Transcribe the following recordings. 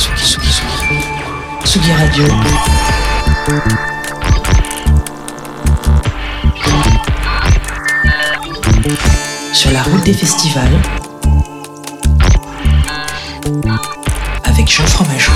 Tsugi, Tsugi, Tsugi. Tsugi Radio. Sur la route des festivals. Avec Jean Fromageau.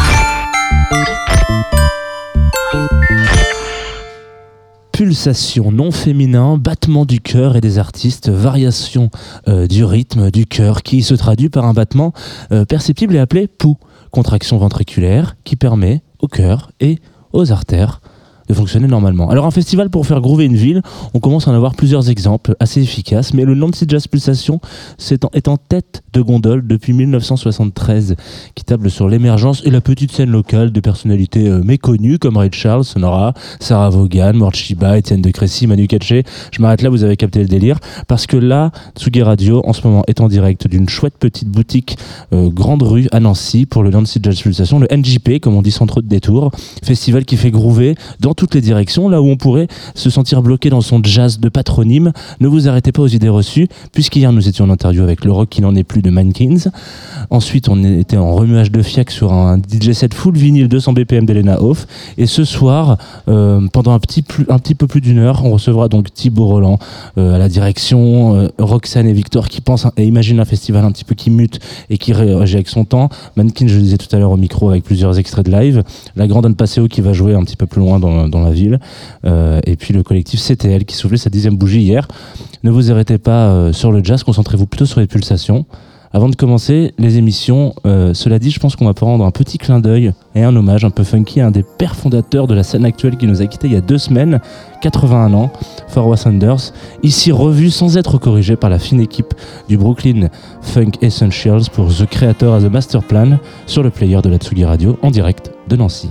Pulsation non féminin, battement du cœur et des artistes, variation euh, du rythme du cœur qui se traduit par un battement euh, perceptible et appelé pouls, contraction ventriculaire qui permet au cœur et aux artères de fonctionner normalement. Alors un festival pour faire groover une ville, on commence à en avoir plusieurs exemples assez efficaces, mais le Nancy Jazz Pulsation est en, tête de gondole depuis 1973, qui table sur l'émergence et la petite scène locale de personnalités euh, méconnues comme Ray Charles, Sonora, Sarah Vaughan, Mort Shiba, Étienne de Crécy, Manu Katché. Je m'arrête là, vous avez capté le délire, parce que là, Tsugi Radio, en ce moment, est en direct d'une chouette petite boutique euh, Grande Rue à Nancy pour le Nancy Jazz Pulsation, le NJP, comme on dit sans trop de détours, festival qui fait groover dans toutes les directions, là où on pourrait se sentir bloqué dans son jazz de patronyme. Ne vous arrêtez pas aux idées reçues, puisqu'hier nous étions en interview avec le rock qui n'en est plus de Mankins. Ensuite, on était en remuage de fiac sur un DJ set full vinyle 200 BPM d'Elena Hoff. Et ce soir, euh, pendant un petit, un petit peu plus d'une heure, on recevra donc Thibaut Roland euh, à la direction, euh, Roxane et Victor qui pensent et imaginent un festival un petit peu qui mute et qui réagit avec son temps. Mannequin, je le disais tout à l'heure au micro avec plusieurs extraits de live. La grande Anne Passeo qui va jouer un petit peu plus loin dans, dans la ville. Euh, et puis le collectif CTL qui soufflait sa dixième bougie hier. Ne vous arrêtez pas euh, sur le jazz, concentrez-vous plutôt sur les pulsations. Avant de commencer les émissions, euh, cela dit, je pense qu'on va prendre un petit clin d'œil et un hommage un peu funky à un des pères fondateurs de la scène actuelle qui nous a quittés il y a deux semaines, 81 ans, Forwa Sanders, ici revu sans être corrigé par la fine équipe du Brooklyn Funk Essentials pour The Creator as a Master Plan sur le player de la Tsugi Radio en direct de Nancy.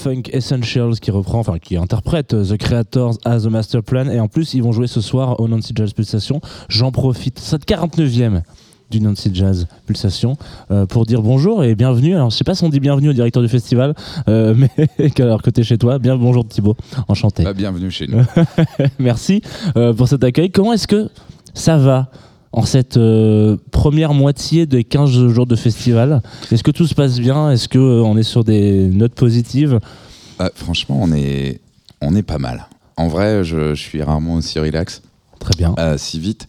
Funk Essentials qui reprend, enfin qui interprète euh, The Creators as a Master Plan et en plus ils vont jouer ce soir au Nancy Jazz Pulsation. J'en profite, cette 49e du Nancy Jazz Pulsation euh, pour dire bonjour et bienvenue. Alors je sais pas si on dit bienvenue au directeur du festival, euh, mais alors que t'es chez toi, bien bonjour Thibaut, enchanté. Bah, bienvenue chez nous. Merci euh, pour cet accueil. Comment est-ce que ça va en cette première moitié des 15 jours de festival Est-ce que tout se passe bien? Est-ce qu'on est sur des notes positives? Ah, franchement, on est, on est pas mal. En vrai, je, je suis rarement aussi relax, Très bien. euh, si vite.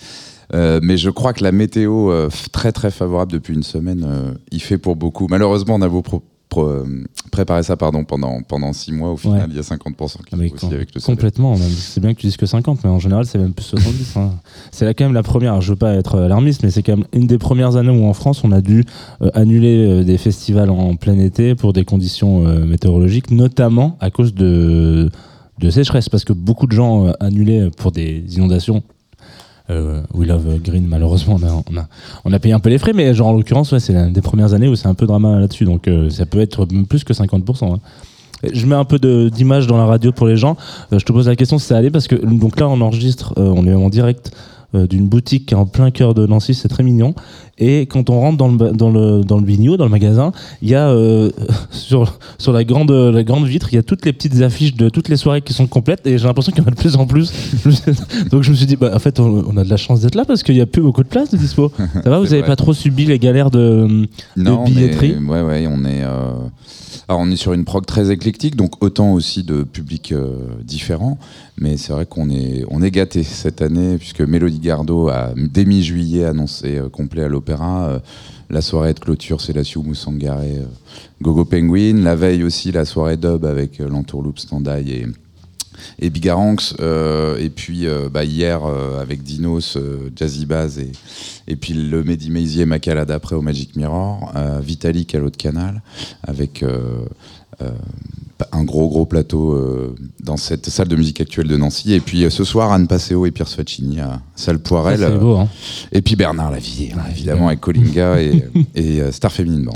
Euh, mais je crois que la météo euh, très très favorable depuis une semaine, euh, il fait pour beaucoup. Malheureusement, on a beau pro- euh, préparer ça pardon, pendant, pendant six mois, au final, Ouais. il y a 50% qui Avec- sont aussi avec le. Complètement. C'est bien que tu dises que 50, mais en général, c'est même plus 70. hein. C'est là quand même la première. Je veux pas être alarmiste, mais c'est quand même une des premières années où en France, on a dû euh, annuler euh, des festivals en plein été pour des conditions euh, météorologiques, notamment à cause de, de sécheresse, parce que beaucoup de gens euh, annulaient pour des inondations. Euh, We Love Green, malheureusement, on a, payé un peu les frais, mais genre en l'occurrence, c'est l'une des premières années où c'est un peu drama là-dessus, donc euh, ça peut être plus que 50%. hein. Je mets un peu d'image dans la radio pour les gens. Euh, je te pose la question si ça allait parce que donc là on enregistre, on est en direct d'une boutique qui est en plein cœur de Nancy, c'est très mignon. Et quand on rentre dans le dans le dans le vigno, dans le magasin, il y a euh, sur sur la grande la grande vitre, il y a toutes les petites affiches de toutes les soirées qui sont complètes et j'ai l'impression qu'il y en a de plus en plus. donc je me suis dit bah en fait on, on a de la chance d'être là parce qu'il y a plus beaucoup de place de dispo. Ça va, vous C'est avez vrai. pas trop subi les galères de Non, billetterie? mais, ouais, ouais, on est, euh, alors on est sur une prog très éclectique, donc autant aussi de publics euh, différents, mais c'est vrai qu'on est, on gâté cette année puisque Mélodie Gardot a dès mi-juillet annoncé euh, complet à l'opéra. Euh, la soirée de clôture, c'est la Sioux Moussangaré, euh, Gogo Penguin. La veille aussi, la soirée dub avec l'entourloupe Standaille et et Bigaranx euh, et puis euh, bah, hier euh, avec Dinos Jazzy Baz et, et puis le Mehdi Maizier Macala d'après au Magic Mirror Vitalik à l'autre canal avec un gros gros plateau dans cette salle de musique actuelle de Nancy. Et puis ce soir Anne Passeo et Pierre Faccini à salle Poirel. Beau hein. et puis Bernard Lavillier hein, évidemment avec Colinga et, et Star Feminine Band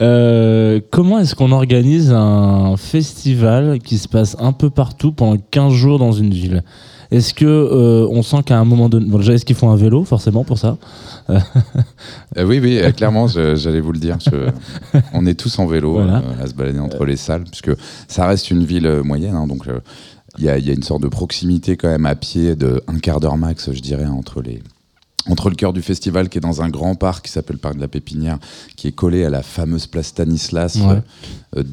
Euh, comment est-ce qu'on organise un festival qui se passe un peu partout pendant 15 jours dans une ville? Est-ce que euh, on sent qu'à un moment donné, bon, déjà est-ce qu'ils font un vélo forcément pour ça? Euh, oui, oui, clairement, j'allais vous le dire. je- on est tous en vélo Voilà. à se balader entre les salles, puisque ça reste une ville moyenne, hein, donc il y, y a une sorte de proximité quand même à pied de un quart d'heure max, je dirais, entre les entre le cœur du festival qui est dans un grand parc qui s'appelle le parc de la Pépinière, qui est collé à la fameuse place Stanislas, Ouais. euh, euh,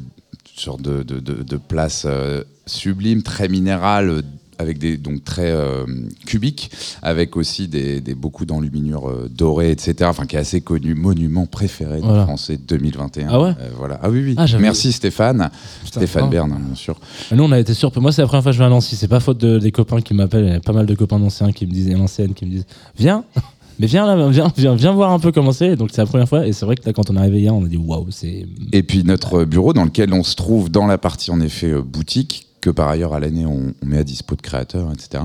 sorte de, de, de- de place euh, sublime, très minérale, avec des donc très euh, cubique, avec aussi des, des beaucoup d'enluminures euh, dorées, etc. Enfin, qui est assez connu, monument préféré des Voilà. Français 2021. Ah ouais Euh, Voilà. Ah oui, oui. Ah, Merci Stéphane, Putain, Stéphane ah. Bern, bien sûr. Nous on a été surpris. Moi c'est la première fois que je vais à Nancy. C'est pas faute de- des copains qui m'appellent. Il y a pas mal de copains anciens qui me disent, et anciennes qui me disent, viens. Mais viens là, viens, viens, viens voir un peu comment c'est. Donc c'est la première fois. Et c'est vrai que là, quand on est arrivé hier, on a dit waouh, c'est. Et puis notre bureau dans lequel on se trouve dans la partie en effet boutique que par ailleurs à l'année on, met à dispo de créateurs, etc.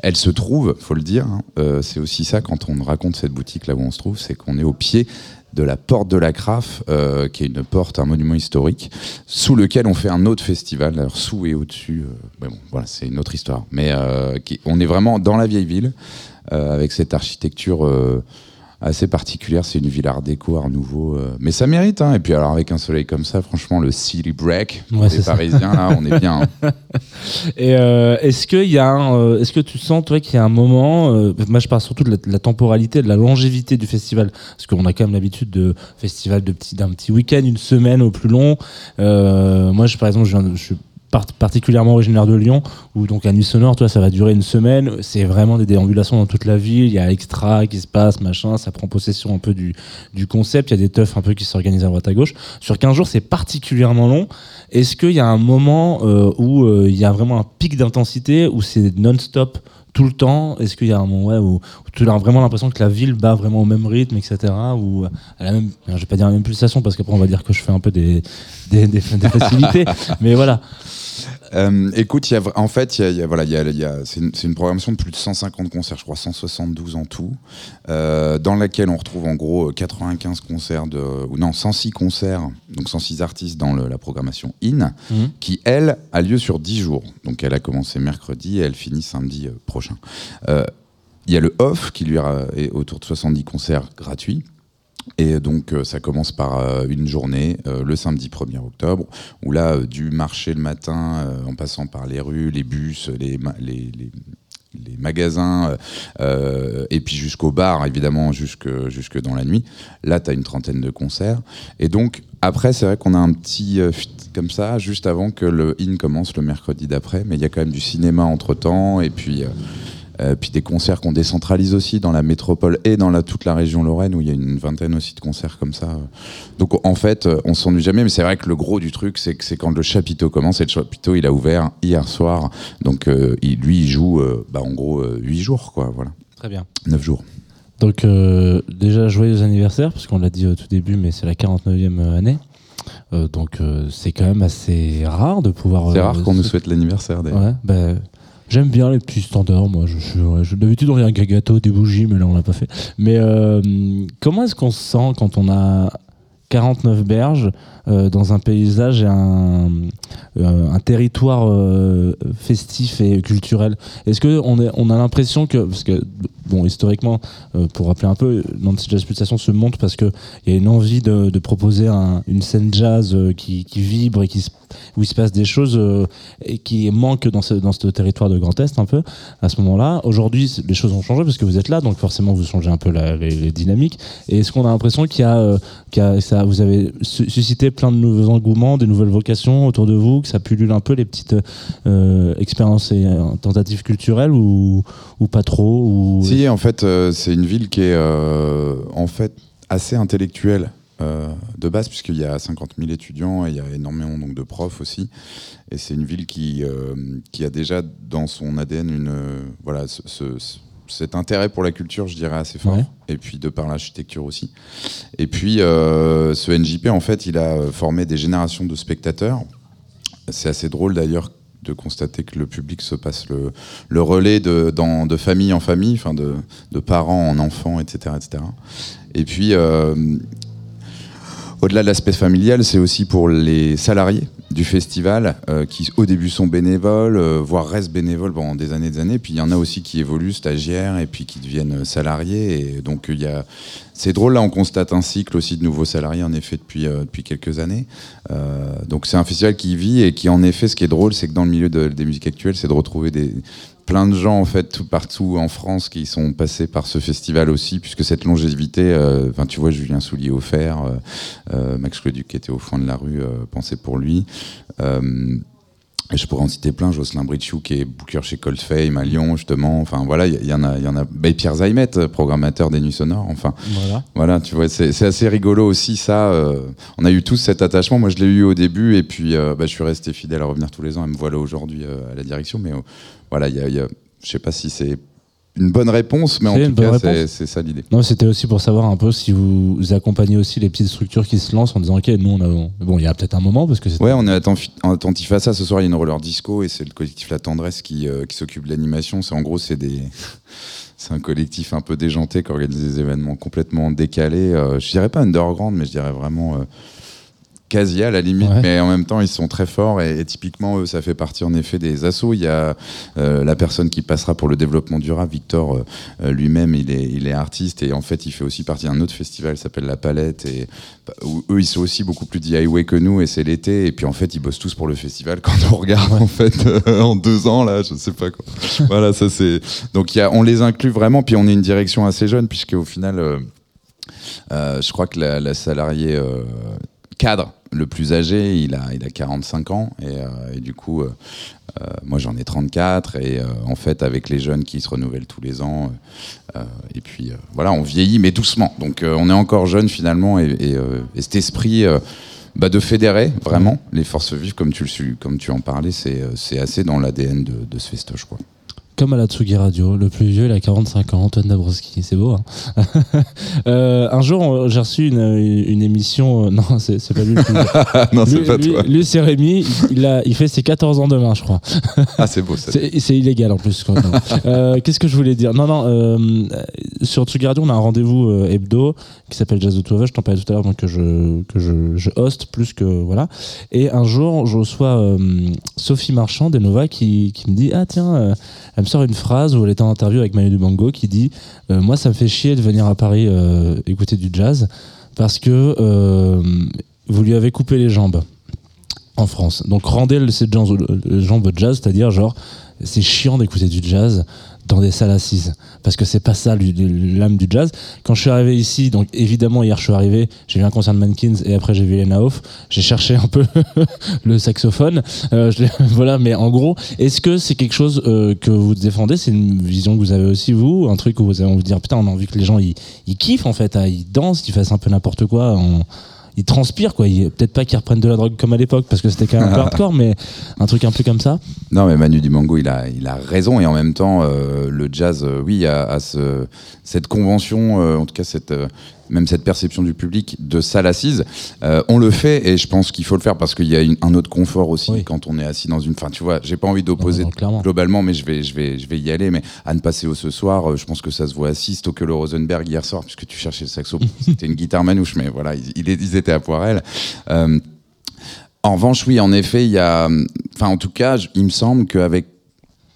Elle se trouve, faut le dire, hein, euh, c'est aussi ça quand on raconte cette boutique là où on se trouve, c'est qu'on est au pied de la porte de la Craf, euh, qui est une porte, un monument historique, sous lequel on fait un autre festival, alors sous et au-dessus, euh, mais bon, voilà, c'est une autre histoire. Mais on est vraiment dans la vieille ville, avec cette architecture assez particulière. C'est une ville art déco, art nouveau. euh, mais ça mérite. Hein. Et puis alors avec un soleil comme ça, franchement, le city break Ouais, des ça. Parisiens, là, on est bien. hein. Et euh, est-ce qu'il y a, euh, est-ce que tu sens toi qu'il y a un moment, euh, moi je parle surtout de la, de la temporalité, de la longévité du festival, parce qu'on a quand même l'habitude de festival de petit, d'un petit week-end, une semaine au plus long. Moi, je, par exemple, je, viens de- je suis part- particulièrement originaire de Lyon, où donc à Nuit Sonore, toi, ça va durer une semaine. C'est vraiment des déambulations dans toute la ville. Il y a extra qui se passe, machin. Ça prend possession un peu du, du concept. Il y a des teufs un peu qui s'organisent à droite à gauche. Sur 15 jours, c'est particulièrement long. Est-ce qu'il y a un moment euh, où euh, il y a vraiment un pic d'intensité, où c'est non-stop tout le temps Est-ce qu'il y a un moment ouais, où, où tu as vraiment l'impression que la ville bat vraiment au même rythme, etc. Ou à la même, je vais pas dire la même pulsation parce qu'après on va dire que je fais un peu des, des, des, des facilités. mais voilà. Euh, écoute, y a, en fait, y a, il y a- voilà, c'est une, programmation de plus de 150 concerts, je crois 172 en tout, euh, dans laquelle on retrouve en gros 95 concerts de, ou non 106 concerts, donc 106 artistes dans le- la programmation IN, Mhm. qui elle a lieu sur 10 jours. Donc elle a commencé mercredi et elle finit samedi euh, prochain. Euh, Il y a le off qui lui est autour de 70 concerts gratuits. Et donc euh, ça commence par euh, une journée, euh, le samedi 1er octobre, où là, du marché le matin, en passant par les rues, les bus, les, les, les- magasins, et puis jusqu'au bar, évidemment, jusque, jusque dans la nuit, là, tu as une trentaine de concerts. Et donc, après, c'est vrai qu'on a un petit euh, comme ça, juste avant que le IN commence le mercredi d'après, mais il y a quand même du cinéma entre-temps, et puis... euh, puis des concerts qu'on décentralise aussi dans la métropole et dans la, toute la région Lorraine où il y a une vingtaine aussi de concerts comme ça. Donc en fait, euh, on s'ennuie jamais, mais c'est vrai que le gros du truc, c'est que c'est quand le chapiteau commence. Et le chapiteau, il a ouvert hier soir, donc euh, il, lui, il joue euh, bah, en gros euh, 8 jours, quoi, voilà, Très bien. 9 jours. Donc euh, déjà joyeux anniversaire, parce qu'on l'a dit au tout début, mais c'est la 49e année. Euh, donc euh, c'est quand même assez rare de pouvoir... C'est rare qu'on nous souhaite l'anniversaire d'ailleurs. Ouais, bah, j'aime bien les petits standards. Moi, je ouais, je- d'habitude on un gâteau, des bougies, mais là on l'a pas fait. Mais euh, comment est-ce qu'on se sent quand on a 49 berges euh, dans un paysage et un, euh, territoire festif et culturel? Est-ce que on, est, on a l'impression que parce que bon historiquement, pour rappeler un peu, Nancy Jazz Pulsation se monte parce que il y a une envie de, proposer un- une scène jazz qui vibre et qui se- où il se passe des choses euh, qui manquent dans ce, dans ce territoire de Grand Est un peu à ce moment-là. Aujourd'hui, les choses ont changé parce que vous êtes là, donc forcément vous changez un peu la- les, dynamiques. Et est-ce qu'on a l'impression qu'il y a, euh, qu'il y a- ça, vous avez su- suscité plein de nouveaux engouements, des nouvelles vocations autour de vous, que ça pullule un peu les petites euh, expériences et tentatives culturelles ou, ou pas trop. Si, en fait, c'est une ville qui est en fait assez intellectuelle euh, de base, puisqu'il y a 50 000 étudiants et il y a énormément donc, de profs aussi. Et c'est une ville qui, euh, qui a déjà dans son ADN une, euh, voilà, ce- ce- ce- cet intérêt pour la culture, je dirais, assez fort. Ouais. Et puis de par l'architecture aussi. Et puis, ce NJP, en fait, il a formé des générations de spectateurs. C'est assez drôle d'ailleurs de constater que le public se passe le, le relais de, dans- de famille en famille, enfin de, de parents en enfants, etc. etc. Et puis, euh, au-delà de l'aspect familial, c'est aussi pour les salariés du festival euh, qui, au début, sont bénévoles, euh, voire restent bénévoles pendant des années et des années. Puis il y en a aussi qui évoluent, stagiaires, et puis qui deviennent salariés. Et donc, il y a... c'est drôle, là, on constate un cycle aussi de nouveaux salariés, en effet, depuis, euh, quelques années. Donc, c'est un festival qui vit et qui, en effet, ce qui est drôle, c'est que dans le milieu de- des musiques actuelles, c'est de retrouver des plein de gens en fait tout partout en France qui sont passés par ce festival aussi puisque cette longévité euh, tu vois Julien Soulier offert euh, euh, Max Cloduc qui était au fond de la rue euh, pensez pour lui et je pourrais en citer plein, Jocelyn Britchou qui est booker chez Coldfame à Lyon justement, enfin voilà, il y, y en a, il y en a, Pierre Zaimet, programmateur des Nuits Sonores, enfin Voilà. voilà, tu vois, c'est assez rigolo aussi ça. euh, on a eu tous cet attachement. Moi, je l'ai eu au début, et puis euh, bah, je suis resté fidèle à revenir tous les ans. Et me voilà aujourd'hui euh, à la direction. Mais euh, voilà, il y a, y a- je sais pas si c'est une bonne réponse, mais en tout cas, c'est ça l'idée. Non, c'était aussi pour savoir un peu si vous accompagnez aussi les petites structures qui se lancent en disant ok, nous on a bon, il y a peut-être un moment parce que Ouais, on est attentif, attentif à ça. Ce soir, il y a une roller disco et c'est le collectif La Tendresse qui, euh, qui s'occupe de l'animation. C'est en gros, c'est des, c'est un collectif un peu déjanté qui organise des événements complètement décalés. euh, je dirais pas underground, mais je dirais vraiment euh, quasi à la limite. Ouais. Mais en même temps, ils sont très forts et, et typiquement, eux, ça fait partie en effet des assos. Il y a euh, la personne qui passera pour le développement durable, Victor euh, euh, lui-même, il est, il est artiste et en fait, il fait aussi partie d'un autre festival qui s'appelle La Palette et bah, où eux, ils sont aussi beaucoup plus DIY que nous et c'est l'été. Et puis en fait, ils bossent tous pour le festival quand on regarde en fait euh, en deux ans là, je sais pas quoi. voilà, ça c'est. Donc y a, on les inclut vraiment. Puis on est une direction assez jeune puisque au final, euh, je crois que la, la salariée euh, cadre le plus âgé, il a, il a 45 ans et, euh, et du coup, euh, euh, moi j'en ai 34 et en fait avec les jeunes qui se renouvellent tous les ans et puis voilà, on vieillit mais doucement. Donc on est encore jeune finalement et, et, et cet esprit bah, de fédérer vraiment les forces vives comme tu, comme tu en parlais, c'est assez dans l'ADN de, de ce festoche quoi. Comme à la Tsugi Radio, le plus vieux, il a 45 ans, Antoine Dabrowski, c'est beau. Hein Euh, un jour, j'ai reçu une, une émission. euh, non, c'est pas lui. le plus vieux. non, c'est pas lui- toi. lui, c'est Rémi. Il, a, il fait ses 14 ans demain, je crois. Ah, c'est beau ça. C'est illégal en plus. Euh, Qu'est-ce que je voulais dire? Non, non. sur Tsugi Radio, on a un rendez-vous hebdo qui s'appelle Jazz de Touave. Je t'en parlais tout à l'heure, donc que je que je, je host plus que voilà. Et un jour, je reçois Sophie Marchand des Nova qui, qui me dit ah tiens, me sort une phrase où elle était en interview avec Manu Dubango qui dit euh, moi ça me fait chier de venir à Paris euh, écouter du jazz parce que euh, vous lui avez coupé les jambes en France. Donc rendez ces jambes jazz, c'est-à-dire genre c'est chiant d'écouter du jazz dans des salles assises parce que c'est pas ça l'âme du jazz. Quand je suis arrivé ici, donc évidemment hier je suis arrivé, j'ai vu un concert de Mankins et après j'ai vu Lena Hoff, j'ai cherché un peu le saxophone, Euh, voilà. Mais en gros, est-ce que c'est quelque chose euh, que vous défendez? C'est une vision que vous avez aussi vous, un truc où vous avez envie de dire putain on a envie que les gens ils, ils kiffent en fait, hein, ils dansent, ils fassent un peu n'importe quoi. en- ils transpirent quoi. Peut-être pas qu'ils reprennent de la drogue comme à l'époque parce que c'était quand même un peu hardcore, mais un truc un peu comme ça. Non, mais Manu Dibango, il a, il a raison. Et en même temps, euh, le jazz, euh, oui, a, a ce- cette convention, euh, en tout cas, cette, même cette perception du public de salle assise. Euh, on le fait et je pense qu'il faut le faire parce qu'il y a une- un autre confort aussi Oui. quand on est assis dans une. Enfin, tu vois, j'ai pas envie d'opposer globalement, mais je vais, je, vais, je vais y aller. Mais Anne Passeo ce soir, euh, je pense que ça se voit assis. Que le Rosenberg hier soir, puisque tu cherchais le saxo, c'était une guitare manouche, mais voilà, ils, étaient à Poirel. Euh, en revanche, oui, en effet, il y a. Enfin, en tout cas, il me semble qu'avec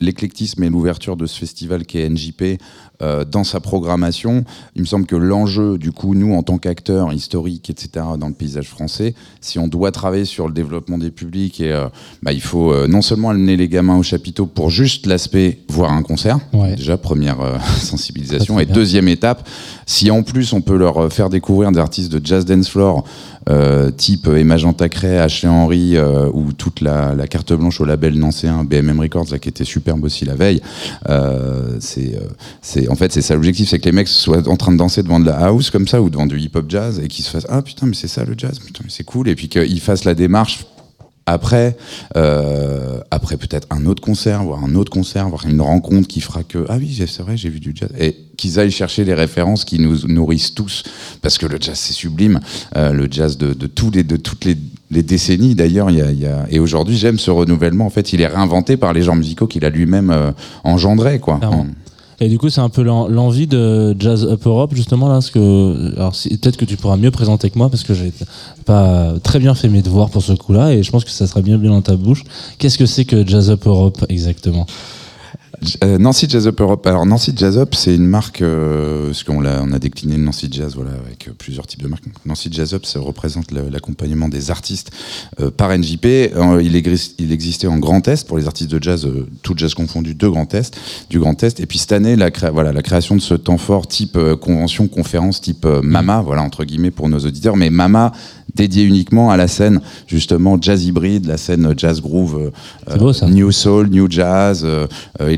l'éclectisme et l'ouverture de ce festival qui est NJP euh, dans sa programmation, il me semble que l'enjeu, du coup, nous, en tant qu'acteurs historiques, etc., dans le paysage français, si on doit travailler sur le développement des publics, et, euh, bah, il faut euh, non seulement amener les gamins au chapiteau pour juste l'aspect voir un concert, Ouais. déjà, première sensibilisation, et bien. deuxième étape, si en plus on peut leur faire découvrir des artistes de jazz dance floor, euh, type Emma Jean Tacré, Ashley Henry, euh, ou toute la, carte blanche au label nancéen BMM Records, qui était superbe aussi la veille. Euh, c'est, en fait, c'est ça l'objectif, c'est que les mecs soient en train de danser devant de la house comme ça, ou devant du hip-hop jazz, et qu'ils se fassent ah putain mais c'est ça le jazz, putain mais c'est cool, et puis qu'ils fassent la démarche après, après peut-être un autre concert, voire un autre concert, voire une rencontre qui fera que ah oui c'est vrai j'ai vu du jazz et qu'ils aillent chercher les références qui nous nourrissent tous. Parce que le jazz c'est sublime, Euh, le jazz de, de tous les de toutes les, les décennies d'ailleurs il y a, il y a- et aujourd'hui j'aime ce renouvellement. En fait il est réinventé par les genres musicaux qu'il a lui-même euh, engendré quoi. Et du coup, c'est un peu l'en- l'envie de Jazz Up Europe, justement, là, que, alors, si- peut-être que tu pourras mieux présenter que moi, parce que j'ai pas très bien fait mes devoirs pour ce coup-là, et je pense que ça sera bien bien dans ta bouche. Qu'est-ce que c'est que Jazz Up Europe, exactement? Euh, Nancy Jazz Up Europe. Alors Nancy Jazz Up, c'est une marque, euh, parce qu'on on a décliné le Nancy Jazz, voilà, avec euh, plusieurs types de marques. Nancy Jazz Up, ça représente l'accompagnement des artistes euh, par NJP. Il, exi- il existait en Grand Est pour les artistes de jazz, tout jazz confondu, deux Grand Est, du Grand Est. Et puis cette année, la, créa- voilà, la création de ce temps fort type convention, conférence, type euh, Mama, voilà entre guillemets pour nos auditeurs, mais Mama dédié uniquement à la scène justement jazz hybride, la scène jazz groove, beau, new soul, new jazz,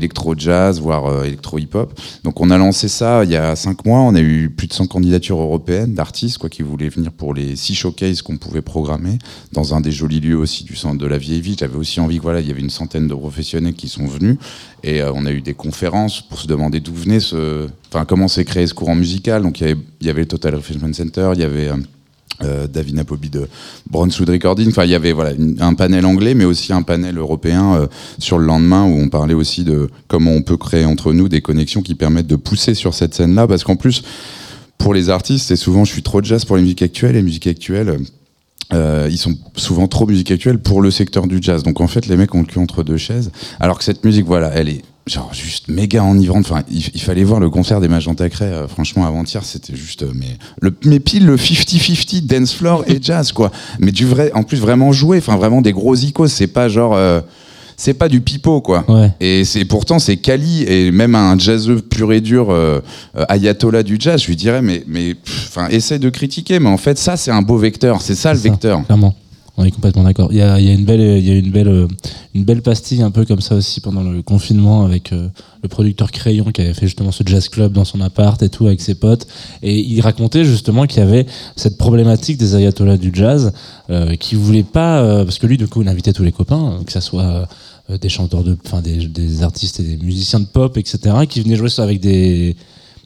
euh, électro jazz, voire euh, électro hip hop. Donc on a lancé ça il y a cinq mois. On a eu plus de 100 candidatures européennes d'artistes quoi qui voulaient venir pour les six showcases qu'on pouvait programmer dans un des jolis lieux aussi du centre de la vieille ville. J'avais aussi envie voilà il y avait une centaine de professionnels qui sont venus et euh, on a eu des conférences pour se demander d'où venait ce, enfin comment s'est créé ce courant musical. Donc il y avait, il y avait le Total Refreshment Center, il y avait euh, David Napobi de Brunswood Recording. Enfin, il y avait voilà un panel anglais, mais aussi un panel européen euh, sur le lendemain où on parlait aussi de comment on peut créer entre nous des connexions qui permettent de pousser sur cette scène-là, parce qu'en plus, pour les artistes, c'est souvent je suis trop jazz pour les musiques actuelles, et musiques actuelles. euh, ils sont souvent trop musique actuelle pour le secteur du jazz. Donc en fait, les mecs ont le cul entre deux chaises. Alors que cette musique, voilà, elle est genre juste méga enivrante. Enfin, il, il fallait voir le concert des Magenta Cray. euh, franchement, avant-hier, c'était juste, euh, mais le, mais pile le 50-50 dance floor et jazz, quoi. Mais du vrai, en plus vraiment joué. Enfin, vraiment des gros icônes. C'est pas genre, euh, c'est pas du pipeau, quoi. Ouais. Et c'est pourtant c'est Kali et même un jazzeux pur et dur ayatollah du jazz, je lui dirais mais mais enfin essaye de critiquer mais en fait ça c'est un beau vecteur, c'est ça le ça, vecteur. Clairement. On est complètement d'accord. Il y a, y a une belle, y a une belle, euh, une belle pastille un peu comme ça aussi pendant le confinement avec euh, le producteur Crayon qui avait fait justement ce jazz club dans son appart et tout avec ses potes. Et il racontait justement qu'il y avait cette problématique des ayatollahs du jazz euh, qui voulaient pas, euh, parce que lui du coup il invitait tous les copains, euh, que ça soit des chanteurs de, enfin des, des artistes et des musiciens de pop, etc., qui venaient jouer ça avec des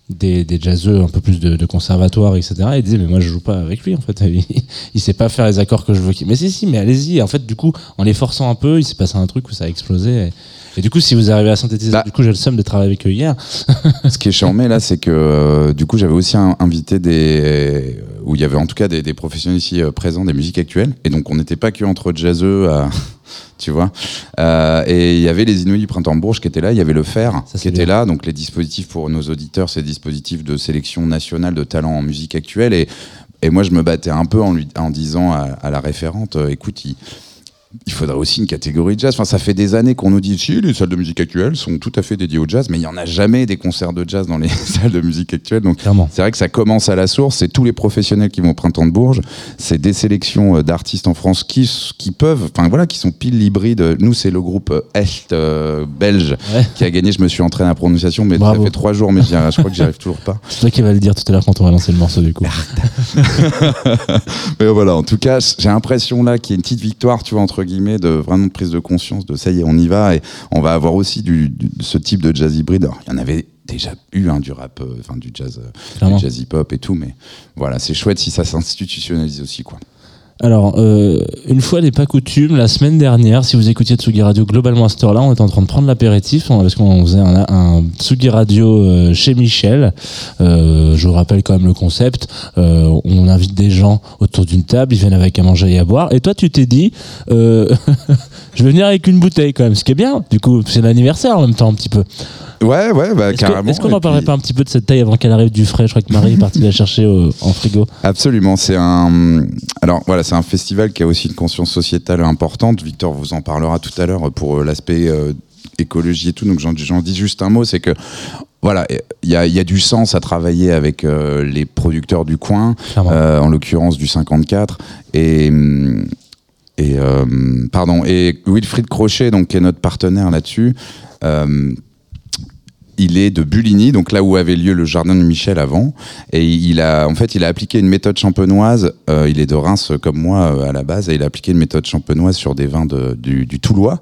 des, des jazzeux un peu plus de, de conservatoire, etc. Et ils disaient mais moi je joue pas avec lui en fait. Il, il sait pas faire les accords que je veux. Mais si si, mais allez-y. En fait, du coup, en les forçant un peu, il s'est passé un truc où ça a explosé. Et du coup, si vous arrivez à synthétiser, Bah. du coup, j'ai le seum de travailler avec eux hier. Ce qui est charmé là, c'est que euh, du coup, j'avais aussi un- invité des où il y avait en tout cas des, des professionnels ici euh, présents des musiques actuelles, et donc on n'était pas que entre jazzeux, à, tu vois. Euh, et il y avait les Inuits du printemps Bourges qui étaient là, il y avait le Fer Ça, qui était bien. là, donc les dispositifs pour nos auditeurs, c'est des dispositifs de sélection nationale de talents en musique actuelle, et et moi je me battais un peu en lui en disant à, à la référente, écoute, il il faudrait aussi une catégorie de jazz. Enfin, ça fait des années qu'on nous dit si les salles de musique actuelles sont tout à fait dédiées au jazz, mais il n'y en a jamais des concerts de jazz dans les salles de musique actuelles. Donc, c'est vrai que ça commence à la source. C'est tous les professionnels qui vont au printemps de Bourges. C'est des sélections euh, d'artistes en France qui, qui peuvent, enfin voilà, qui sont pile hybrides. Nous, c'est le groupe euh, Est euh, belge Ouais. qui a gagné. Je me suis entraîné à la prononciation, mais Bravo. ça fait trois jours, mais je crois que j'y arrive toujours pas. C'est toi qui va le dire tout à l'heure quand on va lancer le morceau du coup. Mais voilà, en tout cas, j'ai l'impression là qu'il y a une petite victoire, tu vois, entre guillemets, de vraiment de prise de conscience, de ça y est, on y va, et on va avoir aussi du, du- ce type de jazz hybride. Alors, il y en avait déjà eu hein, du rap, euh, enfin du jazz, euh, du jazz hip-hop et tout, mais voilà, c'est chouette si ça s'institutionnalise aussi, quoi. Alors, euh, une fois n'est pas coutume, la semaine dernière, si vous écoutiez Tsugi Radio globalement à cette heure-là, on était en train de prendre l'apéritif on- parce qu'on faisait un, un Tsugi Radio euh, chez Michel. Euh, je vous rappelle quand même le concept. On invite des gens autour d'une table, ils viennent avec à manger et à boire. Et toi, tu t'es dit, je vais venir avec une bouteille quand même, ce qui est bien. Du coup, c'est l'anniversaire en même temps un petit peu. Ouais, ouais, bah, que- carrément. est-ce qu'on et en parlerait puis- pas un petit peu de cette taille avant qu'elle arrive du frais? Je crois que Marie est partie la chercher au- en frigo. Absolument, c'est un. Alors voilà, c'est un festival qui a aussi une conscience sociétale importante. Victor vous en parlera tout à l'heure pour euh, l'aspect euh, écologie et tout. Donc j'en dis juste un mot, c'est que voilà, il y a, il y a du sens à travailler avec euh, les producteurs du coin, euh, en l'occurrence du 54 et hum, et pardon et Wilfried Crochet donc qui est notre partenaire là-dessus. Il est de Buligny, donc là où avait lieu le jardin de Michel avant, et il a, en fait, il a appliqué une méthode champenoise. euh, il est de Reims comme moi euh, à la base, et il a appliqué une méthode champenoise sur des vins du, du Toulois.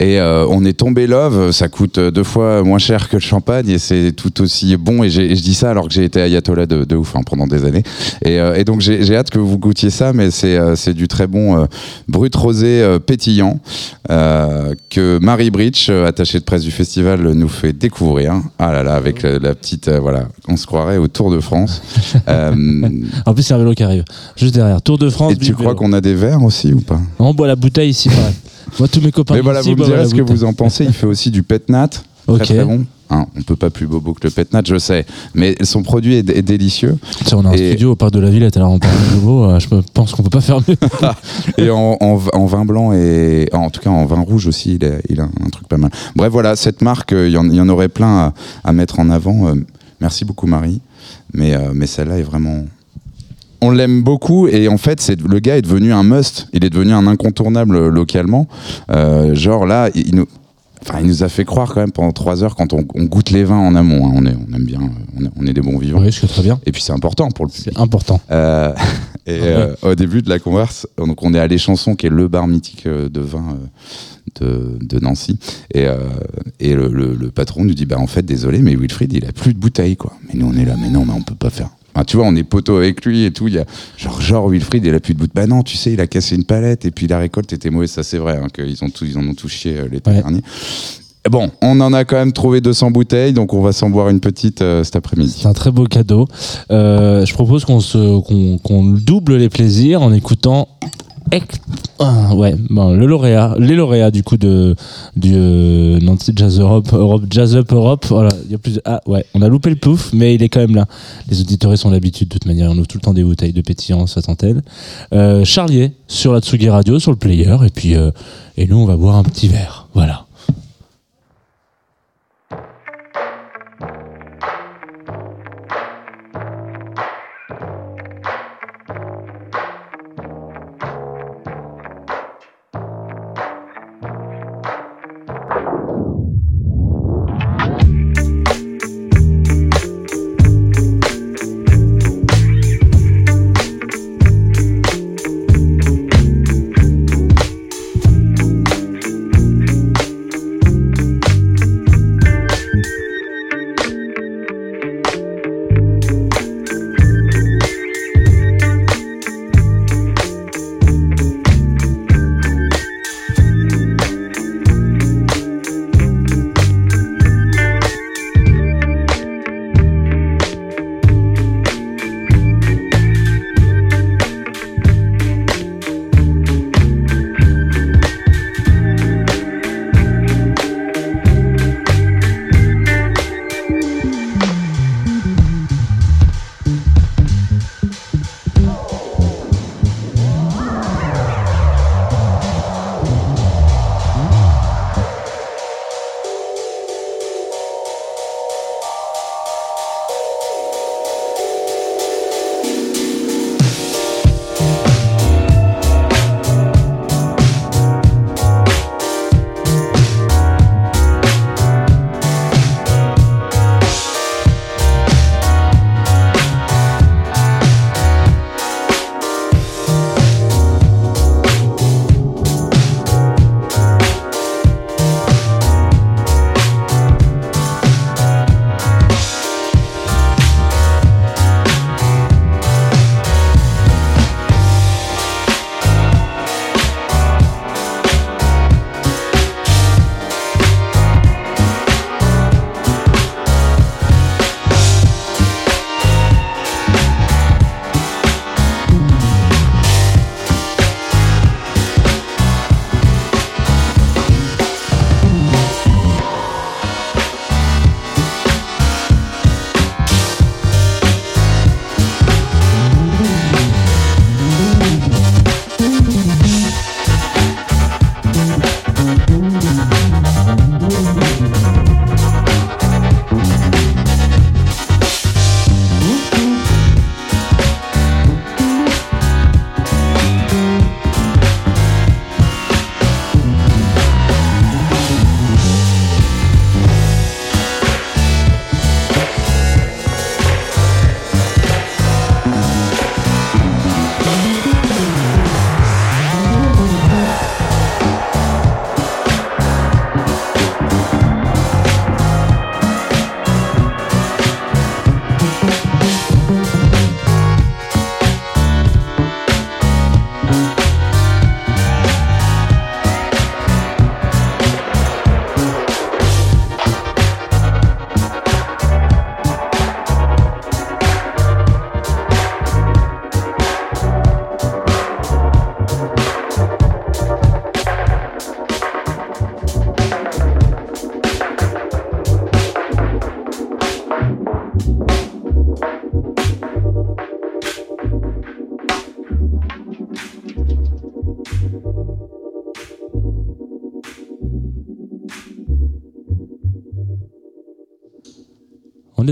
Et euh, on est tombé love, ça coûte deux fois moins cher que le champagne et c'est tout aussi bon. Et, je dis ça alors que j'ai été ayatollah de, de ouf hein, pendant des années. Et, euh, et donc j'ai hâte que vous goûtiez ça, mais c'est euh, du très bon euh, brut rosé pétillant que Marie Bridge, attachée de presse du festival, nous fait découvrir. Ah là là, avec la, la petite, voilà, on se croirait au Tour de France. En plus, c'est un vélo qui arrive juste derrière. Tour de France. et tu crois qu'on a des verres aussi ou pas? On boit la bouteille ici, pareil. Moi, tous mes copains Mais voilà, ici vous me la ce que vous en pensez? Il fait aussi du petnat. Très Ok. très bon. Hein, on peut pas plus bobo que le petnat, je sais. Mais son produit est, est délicieux. Tiens, on a un Et- studio au parc de la Villette, alors on parle de nouveau. euh, je pense qu'on peut pas faire mieux. Et en, en- en vin blanc et en tout cas en vin rouge aussi, il a, il a un truc pas mal. Bref, voilà, cette marque, euh, il y, en- il y en aurait plein à, à mettre en avant. Euh, merci beaucoup, Marie. Mais, mais celle-là est vraiment. On l'aime beaucoup et en fait, c'est, le gars est devenu un must. Il est devenu un incontournable euh, localement. Euh, genre là, il, nous. Enfin, il nous a fait croire quand même pendant trois heures quand on, on goûte les vins en amont. hein. On, est, on aime bien, euh, on est, on est des bons vivants. oui, je très bien. Et puis c'est important pour le public. C'est important. Euh, et ouais. euh, au début de la converse, donc on est à l'échanson qui est le bar mythique de vin de, de Nancy. Et, euh, et le, le- le patron nous dit bah en fait désolé mais Wilfried il a plus de bouteilles quoi. Mais nous on est là mais non mais on peut pas faire. Enfin, tu vois on est poteau avec lui et tout. Il y a genre genre Wilfried il a plus de bouteilles. Bah non tu sais il a cassé une palette et puis la récolte était mauvaise ça c'est vrai hein, qu'ils ont tout ils en ont tout chié euh, l'été Ouais. dernier. Bon, on en a quand même trouvé 200 bouteilles, donc on va s'en boire une petite euh, cet après-midi. C'est un très beau cadeau. Euh, je propose qu'on se qu'on qu'on double les plaisirs en écoutant. Ah, ouais, bon, le lauréat, les lauréats du coup de du euh, Nancy Jazz Europe, Europe Jazz Up Europe. Ah ouais, on a loupé le pouf, mais il est quand même là. Les auditeurs sont l'habitude de toute manière. On ouvre tout le temps des bouteilles de pétillant, ça antenne. Euh, Charlier sur la Tsugi Radio, sur le player, et puis euh, et nous on va boire un petit verre. Voilà.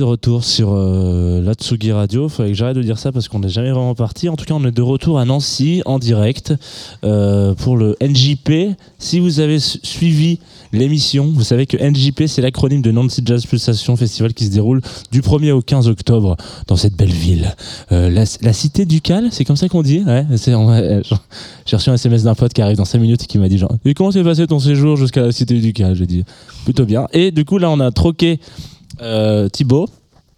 Retour sur euh, la Tsugi Radio. Faudrait que j'arrête de dire ça parce qu'on n'est jamais vraiment parti. En tout cas, on est de retour à Nancy en direct euh, pour le NJP. Si vous avez su- suivi l'émission, vous savez que NJP, c'est l'acronyme de Nancy Jazz Pulsation Festival qui se déroule du 1er au 15 octobre dans cette belle ville. Euh, la, la cité ducale, c'est comme ça qu'on dit ouais, euh, J'ai reçu un SMS d'un pote qui arrive dans 5 minutes et qui m'a dit genre, comment s'est passé ton séjour jusqu'à la cité ducale? J'ai dit, plutôt bien. Et du coup, là, on a troqué euh, Thibaut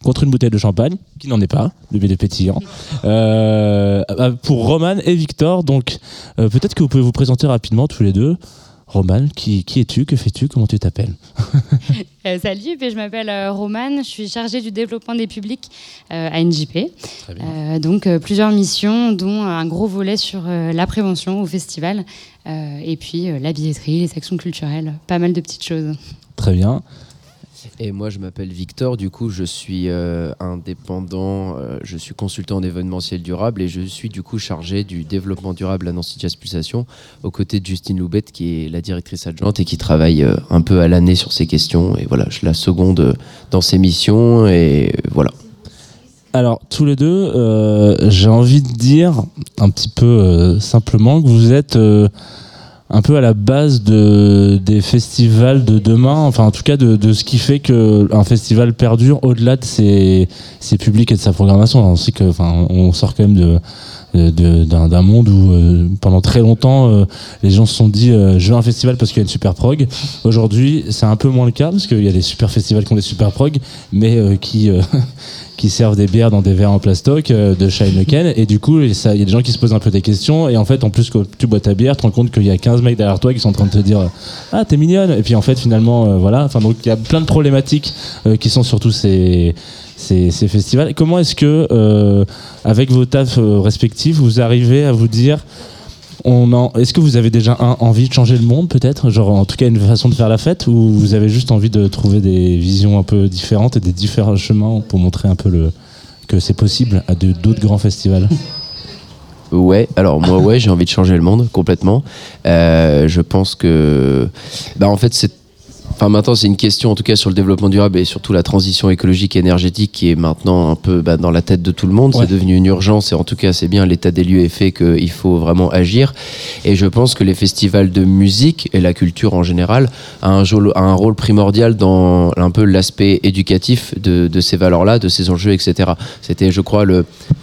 contre une bouteille de champagne, qui n'en est pas, le bébé pétillant, euh, euh, pour Roman et Victor. Donc, euh, peut-être que vous pouvez vous présenter rapidement tous les deux. Roman, qui, qui es-tu Que fais-tu Comment tu t'appelles? Euh, salut, puis je m'appelle Romane, je suis chargée du développement des publics à NJP. Donc plusieurs missions, dont un gros volet sur la prévention au festival, et puis la billetterie, les actions culturelles, pas mal de petites choses. Très bien. Et moi, je m'appelle Victor. Du coup, je suis euh, indépendant. euh, je suis consultant en événementiel durable et je suis du coup chargé du développement durable à Nancy Jazz Pulsation, aux côtés de Justine Loubette, qui est la directrice adjointe et qui travaille euh, un peu à l'année sur ces questions. Et voilà, je la seconde dans ces missions. Et voilà. Alors, tous les deux, j'ai envie de dire un petit peu simplement que vous êtes un peu à la base de, des festivals de demain, enfin en tout cas de, de ce qui fait qu'un festival perdure au-delà de ses, ses publics et de sa programmation. On sait que, enfin, on sort quand même de d'un monde où euh, pendant très longtemps euh, les gens se sont dit euh, je veux un festival parce qu'il y a une super prog aujourd'hui c'est un peu moins le cas parce qu'il y a des super festivals qui ont des super prog mais euh, qui euh, qui servent des bières dans des verres en plastoc euh, de Heineken et du coup il y a des gens qui se posent un peu des questions. Et en fait en plus quand tu bois ta bière tu te rends compte qu'il y a 15 mecs derrière toi qui sont en train de te dire ah t'es mignonne! Et puis en fait finalement euh, voilà. Enfin donc il y a plein de problématiques euh, qui sont surtout ces ces, ces festivals. Comment est-ce que avec vos tafs respectifs vous arrivez à vous dire on en, est-ce que vous avez déjà envie de changer le monde peut-être? Genre en tout cas une façon de faire la fête ou vous avez juste envie de trouver des visions un peu différentes et des différents chemins pour montrer un peu le que c'est possible à d'autres grands festivals? Ouais, alors moi, ouais, j'ai envie de changer le monde complètement. Euh, je pense que, bah, en fait, c'est. Enfin, maintenant, c'est une question, en tout cas, sur le développement durable et surtout la transition écologique et énergétique qui est maintenant un peu bah, dans la tête de tout le monde. Ouais. C'est devenu une urgence et en tout cas, c'est bien, l'état des lieux est fait qu'il faut vraiment agir. Et je pense que les festivals de musique et la culture en général a un, jol- a un rôle primordial dans un peu l'aspect éducatif de, de ces valeurs-là, de ces enjeux, etc. C'était, je crois,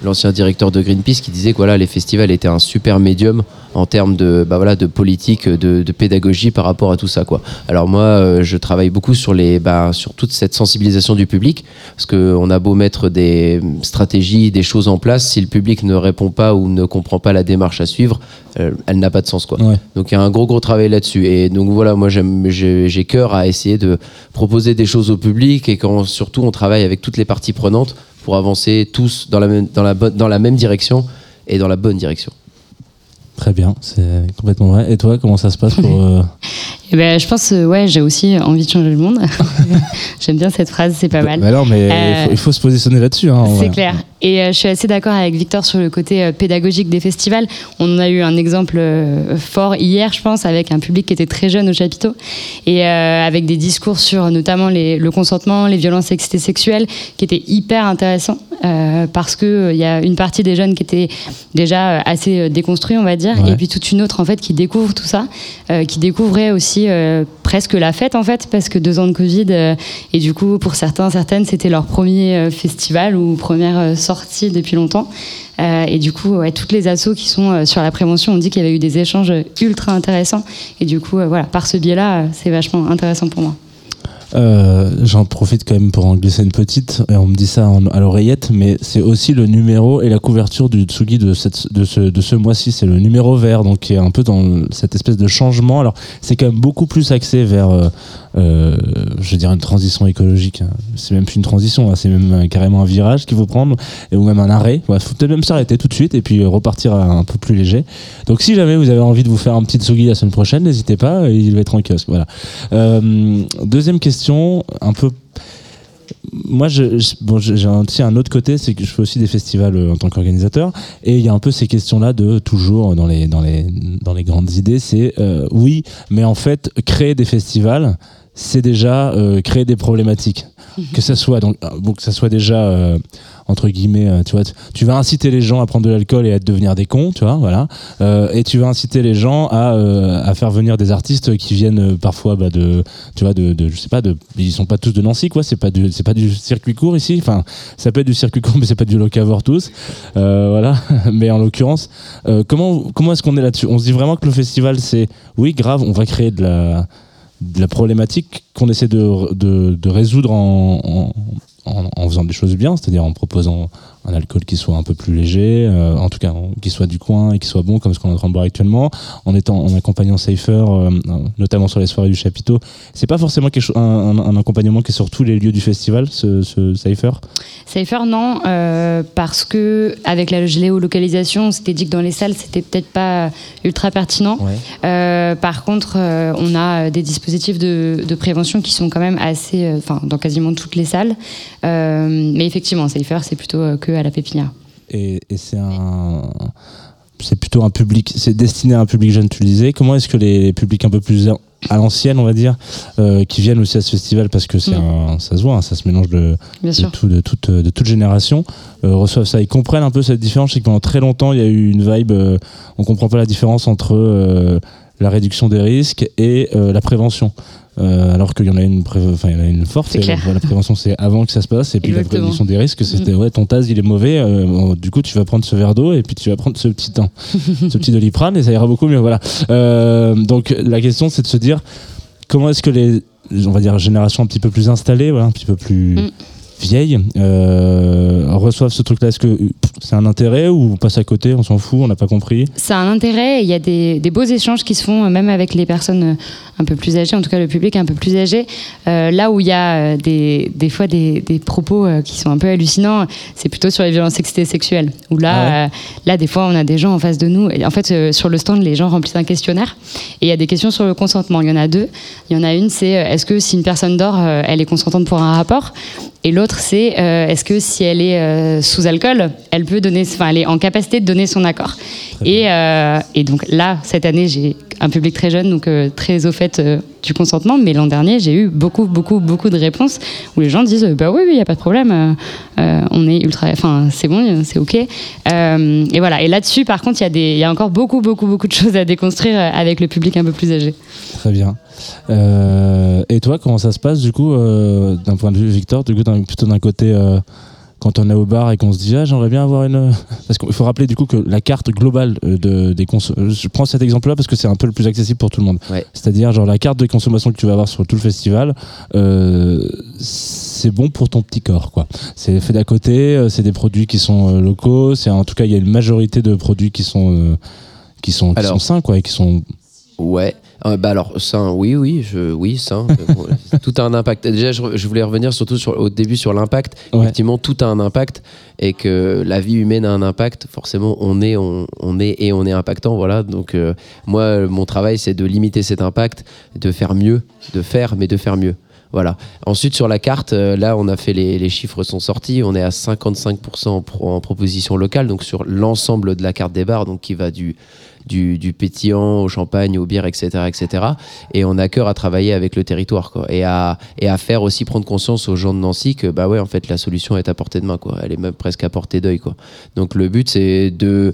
l'ancien directeur de Greenpeace qui disait que voilà, les festivals étaient un super médium en termes de, bah voilà, de politique, de, de pédagogie par rapport à tout ça. Quoi. Alors moi, euh, je travaille beaucoup sur, les, bah, sur toute cette sensibilisation du public, parce qu'on a beau mettre des stratégies, des choses en place, si le public ne répond pas ou ne comprend pas la démarche à suivre, euh, elle n'a pas de sens. Quoi. Ouais. Donc il y a un gros gros travail là-dessus. Et donc voilà, moi j'ai, cœur à essayer de proposer des choses au public et quand surtout on travaille avec toutes les parties prenantes pour avancer tous dans la même, dans la, bonne- dans la même direction et dans la bonne direction. Très bien, c'est complètement vrai. Et toi, comment ça se passe pour euh, Et ben, je pense, euh, ouais, j'ai aussi envie de changer le monde. J'aime bien cette phrase, c'est pas mal. Bah non, mais il, Euh, faut, il faut se positionner là-dessus. Hein, C'est clair. Et euh, je suis assez d'accord avec Victor sur le côté euh, pédagogique des festivals. On en a eu un exemple euh, fort hier, je pense, avec un public qui était très jeune au chapiteau et avec des discours sur notamment les- le consentement, les violences sexuelles, qui étaient hyper intéressants parce euh, il y a une partie des jeunes qui étaient déjà assez déconstruits, on va dire, Ouais. et puis toute une autre en fait qui découvre tout ça, qui découvrait aussi presque la fête en fait, parce que deux ans de Covid et du coup pour certains, certaines, c'était leur premier festival ou première sortie depuis longtemps. Euh, et du coup, toutes les assos qui sont euh, sur la prévention ont dit qu'il y avait eu des échanges ultra intéressants. Et du coup, euh, voilà, par ce biais-là, c'est vachement intéressant pour moi. Euh, J'en profite quand même pour en glisser une petite, et on me dit ça à l'oreillette, mais c'est aussi le numéro et la couverture du Tsugi de, ce, mois-ci. C'est le numéro vert, donc qui est un peu dans cette espèce de changement. Alors, c'est quand même beaucoup plus axé vers, euh, euh, je veux dire, une transition écologique. hein. C'est même plus une transition, hein, c'est même carrément un virage qu'il faut prendre, et, ou même un arrêt. Il faut peut-être même s'arrêter tout de suite et puis repartir un peu plus léger. Donc, si jamais vous avez envie de vous faire un petit Tsugi la semaine prochaine, n'hésitez pas, il va être en kiosque. Voilà. Deuxième question, un peu. Moi, je, je- bon, j'ai j'ai un autre côté, c'est que je fais aussi des festivals euh, en tant qu'organisateur, et il y a un peu ces questions-là de toujours dans les dans les dans les grandes idées, c'est euh, oui, mais en fait, créer des festivals, c'est déjà euh, créer des problématiques. Que ça soit donc, euh, bon, que ça soit déjà euh, entre guillemets, euh, tu vois, tu- vas inciter les gens à prendre de l'alcool et à devenir des cons, tu vois, voilà. Et tu vas inciter les gens à, à faire venir des artistes qui viennent parfois bah, de, tu vois, de, de- je sais pas, de, ils sont pas tous de Nancy, quoi. C'est pas du, c'est pas du circuit court ici. Enfin, ça peut être du circuit court, mais c'est pas du locavore tous. Voilà. mais en l'occurrence, comment, comment est-ce qu'on est là-dessus? On se dit vraiment que le festival, c'est, oui, grave, on va créer de la, la problématique qu'on essaie de, de, résoudre en faisant des choses bien, c'est-à-dire en proposant un alcool qui soit un peu plus léger, euh, en tout cas qui soit du coin et qui soit bon comme ce qu'on est en train de boire actuellement, en étant en accompagnant Safer, euh, notamment sur les soirées du chapiteau. C'est pas forcément quelque chose, un, un- un accompagnement qui est sur tous les lieux du festival, ce, ce Safer. Safer, non, euh, parce que avec la géolocalisation, on s'était dit que dans les salles, c'était peut-être pas ultra pertinent. Euh, par contre, euh, on a des dispositifs de, de prévention qui sont quand même assez, euh, enfin, dans quasiment toutes les salles. Euh, mais effectivement, Safer, c'est plutôt euh, que à la pépinière. Et, et c'est un. C'est plutôt un public, c'est destiné à un public jeune, tu le disais. Comment est-ce que les publics un peu plus à l'ancienne, on va dire, euh, qui viennent aussi à ce festival, parce que c'est Mm. ça se voit, hein, ça se mélange de, tout, de, toute, de toute génération, euh, reçoivent ça. Ils comprennent un peu cette différence. C'est que pendant très longtemps, il y a eu une vibe, euh, on comprend pas la différence entre euh, la réduction des risques et euh, la prévention. Euh, alors qu'il y en a une, pré- enfin, il y en a une forte. Et. La, prévention, c'est avant que ça se passe. Et puis Exactement. la réduction des risques, c'était Mm. ouais, ton tas, il est mauvais. euh, bon, du coup, tu vas prendre ce verre d'eau et puis tu vas prendre ce petit temps, ce petit doliprane et ça ira beaucoup mieux. Voilà. Donc la question, c'est de se dire comment est-ce que les, on va dire, générations un petit peu plus installées, voilà, un petit peu plus Mm. Vieilles, euh, reçoivent ce truc-là Est-ce que c'est un intérêt ou on passe à côté, on s'en fout, on n'a pas compris? A un intérêt il y a des, des beaux échanges qui se font euh, même avec les personnes euh, un peu plus âgées, en tout cas le public un peu plus âgé. Euh, là où il y a des, des fois des, des propos qui sont un peu hallucinants, c'est plutôt sur les violences sexuelles. Où là, Ah euh, là, des fois, on a des gens en face de nous. Et en fait, sur le stand, les gens remplissent un questionnaire et il y a des questions sur le consentement. Il y en a deux. Il y en a une, c'est est-ce que si une personne dort, elle est consentante pour un rapport? Et l'autre, c'est euh, est-ce que si elle est euh, sous alcool, elle peut donner, enfin, elle est en capacité de donner son accord. Et, euh, et donc là, cette année, j'ai un public très jeune, donc très au fait du consentement. Mais l'an dernier, j'ai eu beaucoup, beaucoup, beaucoup de réponses où les gens disent bah oui, oui, il y a pas de problème, on est ultra, enfin c'est bon, c'est ok. Euh, et voilà. Et là-dessus, par contre, il y a y encore beaucoup, beaucoup, beaucoup de choses à déconstruire euh, avec le public un peu plus âgé. Très bien. Euh, et toi, comment ça se passe du coup, euh, d'un point de vue Victor, du coup, plutôt d'un côté, euh, quand on est au bar et qu'on se dit, ah, j'aimerais bien avoir une. Parce qu'il faut rappeler du coup que la carte globale euh, de, des cons. Je prends cet exemple-là parce que c'est un peu le plus accessible pour tout le monde. Ouais. C'est-à-dire, genre, la carte de consommation que tu vas avoir sur tout le festival, euh, c'est bon pour ton petit corps, quoi. C'est fait d'à côté, euh, c'est des produits qui sont euh, locaux, c'est en tout cas, il y a une majorité de produits qui sont. euh, qui sont, qui Alors- sont sains, quoi, et qui sont Ouais. Euh, bah alors ça, oui, oui, je, oui, bon, tout a un impact. Déjà, je, je voulais revenir surtout sur, au début sur l'impact. Ouais. Effectivement, tout a un impact et que la vie humaine a un impact. Forcément, on est, on, on est et on est impactant. Voilà. Donc euh, moi, mon travail, c'est de limiter cet impact, de faire mieux, de faire, mais de faire mieux. Voilà. Ensuite, sur la carte, euh, là, on a fait les, chiffres sont sortis. On est à 55% en, pro- en proposition locale, donc sur l'ensemble de la carte des bars, donc qui va du pétillant au champagne, aux bières, etc., etc. Et on a cœur à travailler avec le territoire, quoi, et à et à faire aussi prendre conscience aux gens de Nancy que bah ouais, en fait, la solution est à portée de main, quoi. Elle est même presque à portée d'œil, quoi. Donc le but, c'est de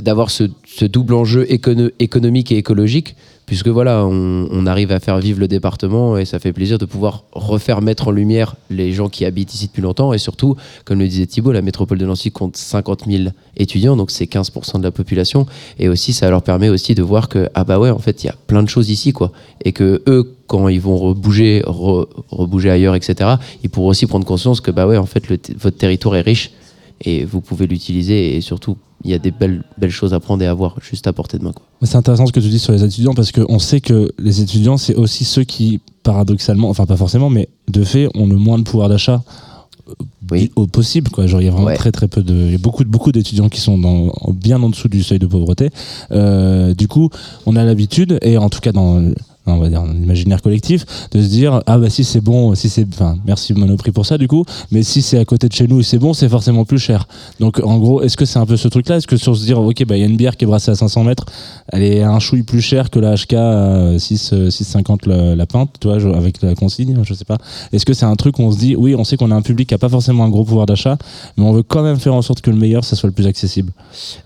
d'avoir ce, double enjeu écono- économique et écologique, puisque voilà, on, arrive à faire vivre le département et ça fait plaisir de pouvoir refaire mettre en lumière les gens qui habitent ici depuis longtemps. Et surtout, comme le disait Thibault, la métropole de Nancy compte 50 000 étudiants, donc c'est 15% de la population. Et aussi ça leur permet aussi de voir que ah bah ouais, en fait, il y a plein de choses ici quoi, et que eux quand ils vont rebouger, re- rebouger ailleurs, etc., ils pourront aussi prendre conscience que bah ouais, en fait, votre territoire est riche et vous pouvez l'utiliser et surtout il y a des belles, belles choses à prendre et à voir juste à portée de main. C'est intéressant ce que tu dis sur les étudiants parce qu'on sait que les étudiants, c'est aussi ceux qui, paradoxalement, enfin pas forcément, mais de fait, ont le moins de pouvoir d'achat euh, Oui. au possible. Quoi. Genre, il y a vraiment Ouais. très très peu de. Il y a beaucoup, beaucoup d'étudiants qui sont dans, bien en dessous du seuil de pauvreté. Euh, du coup, on a l'habitude, et en tout cas dans on va dire, l'imaginaire collectif, de se dire ah bah si c'est bon, si c'est, enfin merci Monoprix pour ça du coup, mais si c'est à côté de chez nous et c'est bon, c'est forcément plus cher. Donc en gros, est-ce que c'est un peu ce truc-là? Est-ce que sur se dire ok bah il y a une bière qui est brassée à 500 mètres, elle est un chouille plus chère que la HK à 6 euh, 6,50 la, la pinte, tu vois, avec la consigne, je sais pas. Est-ce que c'est un truc où on se dit oui, on sait qu'on a un public qui a pas forcément un gros pouvoir d'achat, mais on veut quand même faire en sorte que le meilleur ça soit le plus accessible?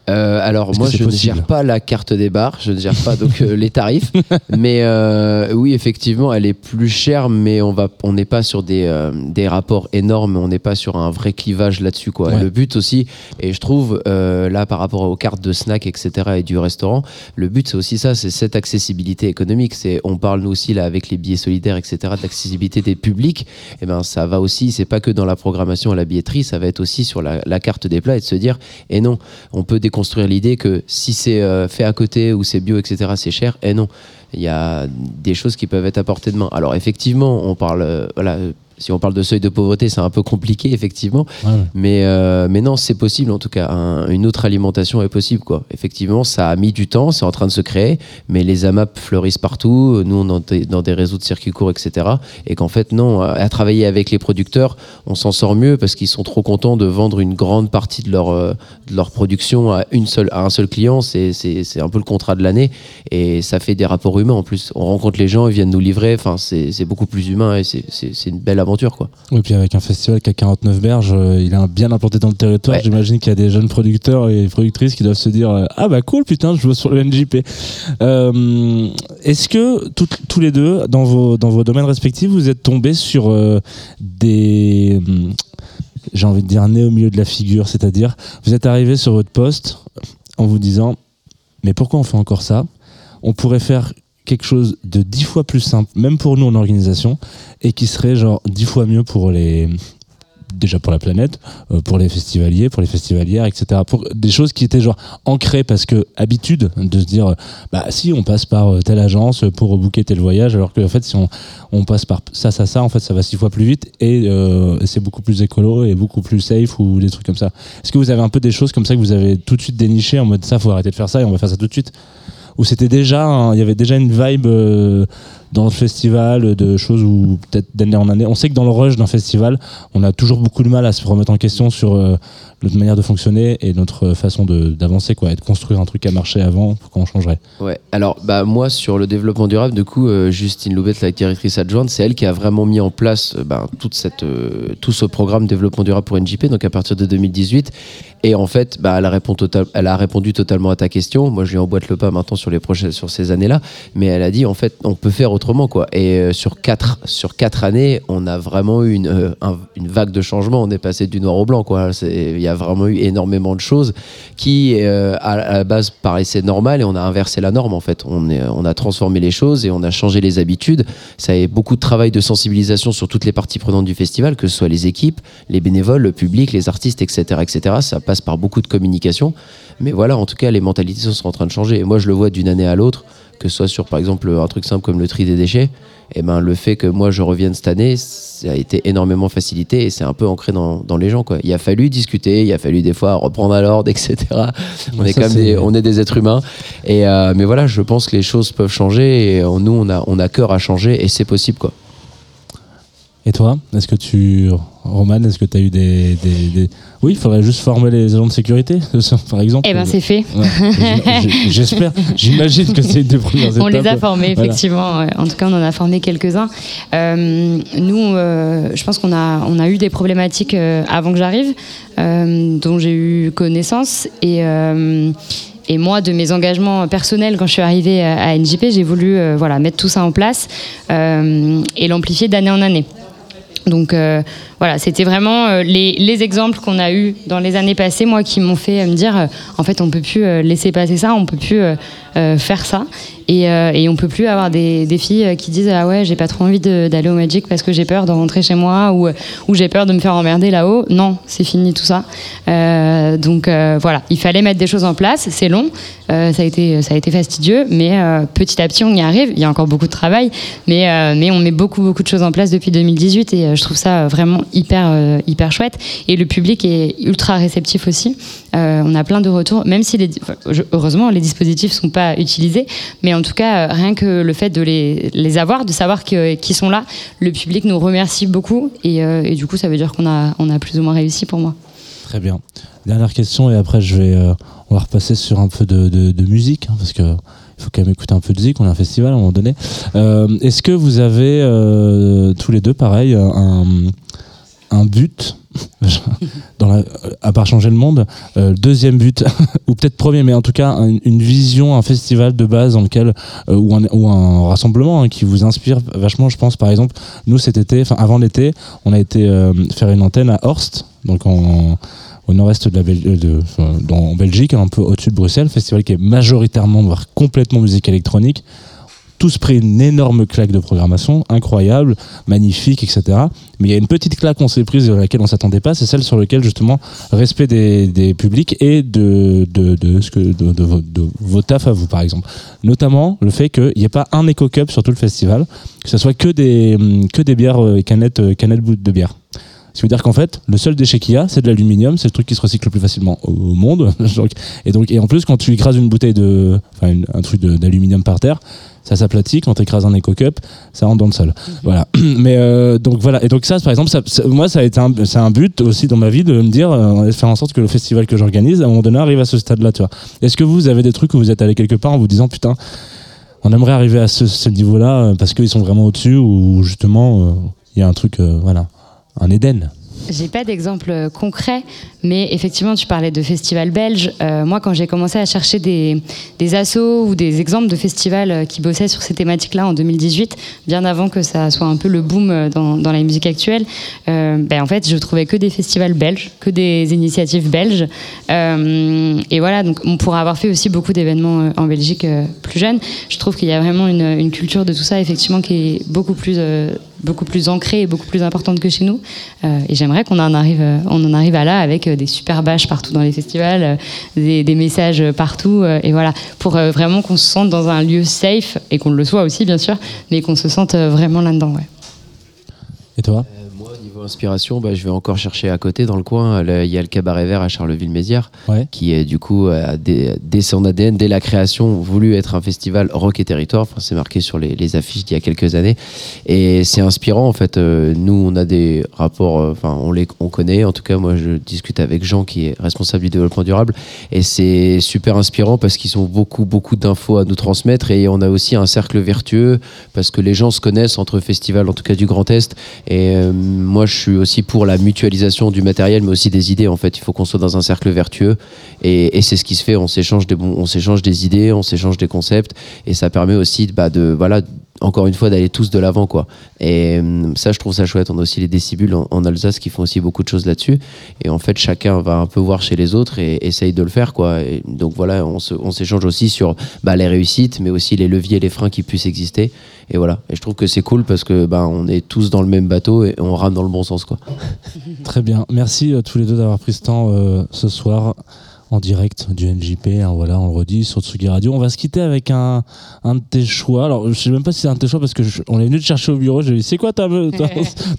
Euh, alors moi je ne gère pas la carte des bars, je ne gère pas donc euh, les tarifs, mais euh, oui effectivement elle est plus chère, mais on va on n'est pas sur des, euh, des rapports énormes, on n'est pas sur un vrai clivage là-dessus quoi. Ouais. Le but aussi, et je trouve euh, là par rapport aux cartes de snack etc et du restaurant, le but c'est aussi ça, c'est cette accessibilité économique. C'est on parle nous aussi là avec les billets solidaires etc d'accessibilité des publics, et ben ça va aussi, c'est pas que dans la programmation à la billetterie, ça va être aussi sur la, la carte des plats et de se dire et non on peut déconstruire l'idée que si c'est euh, fait à côté ou c'est bio, etc., c'est cher. Et non, il y a des choses qui peuvent être à portée de main. Alors effectivement, on parle, euh, voilà, si on parle de seuil de pauvreté, c'est un peu compliqué, effectivement. Ouais. Mais, euh, mais non, c'est possible en tout cas. Un- une autre alimentation est possible. Quoi. Effectivement, ça a mis du temps, c'est en train de se créer, mais les AMAP fleurissent partout. Nous, on est dans des, réseaux de circuits courts, etc. Et qu'en fait, non, à, à travailler avec les producteurs, on s'en sort mieux parce qu'ils sont trop contents de vendre une grande partie de leur, euh, de leur production à, une seule, à un seul client. C'est c'est- c'est un peu le contrat de l'année et ça fait des rapports humains en plus. On rencontre les gens, ils viennent nous livrer. Enfin, c'est c'est beaucoup plus humain et c'est- c'est c'est une belle aventure. Quoi. Et puis avec un festival qui a 49 berges, euh, il est bien implanté dans le territoire. Ouais. J'imagine qu'il y a des jeunes producteurs et productrices qui doivent se dire euh, ah bah cool putain je vois sur le NJP. Euh, Est-ce que tous les deux dans vos dans vos domaines respectifs vous êtes tombés sur euh, des j'ai envie de dire nez au milieu de la figure, c'est-à-dire vous êtes arrivé sur votre poste en vous disant mais pourquoi on fait encore ça? On pourrait faire quelque chose de dix fois plus simple, même pour nous en organisation, et qui serait genre dix fois mieux pour les déjà pour la planète, euh, pour les festivaliers, pour les festivalières, etc. Pour des choses qui étaient genre ancrées parce que habitude de se dire euh, bah si on passe par euh, telle agence pour booker tel voyage, alors que en fait si on, on passe par ça ça ça en fait ça va six fois plus vite et c'est beaucoup plus écolo et beaucoup plus safe ou des trucs comme ça. Est-ce que vous avez un peu des choses comme ça que vous avez tout de suite déniché en mode ça faut arrêter de faire ça et on va faire ça tout de suite? Ou c'était déjà il y avait déjà une vibe euh, dans le festival de choses où peut-être d'année en année on sait que dans le rush d'un festival on a toujours beaucoup de mal à se remettre en question sur euh, notre manière de fonctionner et notre façon d'avancer quoi et de construire un truc a marché avant pourquoi on changerait Ouais, alors bah, moi sur le développement durable, du coup, euh, Justine Loubette, la directrice adjointe, c'est elle qui a vraiment mis en place euh, ben, toute cette, euh, tout ce programme développement durable pour NJP, donc à partir de 2018. Et en fait, bah, elle, a répondu elle a répondu totalement à ta question. Moi, je lui emboîte le pas maintenant sur, les prochaines, sur ces années-là. Mais elle a dit, en fait, on peut faire autrement. Quoi. Et euh, sur, quatre, sur quatre années, on a vraiment eu une, euh, un- une vague de changement. On est passé du noir au blanc. quoi. Il y a vraiment eu énormément de choses qui, euh, à, la base, paraissaient normales et on a inversé la norme, en fait. On, a transformé les choses et on a changé les habitudes. Ça a beaucoup de travail de sensibilisation sur toutes les parties prenantes du festival, que ce soit les équipes, les bénévoles, le public, les artistes, etc., etc. Ça passe par beaucoup de communication. Mais voilà, en tout cas, les mentalités sont en train de changer. Et moi, je le vois d'une année à l'autre, que ce soit sur, par exemple, un truc simple comme le tri des déchets. Et ben, le fait que moi je revienne cette année, ça a été énormément facilité et c'est un peu ancré dans, dans les gens. Quoi. Il a fallu discuter, il a fallu des fois reprendre à l'ordre, etc. On Ouais, est quand même des, on est des êtres humains. Et euh, mais voilà, je pense que les choses peuvent changer et euh, nous on a, on a cœur à changer et c'est possible. Quoi. Et toi est-ce que tu Roman est-ce que tu as eu des, des, des- oui il faudrait juste former les agents de sécurité par exemple Eh ben c'est fait. Ouais, j'espère j'imagine que c'est une des premières étapes On les a formés, Voilà. effectivement. En tout cas, on en a formé quelques-uns. Euh, nous, euh, je pense qu'on a, on a eu des problématiques euh, avant que j'arrive, euh, dont j'ai eu connaissance. Et, et moi, de mes engagements personnels, quand je suis arrivée à, à NJP, j'ai voulu euh, voilà, mettre tout ça en place euh, et l'amplifier d'année en année. Donc euh, voilà, c'était vraiment euh, les, les exemples qu'on a eus dans les années passées, moi, qui m'ont fait euh, me dire, euh, en fait, on peut plus laisser passer ça, on peut plus faire ça, et, et on peut plus avoir des, filles qui disent ah ouais, j'ai pas trop envie d'aller au Magic parce que j'ai peur de rentrer chez moi ou, j'ai peur de me faire emmerder là-haut. Non, c'est fini tout ça. Donc voilà, il fallait mettre des choses en place. C'est long, ça a été ça a été fastidieux, mais petit à petit on y arrive. Il y a encore beaucoup de travail, mais mais on met beaucoup beaucoup de choses en place depuis 2018 et je trouve ça vraiment hyper, euh, hyper chouette. Et le public est ultra réceptif aussi. Euh, on a plein de retours, même si les, heureusement les dispositifs sont pas utilisés, mais en tout cas, euh, rien que le fait de les, les avoir, de savoir qu'ils sont là, le public nous remercie beaucoup. Et, euh, et du coup, ça veut dire qu'on a, on a plus ou moins réussi pour moi. Très bien. Dernière question et après je vais, on va repasser sur un peu de, de- musique hein, parce que il faut quand même écouter un peu de musique. On a un festival à un moment donné. Est-ce que vous avez tous les deux pareil un, un but à part changer le monde, euh, deuxième but ou peut-être premier, mais en tout cas un- une vision, un festival de base dans lequel euh, ou, un, rassemblement hein, qui vous inspire vachement. Je pense par exemple, nous cet été, enfin avant l'été, on a été euh, faire une antenne à Horst, donc au nord-est de la Belgique, un peu au-dessus de Bruxelles, festival qui est majoritairement, voire complètement musique électronique. Tous pris une énorme claque de programmation, incroyable, magnifique, etc. Mais il y a une petite claque qu'on s'est prise à laquelle on s'attendait pas, c'est celle sur laquelle justement respect des, des publics et de, de, de, ce que, de, de vos, de vos tafs à vous par exemple. Notamment le fait qu'il n'y ait pas un éco cup sur tout le festival, que ce soit que des, que des bières euh, canettes, euh, canettes de bière. Ce qui veut dire qu'en fait, le seul déchet qu'il y a, c'est de l'aluminium, c'est le truc qui se recycle le plus facilement au monde. Et donc, et en plus, quand tu écrases une bouteille de, enfin, une- un truc d'aluminium par terre, ça s'aplatit. Quand tu écrases un éco cup, ça rentre dans le sol. Voilà. Mais euh, donc voilà. Et donc ça, par exemple, ça, ça- moi, ça a été un, c'est un but aussi dans ma vie de me dire, euh, de faire en sorte que le festival que j'organise, à un moment donné, arrive à ce stade-là. Tu vois. Est-ce que vous avez des trucs où vous êtes allé quelque part en vous disant, putain, on aimerait arriver à ce, ce niveau-là euh, parce qu'ils sont vraiment au-dessus ou justement, euh, il y a un truc, voilà, un Éden. J'ai pas d'exemple euh, concret, mais effectivement, tu parlais de festivals belges. Euh, moi, quand j'ai commencé à chercher des, des assos ou des exemples de festivals euh, qui bossaient sur ces thématiques-là en 2018, bien avant que ça soit un peu le boom dans, la musique actuelle, euh, ben, en fait, je trouvais que des festivals belges, que des initiatives belges. Et voilà, donc on pourra avoir fait aussi beaucoup d'événements en Belgique plus jeunes. Je trouve qu'il y a vraiment une, une culture de tout ça, effectivement, qui est beaucoup plus, beaucoup plus ancrée et beaucoup plus importante que chez nous. Euh, et j'aimerais qu'on en arrive, euh, on en arrive à là avec euh, des super bâches partout dans les festivals, des, des messages partout, et voilà, pour vraiment qu'on se sente dans un lieu safe et qu'on le soit aussi bien sûr, mais qu'on se sente vraiment là-dedans. Ouais. Et toi? Niveau inspiration, bah, je vais encore chercher à côté dans le coin. Il y a le cabaret vert à Charleville-Mézières, Ouais. qui est du coup, euh, dès, dès son ADN, dès la création, voulu être un festival rock et territoire. Enfin, c'est marqué sur les, les affiches d'il y a quelques années. Et c'est inspirant, en fait. Euh, nous, on a des rapports, euh, enfin, on les on connaît. En tout cas, moi, je discute avec Jean, qui est responsable du développement durable. Et c'est super inspirant parce qu'ils ont beaucoup, beaucoup d'infos à nous transmettre. Et on a aussi un cercle vertueux parce que les gens se connaissent entre festivals, en tout cas du Grand Est. Et euh, moi, je suis aussi pour la mutualisation du matériel, mais aussi des idées. En fait, il faut qu'on soit dans un cercle vertueux. Et, c'est ce qui se fait. On s'échange des, des idées, on s'échange des concepts. Et ça permet aussi bah, de, voilà, encore une fois, d'aller tous de l'avant. quoi. Et euh, ça, je trouve ça chouette. On a aussi les décibules en, Alsace qui font aussi beaucoup de choses là-dessus. Et en fait, chacun va un peu voir chez les autres et essaye de le faire. quoi. Donc voilà, on, s'échange aussi sur bah, les réussites, mais aussi les leviers et les freins qui puissent exister. Et voilà. Et je trouve que c'est cool parce que bah, on est tous dans le même bateau et on rame dans le bon sens. quoi. Très bien. Merci à tous les deux d'avoir pris ce temps euh, ce soir en direct du NJP. hein, voilà, on le redit sur Tsugi Radio. On va se quitter avec un, un de tes choix. Alors, je sais même pas si c'est un de tes choix parce que je- on est venu te chercher au bureau. J'ai dit, c'est quoi ta, ton,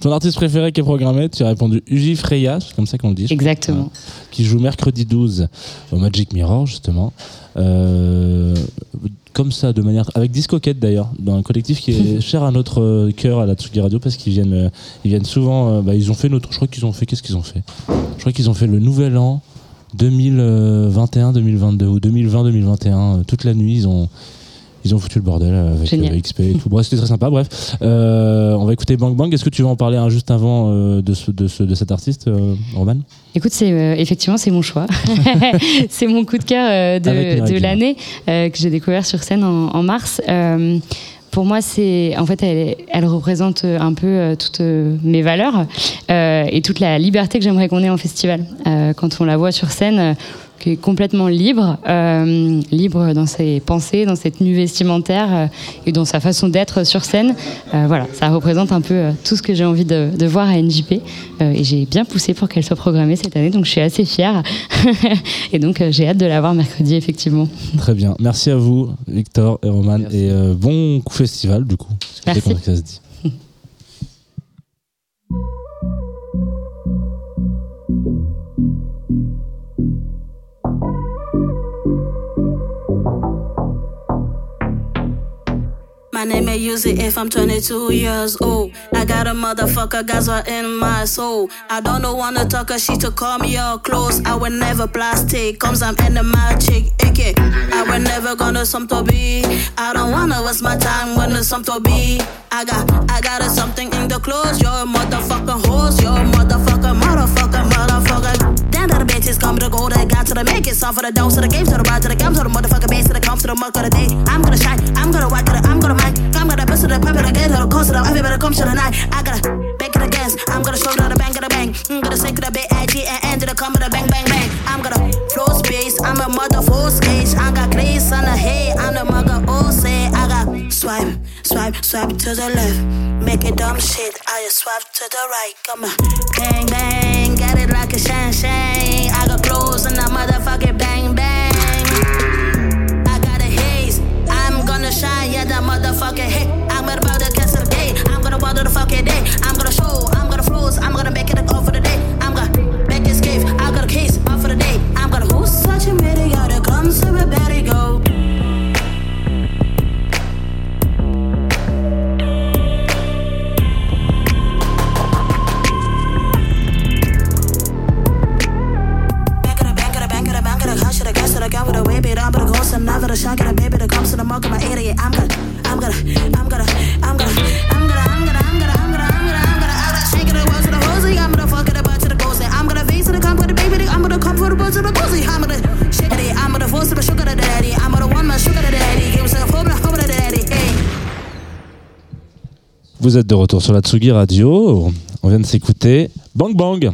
ton artiste préféré qui est programmé? Tu as répondu Uji Freya, c'est comme ça qu'on le dit. crois. Exactement. qui joue mercredi 12 au Magic Mirror justement. Euh, comme ça, de manière avec Discoquette d'ailleurs, dans un collectif qui est cher à notre euh, cœur à la Tsugi Radio parce qu'ils viennent, euh, ils viennent souvent. bah, ils ont fait notre, je crois qu'ils ont fait, qu'est-ce qu'ils ont fait? Je crois qu'ils ont fait le Nouvel An 2021-2022 ou 2020-2021 euh, toute la nuit. Ils ont ils ont foutu le bordel avec Génial. XP et tout. Bref, c'était très sympa. Bref, Euh, on va écouter Bang Bang. Est-ce que tu vas en parler hein, juste avant euh, de, ce, de, ce, de cet artiste, euh, Roman? Écoute, c'est effectivement c'est mon choix. c'est mon coup de cœur de, l'année que j'ai découvert sur scène en, en mars. Pour moi, c'est en fait, elle, elle représente euh, un peu euh, toutes euh, mes valeurs et toute la liberté que j'aimerais qu'on ait en festival. Quand on la voit sur scène, qui est complètement libre, euh, libre dans ses pensées, dans cette tenue vestimentaire euh, et dans sa façon d'être sur scène. Euh, voilà, ça représente un peu euh, tout ce que j'ai envie de, de voir à NJP. Euh, et j'ai bien poussé pour qu'elle soit programmée cette année, donc je suis assez fière. et donc euh, j'ai hâte de la voir mercredi, effectivement. Très bien. Merci à vous, Victor et Roman. Merci. Et euh, bon coup festival, du coup. Merci. comme ça se dit. They may use it if I'm 22 years old. I got a motherfucker Gaza in my soul. I don't know wanna talk her, she to call me all close. I will never plastic, comes I'm in the magic, icky. I will never gonna some to be. I don't wanna waste my time when there's some to be. I got, I got a something in the clothes. You're a motherfucking horse. You're bitches, come to the gold, I got to the make it. Soft for the dose, to the games, to the ride, to the games, to the motherfucking base, to the comps, to the muck of the day. I'm gonna shine, I'm gonna whack it, I'm gonna mic, I'm gonna bust to the pump it again, to the coast, to the everybody come to the night. I gotta bake it again, I'm gonna show mm, to the bang, to the bang. I'm gonna sink to the bit, edgy, and end to the come to the bang, bang, bang. I'm gonna flow space, I'm a mother full skate. I got grace on the head, I'm the mother all say. I got swipe, swipe, swipe to the left. Make it dumb shit, I just swipe to the right. Come on, bang, bang, get it like a shine, shine. I got clothes and a motherfucking bang, bang. I got a haze, I'm gonna shine, yeah, that motherfucking hit. I'm to cancel the day, I'm gonna water the fucking day. I'm gonna show, I'm gonna flows, I'm gonna make it a go for the day. I'm gonna make it escape, I got a case, off for the day. I'm gonna who's such a meteor that comes to Vous êtes de retour sur la Tsugi Radio. On vient de s'écouter Bang Bang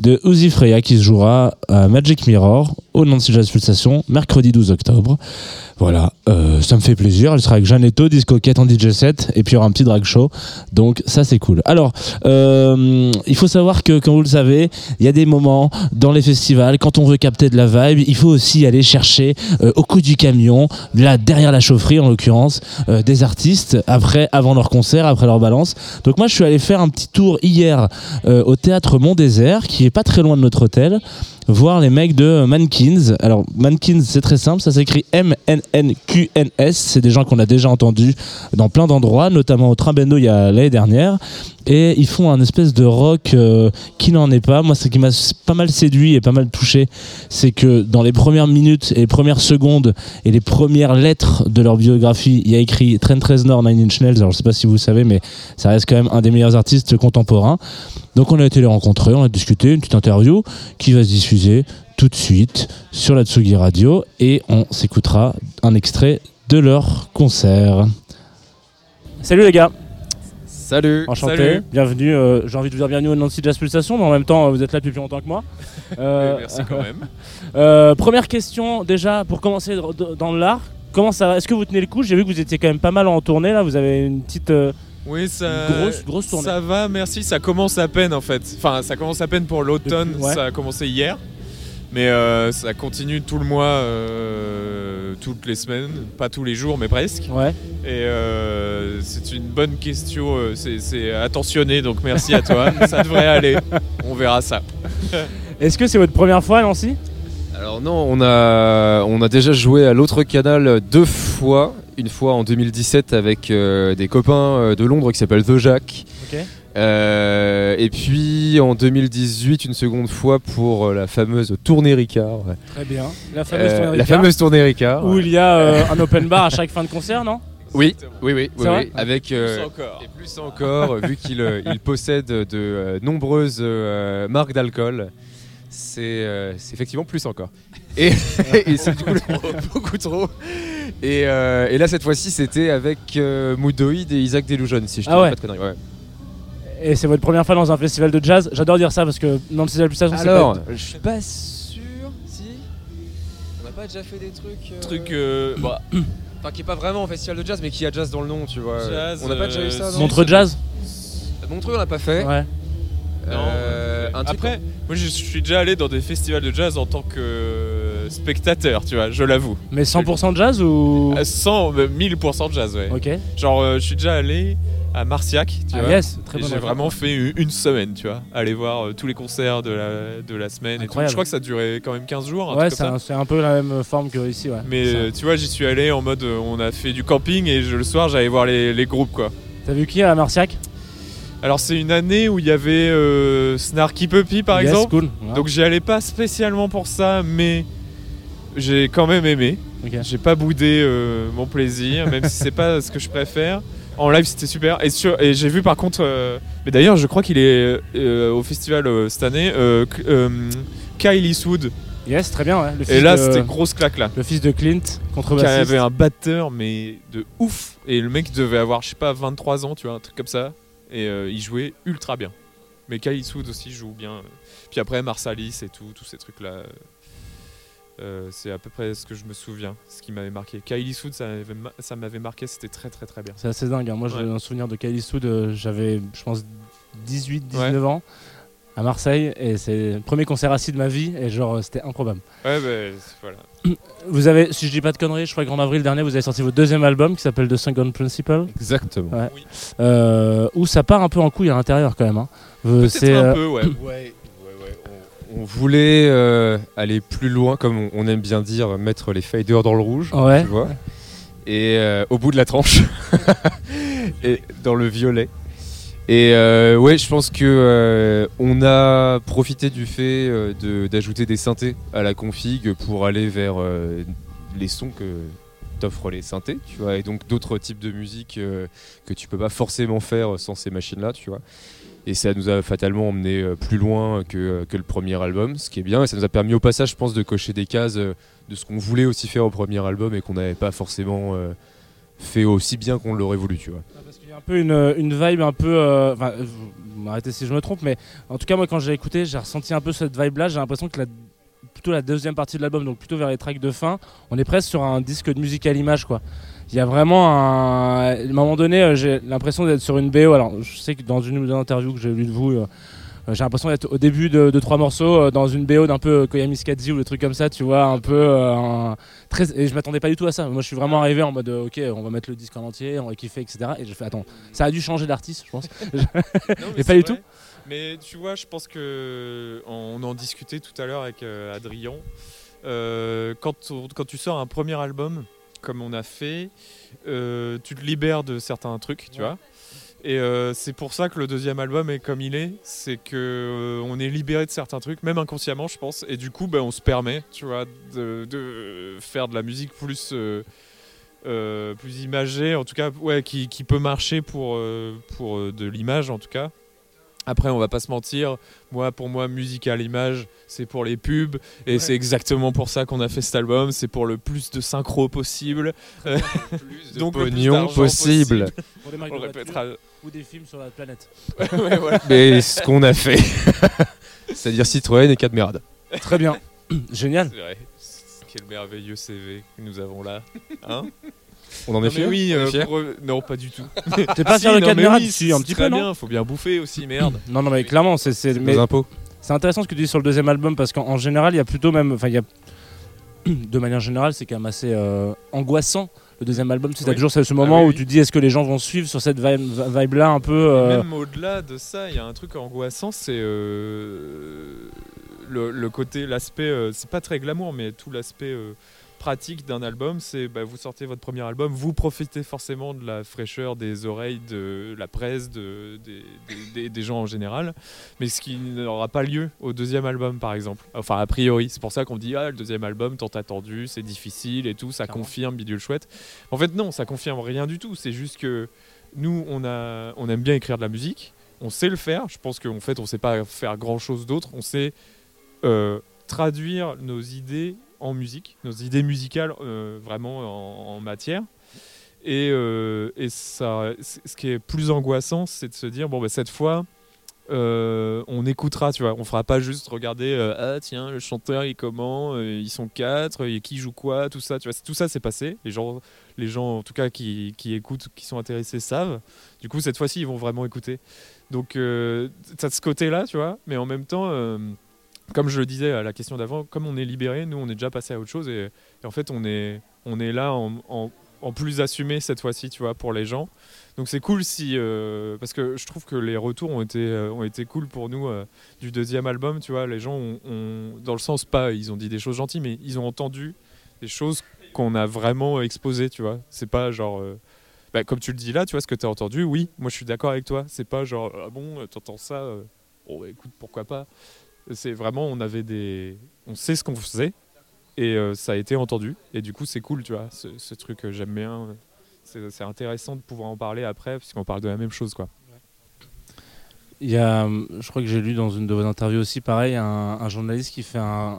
de Uzi Freya qui se jouera Magic Mirror au Nancy Jazz Pulsation mercredi 12 octobre. Voilà, euh, ça me fait plaisir. Elle sera avec Jeannetto, Disco Cat en DJ set et puis il y aura un petit drag show. Donc ça c'est cool. Alors, euh, il faut savoir que comme vous le savez, il y a des moments dans les festivals quand on veut capter de la vibe, il faut aussi aller chercher euh, au coup du camion, là derrière la chaufferie en l'occurrence, des artistes après, avant leur concert, après leur balance. Donc moi je suis allé faire un petit tour hier au théâtre Mont Désert, qui est pas très loin de notre hôtel, voir les mecs de Mankins. Alors Mankins c'est très simple, ça s'écrit M-N-N-Q-N-S. C'est des gens qu'on a déjà entendus dans plein d'endroits, notamment au Trimbendo il y a l'année dernière. Et ils font un espèce de rock euh, qui n'en est pas. Moi, ce qui m'a pas mal séduit et pas mal touché, c'est que dans les premières minutes et les premières secondes et les premières lettres de leur biographie, il y a écrit Trent Reznor, Nine Inch Nails. Alors, je sais pas si vous savez, mais ça reste quand même un des meilleurs artistes contemporains. Donc, on a été les rencontrer, on a discuté, une petite interview qui va se diffuser tout de suite sur la Tsugi Radio et on s'écoutera un extrait de leur concert. Salut les gars Salut. Enchanté, Salut. bienvenue. euh, J'ai envie de vous dire bienvenue au Nancy Jazz Pulsation, mais en même temps, euh, vous êtes là depuis plus longtemps que moi. Euh, merci quand même. euh, première question, déjà, pour commencer dans l'art, comment ça va? Est-ce que vous tenez le coup? J'ai vu que vous étiez quand même pas mal en tournée, là. Vous avez une petite. Oui, ça. Grosse- grosse tournée. Ça va, merci. Ça commence à peine en fait. Enfin, ça commence à peine pour l'automne. Depuis- ouais. Ça a commencé hier. Mais euh, ça continue tout le mois, euh, toutes les semaines, pas tous les jours, mais presque. Ouais. Et euh, c'est une bonne question, c'est- c'est attentionné, donc merci à toi. ça devrait aller, on verra ça. Est-ce que c'est votre première fois à Nancy? Alors non, on a, on a déjà joué à l'autre canal deux fois. Une fois en 2017 avec euh, des copains euh, de Londres qui s'appellent The Jack. Euh, et puis en 2018 une seconde fois pour la fameuse tournée Ricard. ouais. Très bien. La fameuse Euh, tournée la Ricard, fameuse tournée Ricard. Où ouais. il y a euh, un open bar à chaque fin de concert, non? Oui, oui, oui, avec euh, Plus encore. et plus encore, vu qu'il il possède de euh, nombreuses euh, marques d'alcool, c'est euh, c'est effectivement plus encore. Et, et c'est du coup le- beaucoup trop. Et, euh, et là, cette fois-ci, c'était avec euh, Moudoïd et Isaac Delusion, si je ne Ah ouais. pas de conneries. ouais. Et c'est votre première fois dans un festival de jazz J'adore dire ça parce que Nancy Jazz Pulsation, c'est Alors, pas- je suis pas sûr, si. On n'a pas déjà fait des trucs. euh, Truc, euh, bah, Enfin, qui est pas vraiment un festival de jazz, mais qui a jazz dans le nom, tu vois. Jazz, on n'a pas déjà eu ça, Montreux Jazz Montreux, on l'a pas fait. Ouais. Euh, un truc Après, moi je suis déjà allé dans des festivals de jazz en tant que euh, spectateur, tu vois, je l'avoue. Mais 100% de jazz ou? À 100, euh, 1000% de jazz, ouais. Ok. Genre, euh, je suis déjà allé à Marciac, tu Ah, vois. yes, très Et bonne j'ai vraiment fait une, semaine, tu vois, aller voir euh, tous les concerts de la, de la semaine. Et tout. Je crois que ça durait quand même 15 jours. Ouais, c'est un, peu la même forme que ici, ouais. Mais euh, tu vois, j'y suis allé en mode, on a fait du camping et je- le soir, j'allais voir les, les groupes, quoi. T'as vu qui à Marciac? Alors c'est une année où il y avait euh, Snarky Puppy par Yes, exemple. cool. Donc j'y allais pas spécialement pour ça, mais j'ai quand même aimé. J'ai pas boudé euh, mon plaisir, même si c'est pas ce que je préfère. En live c'était super. Et, sur- et j'ai vu par contre, euh, mais d'ailleurs je crois qu'il est au festival cette année, Kyle Eastwood. Yes, très bien, ouais. Le Et là de- c'était grosse claque là. Le fils de Clint, Qui contrebassiste. avait un batteur mais de ouf. Et le mec devait avoir je sais pas 23 ans, tu vois, un truc comme ça. Et euh, il jouait ultra bien. Mais Kyle Eastwood aussi joue bien. Puis après Marsalis et tout, tous ces trucs là. Euh, c'est à peu près ce que je me souviens, ce qui m'avait marqué. Kyle Eastwood, ça m'avait marqué, c'était très très très bien. C'est assez dingue. hein. Moi, j'ai Ouais. un souvenir de Kylie Eastwood, euh, j'avais, je pense, 18, 19 ans à Marseille. Et c'est le premier concert assis de ma vie. Et genre, euh, c'était improbable. Ouais, bah, voilà. Vous avez, si je dis pas de conneries, je crois qu'en avril dernier, vous avez sorti votre deuxième album qui s'appelle The Second Principle. Exactement. Ouais. Euh, où ça part un peu en couille à l'intérieur quand même. hein. Peut-être c'est, un euh, peu, ouais. On, voulait euh, aller plus loin, comme on, on aime bien dire, mettre les faders dans le rouge, Ouais. tu vois. Et euh, au bout de la tranche, et dans le violet. Et euh, ouais, je pense que euh, on a profité du fait euh, de- d'ajouter des synthés à la config pour aller vers euh, les sons que t'offrent les synthés, tu vois, et donc d'autres types de musique que tu peux pas forcément faire sans ces machines-là, tu vois. Et ça nous a fatalement emmené plus loin que, que le premier album, ce qui est bien. Et ça nous a permis au passage, je pense, de cocher des cases de ce qu'on voulait aussi faire au premier album et qu'on n'avait pas forcément fait aussi bien qu'on l'aurait voulu, tu vois. Peu une, une vibe un peu. euh, Enfin, euh, vous m'arrêtez si je me trompe, mais en tout cas, moi, quand j'ai écouté, j'ai ressenti un peu cette vibe-là. J'ai l'impression que la, plutôt la deuxième partie de l'album, donc plutôt vers les tracks de fin, on est presque sur un disque de musique à l'image, quoi. Il y a vraiment un. À un moment donné, euh, j'ai l'impression d'être sur une BO. Alors, je sais que dans une ou deux interviews que j'ai lues de vous, euh, j'ai l'impression d'être au début de, de trois morceaux euh, dans une BO d'un peu euh, Koyami Skadzi ou des trucs comme ça, tu vois, un peu. euh, un- très, et je m'attendais pas du tout à ça. Moi, je suis vraiment arrivé en mode, euh, ok, on va mettre le disque en entier, on va kiffer, etc. Et je fais, attends, ça a dû changer d'artiste, je pense. Non, mais Et pas du vrai. tout. Mais tu vois, je pense que on en discutait tout à l'heure avec euh, Adrien. Euh, quand, quand tu sors un premier album, comme on a fait, euh, tu te libères de certains trucs, tu vois. Et euh, c'est pour ça que le deuxième album est comme il est, c'est que euh, on est libéré de certains trucs, même inconsciemment, je pense. Et du coup, ben, on se permet, tu vois, de, de faire de la musique plus euh, plus imagée, en tout cas, ouais, qui, qui peut marcher pour pour de l'image, en tout cas. Après, on va pas se mentir. Moi, pour moi, musique à l'image, c'est pour les pubs, et Ouais. c'est exactement pour ça qu'on a fait cet album. C'est pour le plus de synchro possible, Euh, de donc le plus pognon possible. Marques On le répétera. Ou des films sur la planète. Ouais, voilà. Mais ce qu'on a fait, c'est-à-dire Citroën et Cadmerade. Très bien. Génial. C'est vrai. Quel merveilleux CV que nous avons là. Hein On en est oui, euh, fiers pour- non, pas du tout. T'es pas Si, fier de Cadmerade oui, Si, un c'est petit très peu, non bien. Faut bien bouffer aussi, merde. Non, non, mais clairement, c'est. c'est- mais impôts. C'est intéressant ce que tu dis sur le deuxième album parce qu'en en général, il y a plutôt même. Enfin, il y a. De manière générale, c'est quand même assez euh, angoissant. Le deuxième album, tu toujours ce Ah moment oui, où oui. tu dis est-ce que les gens vont suivre sur cette vibe- vibe-là un peu. euh, Même au-delà de ça, il y a un truc angoissant, c'est euh, le, le côté, l'aspect, euh, c'est pas très glamour, mais tout l'aspect pratique d'un album, c'est bah, vous sortez votre premier album, vous profitez forcément de la fraîcheur des oreilles de la presse, de, des, des- des- des gens en général, mais ce qui n'aura pas lieu au deuxième album par exemple. Enfin, a priori, c'est pour ça qu'on dit ah le deuxième album tant attendu, c'est difficile et tout, ça Clairement. confirme bidule chouette. En fait non, ça confirme rien du tout. C'est juste que nous on a, on aime bien écrire de la musique, on sait le faire. Je pense qu'en fait on sait pas faire grand chose d'autre. On sait euh, traduire nos idées en musique, nos idées musicales euh, vraiment en, matière. Et, euh, et ça, ce qui est plus angoissant, c'est de se dire bon, bah, cette fois, euh, on écoutera, tu vois. On fera pas juste regarder ah tiens le chanteur il comment, ils sont quatre, et qui joue quoi, tout ça, tu vois. Tout ça c'est passé. Les gens, les gens en tout cas qui, qui écoutent, qui sont intéressés savent. Du coup cette fois-ci ils vont vraiment écouter. Donc euh, t'as ce côté-là, tu vois. Mais en même temps. Comme je le disais à la question d'avant, comme on est libéré, nous on est déjà passé à autre chose et, en fait on est, on est là en, plus assumé cette fois-ci, tu vois, pour les gens. Donc c'est cool si euh, parce que je trouve que les retours ont été euh, ont été cool pour nous euh, du deuxième album, tu vois, les gens ont, dans le sens pas ils ont dit des choses gentilles mais ils ont entendu des choses qu'on a vraiment exposées, tu vois. C'est pas genre bah, comme tu le dis là, tu vois ce que tu as entendu, oui, moi je suis d'accord avec toi, c'est pas genre ah bon, t'entends ça bon bah, écoute, pourquoi pas. C'est vraiment on avait des on sait ce qu'on faisait et euh, ça a été entendu et du coup c'est cool, tu vois, ce, truc que j'aime bien. C'est intéressant de pouvoir en parler après, puisqu'on parle de la même chose. Quoi. Il y a, euh, je crois que j'ai lu dans une de vos interviews aussi, pareil, un, journaliste qui fait un,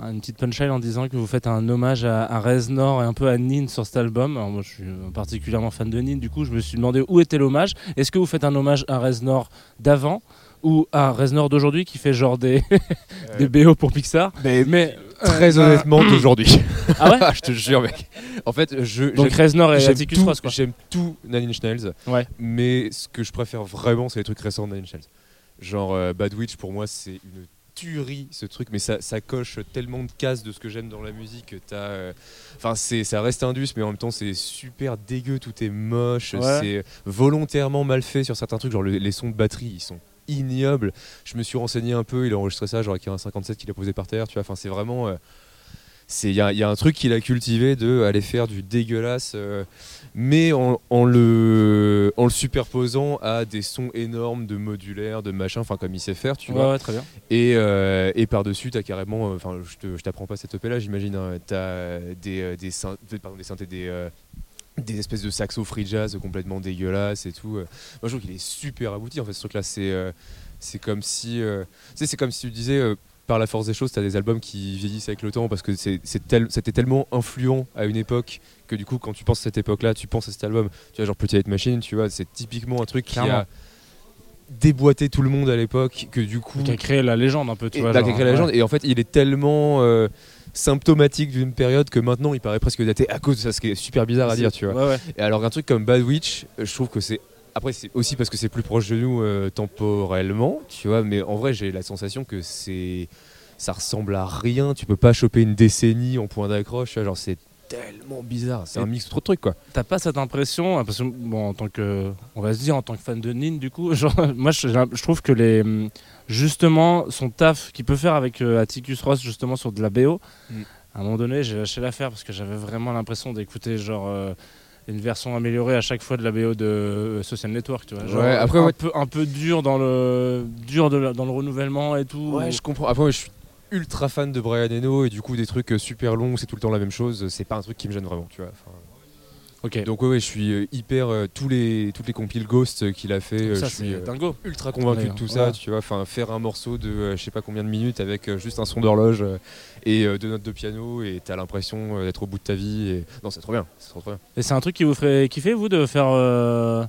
un- une petite punchline en disant que vous faites un hommage à, à Reznor et un peu à Nin sur cet album. Alors moi, je suis particulièrement fan de Nin, du coup, je me suis demandé où était l'hommage. Est-ce que vous faites un hommage à Reznor d'avant ou à Reznor d'aujourd'hui qui fait genre des, des BO pour Pixar Mais Très euh, honnêtement, d'aujourd'hui. Ah ouais Je te jure, mec. En fait, je. Donc Reznor et Atticus tout- Ross, quoi. J'aime tout Nine Inch Nails. Ouais. Mais ce que je préfère vraiment, c'est les trucs récents de Nine Inch Nails. Genre euh, Bad Witch, pour moi, c'est une tuerie ce truc, mais ça, ça coche tellement de cases de ce que j'aime dans la musique. que T'as, euh, enfin, c'est, ça reste indus, mais en même temps, c'est super dégueu, tout est moche, Ouais. c'est volontairement mal fait sur certains trucs. Genre le- les sons de batterie, ils sont ignobles. Je me suis renseigné un peu, il a enregistré ça, genre avec un 57 qu'il a posé par terre, tu vois. Enfin, c'est vraiment. euh, c'est il y, a- il y a un truc qu'il a cultivé de aller faire du dégueulasse euh, mais en, en le en le superposant à des sons énormes de modulaire de machin enfin comme il sait faire tu Ouais, vois ouais, très bien. et, euh, et par dessus t'as carrément enfin je t'apprends pas cette EP là j'imagine hein, t'as des des, syn- pardon, des synthés des des espèces de saxo jazz complètement dégueulasses et tout. euh. Moi, je trouve qu'il est super abouti en fait ce truc-là. C'est euh, c'est comme si, euh, c'est comme si tu disais, euh, par la force des choses, tu as des albums qui vieillissent avec le temps parce que c'est tel- c'était tellement influent à une époque que du coup, quand tu penses à cette époque-là, tu penses à cet album. Tu vois, genre Hate Machine, tu vois, c'est typiquement un truc qui a déboîté tout le monde à l'époque que du coup Qui a créé la légende un peu, tu et, vois. bah, genre, créé la ouais. légende. Et en fait, il est tellement euh, symptomatique d'une période que maintenant il paraît presque daté à cause de ça, ce qui est super bizarre à dire, tu vois. Ouais, ouais. Et alors, un truc comme Bad Witch, je trouve que c'est. Après, c'est aussi parce que c'est plus proche de nous euh, temporellement, tu vois, mais en vrai, j'ai la sensation que c'est. Ça ressemble à rien, tu peux pas choper une décennie en point d'accroche, genre c'est tellement bizarre, c'est un mix trop de trucs quoi. T'as pas cette impression, hein, parce que bon, en tant que, on va se dire en tant que fan de Nin, du coup, genre, moi je, je trouve que les, justement, son taf qu'il peut faire avec euh, Atticus Ross justement sur de la BO, Mm. à un moment donné j'ai lâché l'affaire parce que j'avais vraiment l'impression d'écouter genre euh, une version améliorée à chaque fois de la BO de euh, Social Network, tu vois. Genre, Ouais, après, un ouais. peu, un peu dur dans le, dur de la- dans le renouvellement et tout. Ouais, je comprends. Après, je suis ultra fan de Brian Eno et du coup, des trucs euh, super longs, c'est tout le temps la même chose, c'est pas un truc qui me gêne vraiment, tu vois. Enfin. Donc, ouais, je suis euh, hyper. euh, tous, les, toutes les compiles Ghost qu'il a fait, ça je suis euh, dingo. ultra convaincu de tout ça, tu vois. Enfin, faire un morceau de euh, je sais pas combien de minutes avec juste un son d'horloge et deux notes de piano et t'as l'impression d'être au bout de ta vie. Et... Non, c'est trop bien, c'est trop, trop bien. Et c'est un truc qui vous ferait kiffer vous de faire de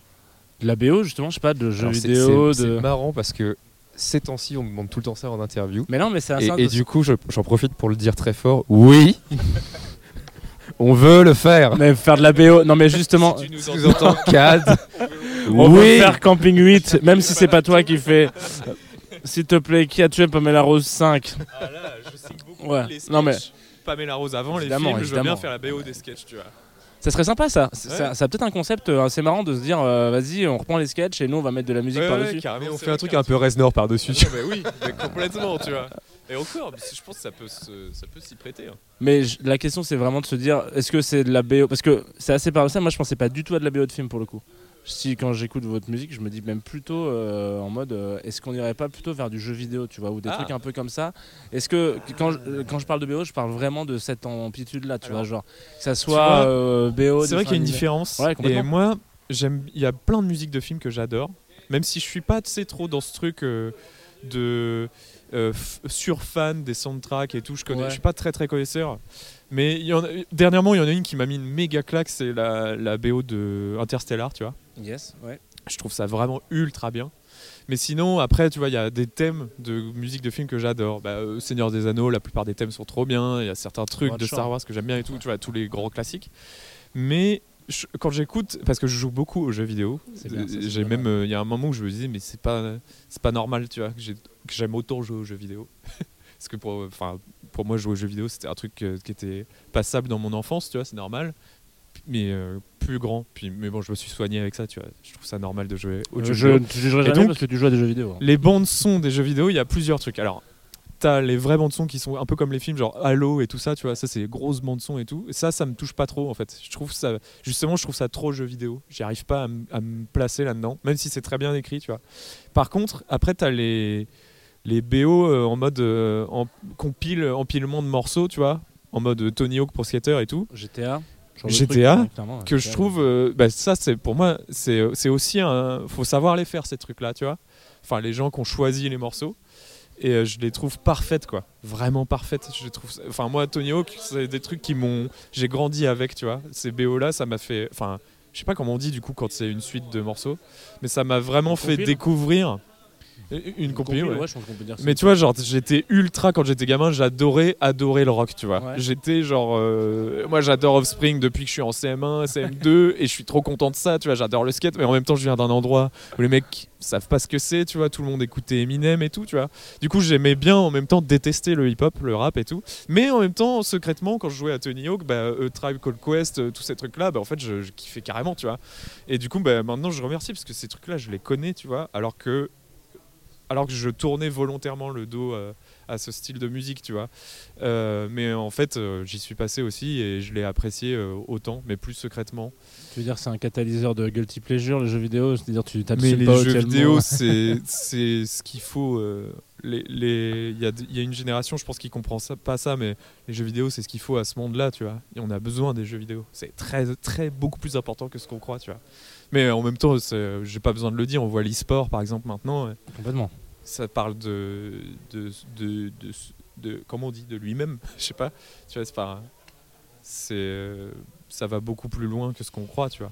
la BO justement, je sais pas, de jeux Alors, vidéo, c'est- de. C'est marrant parce que ces temps-ci, on me demande tout le temps ça en interview. Mais non, mais c'est Et, et du coup, je- j'en profite pour le dire très fort. Oui, on veut le faire. Mais faire de la BO, non mais justement, Si tu nous Sous-entend CAD. on veut oui. faire Camping 8, même si c'est pas toi qui fais. S'il te plaît, qui a tué Pamela Rose 5 Ah là, je sais beaucoup Ouais. les Non, mais- sketchs. Pamela Rose avant Évidemment, les films, je veux bien évidemment. faire la BO des sketchs, tu vois. Ça serait sympa ça. Ouais. Ça, ça a peut-être un concept euh, assez marrant de se dire euh, vas-y, on reprend les sketchs et nous on va mettre de la musique Ouais, par-dessus. on fait un truc un peu Reznor par-dessus. Mais oui, mais complètement, tu vois. Et encore, je pense que ça peut, se- ça peut s'y prêter. hein. Mais la question c'est vraiment de se dire est-ce que c'est de la BO Parce que c'est assez paradoxal, moi je pensais pas du tout à de la BO de film pour le coup. Si quand j'écoute votre musique, je me dis même plutôt euh, en mode euh, est-ce qu'on irait pas plutôt vers du jeu vidéo, tu vois, ou des Ah. trucs un peu comme ça Est-ce que quand je, euh, quand je parle de BO, je parle vraiment de cette amplitude là, tu Alors, vois, genre que ça vois, soit euh, BO. C'est vrai qu'il y a une différence. Ouais, et moi, j'aime. Il y a plein de musiques de films que j'adore, même si je suis pas, sais, trop dans ce truc de sur fan des soundtracks et tout. Je connais, Ouais. je suis pas très très connaisseur. Mais il y en a- dernièrement, il y en a une qui m'a mis une méga claque, c'est la, la BO de Interstellar, tu vois. Yes, ouais. Je trouve ça vraiment ultra bien. Mais sinon, après, tu vois, il y a des thèmes de musique de film que j'adore. Bah, euh, Seigneur des Anneaux, la plupart des thèmes sont trop bien. Il y a certains trucs de. Star Wars que j'aime bien et tout, tu vois, tous les grands classiques. Mais je- quand j'écoute, parce que je joue beaucoup aux jeux vidéo, j'ai même, euh, il y a un moment où je me disais, mais c'est pas, c'est pas normal, tu vois, que j'aime autant jouer aux jeux vidéo. parce que pour, enfin, pour moi, jouer aux jeux vidéo, c'était un truc euh, qui était passable dans mon enfance, tu vois, c'est normal. Mais euh, plus grand. Puis, mais bon, je me suis soigné avec ça, tu vois. Je trouve ça normal de jouer au Euh, jeu je, vidéo. tu jouerais jamais donc, parce que tu joues à des jeux vidéo. hein. les bandes son des jeux vidéo, il y a plusieurs trucs. Alors, t'as les vraies bandes son qui sont un peu comme les films, genre Halo et tout ça, tu vois. Ça, c'est les grosses bandes son et tout. Et ça, ça me touche pas trop, en fait. Je trouve ça, justement, je trouve ça trop jeu vidéo. J'y arrive pas à, me placer là-dedans, même si c'est très bien écrit, tu vois. Par contre, après, t'as les les BO euh, en mode euh, en compile empilement de morceaux, tu vois, en mode Tony Hawk Pro Skater et tout. GTA. GTA, truc, que je trouve euh, bah, ça c'est pour moi c'est aussi un faut savoir les faire ces trucs là tu vois. Enfin les gens qui ont choisi les morceaux. Et euh, je les trouve parfaites quoi. Vraiment parfaites. Je trouve enfin moi Tony Hawk c'est des trucs qui m'ont j'ai grandi avec tu vois. Ces BO là ça m'a fait enfin je sais pas comment on dit du coup quand c'est une suite de morceaux mais ça m'a vraiment fait compile découvrir une, une compile, ouais. ouais, je pense qu'on peut dire ça. Mais tu vois, genre, j'étais ultra quand j'étais gamin, j'adorais, adorer le rock, tu vois. Ouais. J'étais genre, euh, moi j'adore Offspring depuis que je suis en CM1, CM2, et je suis trop content de ça, tu vois. J'adore le skate, mais en même temps, je viens d'un endroit où les mecs savent pas ce que c'est, tu vois. Tout le monde écoutait Eminem et tout, tu vois. Du coup, j'aimais bien en même temps détester le hip-hop, le rap et tout. Mais en même temps, secrètement, quand je jouais à Tony Hawk, bah, euh, Tribe Called Quest, euh, tous ces trucs-là, bah, en fait, je, je kiffais carrément, tu vois. Et du coup, bah, maintenant, je remercie parce que ces trucs-là, je les connais, tu vois. Alors que alors que je tournais volontairement le dos euh, à ce style de musique, tu vois. Euh, mais en fait, euh, j'y suis passé aussi et je l'ai apprécié euh, autant, mais plus secrètement. Tu veux dire c'est un catalyseur de guilty pleasure, les jeux vidéo C'est-à-dire tu tapes Mais les pas jeux vidéo, c'est ce qu'il faut. euh, les- les- Il y, a, il y a une génération, je pense, qui comprend ça, pas ça, mais les jeux vidéo, c'est ce qu'il faut à ce monde-là, tu vois. Et on a besoin des jeux vidéo. C'est très, très, beaucoup plus important que ce qu'on croit, tu vois. Mais en même temps, j'ai pas besoin de le dire. On voit l'e-sport, par exemple, maintenant. Complètement. Ça parle de, de, de, de, de- comment on dit, de lui-même. Je sais pas. Tu vois, c'est pas. C'est, euh, ça va beaucoup plus loin que ce qu'on croit, tu vois.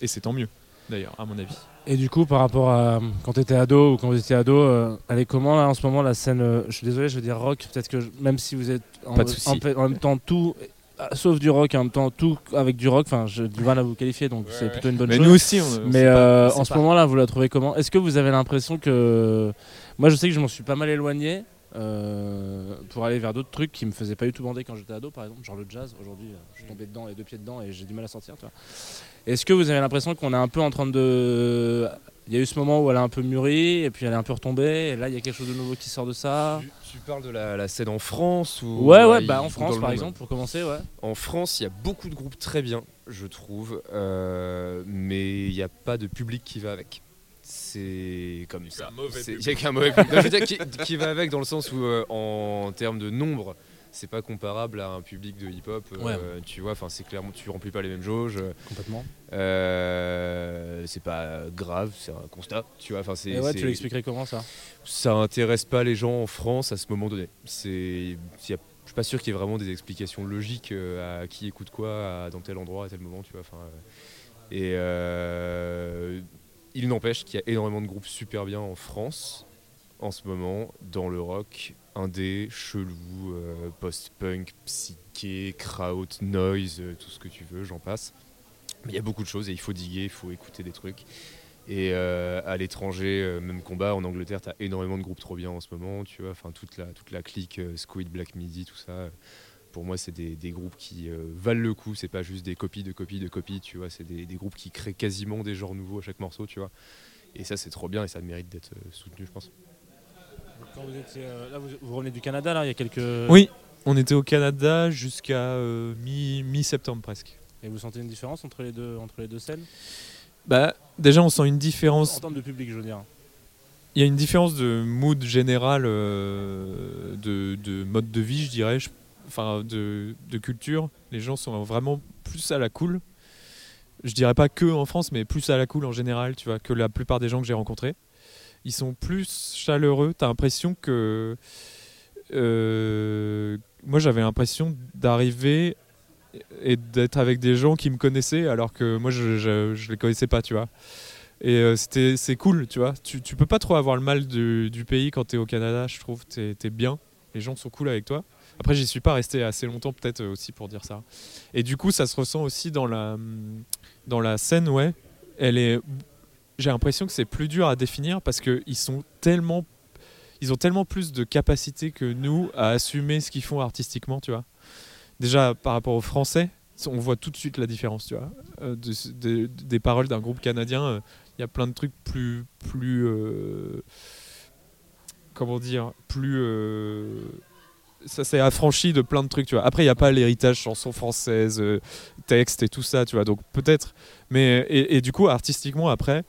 Et c'est tant mieux, d'ailleurs, à mon avis. Et du coup, par rapport à quand tu étais ado ou quand vous étiez ado, euh, elle est comment là en ce moment la scène euh, Je suis désolé, je veux dire rock. Peut-être que je- même si vous êtes en, Pas de en, en même temps tout, euh, sauf du rock, en même temps tout avec du rock. Enfin, j'ai du mal à vous qualifier, donc c'est plutôt une bonne Mais chose. nous aussi, on- on Mais pas- euh, on en ce pas. moment-là, vous la trouvez comment? Est-ce que vous avez l'impression que moi, je sais que je m'en suis pas mal éloigné. euh, pour aller vers d'autres trucs qui me faisaient pas du tout bander quand j'étais ado, par exemple, genre le jazz. Aujourd'hui, euh, je suis tombé dedans, les deux pieds dedans, et j'ai du mal à sortir. tu vois. Est-ce que vous avez l'impression qu'on est un peu en train de. Il y a eu ce moment où elle a un peu mûri, et puis elle est un peu retombée, et là il y a quelque chose de nouveau qui sort de ça. Tu parles de la, la scène en France ou Ouais, ouais, bah en France par exemple, pour commencer, ouais. En France, il y a beaucoup de groupes très bien, je trouve, euh, mais il n'y a pas de public qui va avec. C'est comme ça. Il n'y a qu'un mauvais public. Non, je veux dire, qui, qui va avec dans le sens où, euh, en termes de nombre, c'est pas comparable à un public de hip-hop. euh, Ouais. Tu vois, enfin, c'est clairement, tu remplis pas les mêmes jauges. Complètement. Euh, c'est pas grave, c'est un constat. Tu vois, enfin, c'est. Ouais, tu l'expliquerais comment ça? Ça intéresse pas les gens en France à ce moment donné. C'est, je suis pas sûr qu'il y ait vraiment des explications logiques euh, à qui écoute quoi à- dans tel endroit à tel moment, tu vois. Enfin, euh, et euh, il n'empêche qu'il y a énormément de groupes super bien en France en ce moment dans le rock indé, chelou, euh, post-punk, psyché, kraut, noise, euh, tout ce que tu veux, j'en passe. Mais il y a beaucoup de choses et il faut diguer, il faut écouter des trucs. Et euh, à l'étranger, même combat, en Angleterre, tu as énormément de groupes trop bien en ce moment, tu vois, enfin toute la, clique Squid, Black Midi, tout ça. Pour moi, c'est des, groupes qui valent le coup, c'est pas juste des copies de copies de copies, tu vois, c'est des, des groupes qui créent quasiment des genres nouveaux à chaque morceau, tu vois. Et ça, c'est trop bien et ça mérite d'être soutenu, je pense. Quand vous étiez, euh, là, vous, vous revenez du Canada, là, il y a quelques. Oui, on était au Canada jusqu'à euh, mi- mi-septembre presque. Et vous sentez une différence entre les deux, entre les deux scènes? Bah, déjà, on sent une En différence. termes de public, je veux dire. Il y a une différence de mood général, euh, de, de mode de vie, je dirais, je- enfin de, de culture. Les gens sont vraiment plus à la cool. Je dirais pas que en France, mais plus à la cool en général, tu vois, que la plupart des gens que j'ai rencontrés. Ils sont plus chaleureux. T'as l'impression que. euh, moi, j'avais l'impression d'arriver et d'être avec des gens qui me connaissaient alors que moi, je, je, les connaissais pas, tu vois. Et euh, c'est cool, tu vois. Tu, tu peux pas trop avoir le mal du, du pays quand t'es au Canada, je trouve. T'es es bien, les gens sont cool avec toi. Après, j'y suis pas resté assez longtemps, peut-être euh, aussi pour dire ça. Et du coup, ça se ressent aussi dans la, dans la scène, ouais. Elle est. J'ai l'impression que c'est plus dur à définir parce qu'ils sont tellement. Ils ont tellement plus de capacité que nous à assumer ce qu'ils font artistiquement, tu vois. Déjà par rapport aux Français, on voit tout de suite la différence, tu vois. Euh, de- de- des paroles d'un groupe canadien, euh, il y a plein de trucs plus. plus euh, comment dire Plus. Ça s'est affranchi de plein de trucs, tu vois. Après, il n'y a pas l'héritage chanson française, euh, texte et tout ça, tu vois. Donc peut-être. Mais et, du coup, artistiquement, après,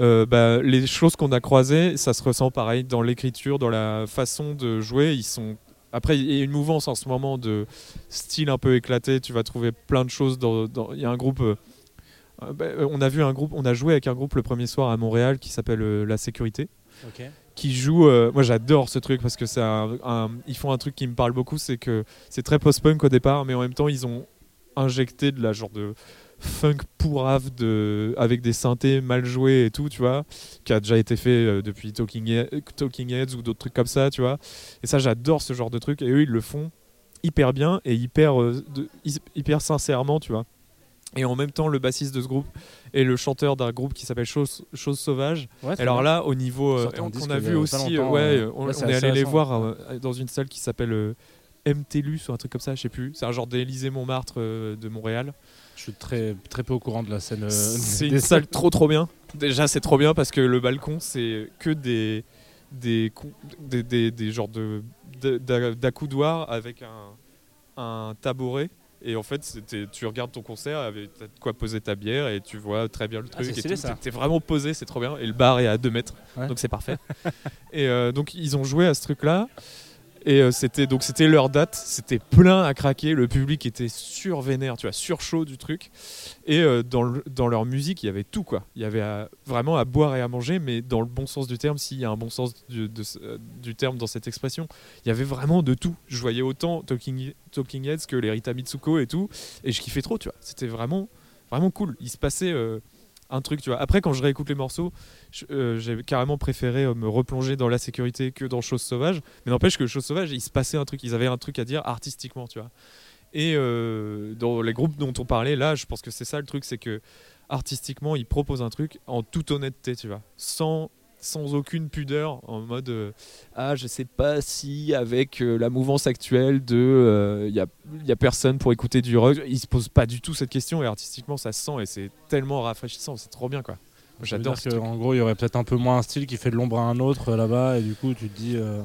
euh, bah, les choses qu'on a croisées, ça se ressent pareil dans l'écriture, dans la façon de jouer. Ils sont. Après, il y a une mouvance en ce moment de style un peu éclaté. Tu vas trouver plein de choses. dans- Il y a un groupe. euh, bah, on a vu un groupe, on a joué avec un groupe le premier soir à Montréal qui s'appelle La Sécurité. Qui joue. euh, moi, j'adore ce truc parce que c'est un, ils font un truc qui me parle beaucoup, c'est que c'est très post-punk au départ, mais en même temps, ils ont injecté de la genre de funk pourrave de avec des synthés mal joués et tout, tu vois, qui a déjà été fait euh, depuis Talking, Talking Heads ou d'autres trucs comme ça, tu vois. Et ça, j'adore ce genre de truc. Et eux, ils le font hyper bien et hyper, euh, hyper sincèrement, tu vois. Et en même temps, le bassiste de ce groupe est le chanteur d'un groupe qui s'appelle Chose, Chose Sauvage. Ouais, Alors bien. là, au niveau, euh, on, a vu aussi, ouais, euh, on, là, c'est on est allé les voir euh, dans une salle qui s'appelle euh, MTLUS ou un truc comme ça, je sais plus. C'est un genre d'Élysée Montmartre de Montréal. Je suis très, très peu au courant de la scène. C'est une salle trop trop bien. Déjà, c'est trop bien parce que le balcon, c'est que des des, des, des, des genres de de- d'a- d'accoudoirs avec un, un tabouret. Et en fait, c'était- tu regardes ton concert, avec t'as de quoi poser ta bière et tu vois très bien le Ah, truc. c'est et stylé, tout. ça. T'es- T'es vraiment posé, c'est trop bien. Et le bar est à 2 mètres, Ouais. donc c'est parfait. et euh, donc ils ont joué à ce truc-là. Et euh, c'était donc c'était leur date, c'était plein à craquer, le public était survénère, tu vois, surchaud du truc. Et euh, dans, dans leur musique, il y avait tout quoi. Il y avait vraiment à boire et à manger, mais dans le bon sens du terme, s'il y a un bon sens du, euh, du terme dans cette expression, il y avait vraiment de tout. Je voyais autant Talking, Talking Heads que les Rita Mitsuko et tout, et je kiffais trop, tu vois. C'était vraiment vraiment cool. Il se passait un truc, tu vois. Après, quand je réécoute les morceaux, euh, j'ai carrément préféré euh, me replonger dans la sécurité que dans Chose Sauvage. Mais n'empêche que Chose Sauvage, il se passait un truc, ils avaient un truc à dire artistiquement, tu vois. Et euh, dans les groupes dont on parlait, là, je pense que c'est ça le truc, c'est que artistiquement, ils proposent un truc en toute honnêteté, tu vois, sans sans aucune pudeur, en mode euh, ah je sais pas si avec euh, la mouvance actuelle de il y, a, y a personne pour écouter du rock, ils se posent pas du tout cette question et artistiquement ça se sent et c'est tellement rafraîchissant, c'est trop bien quoi. J'adore. En gros, il y aurait peut-être un peu moins un style qui fait de l'ombre à un autre euh, là-bas, et du coup, tu te dis. euh,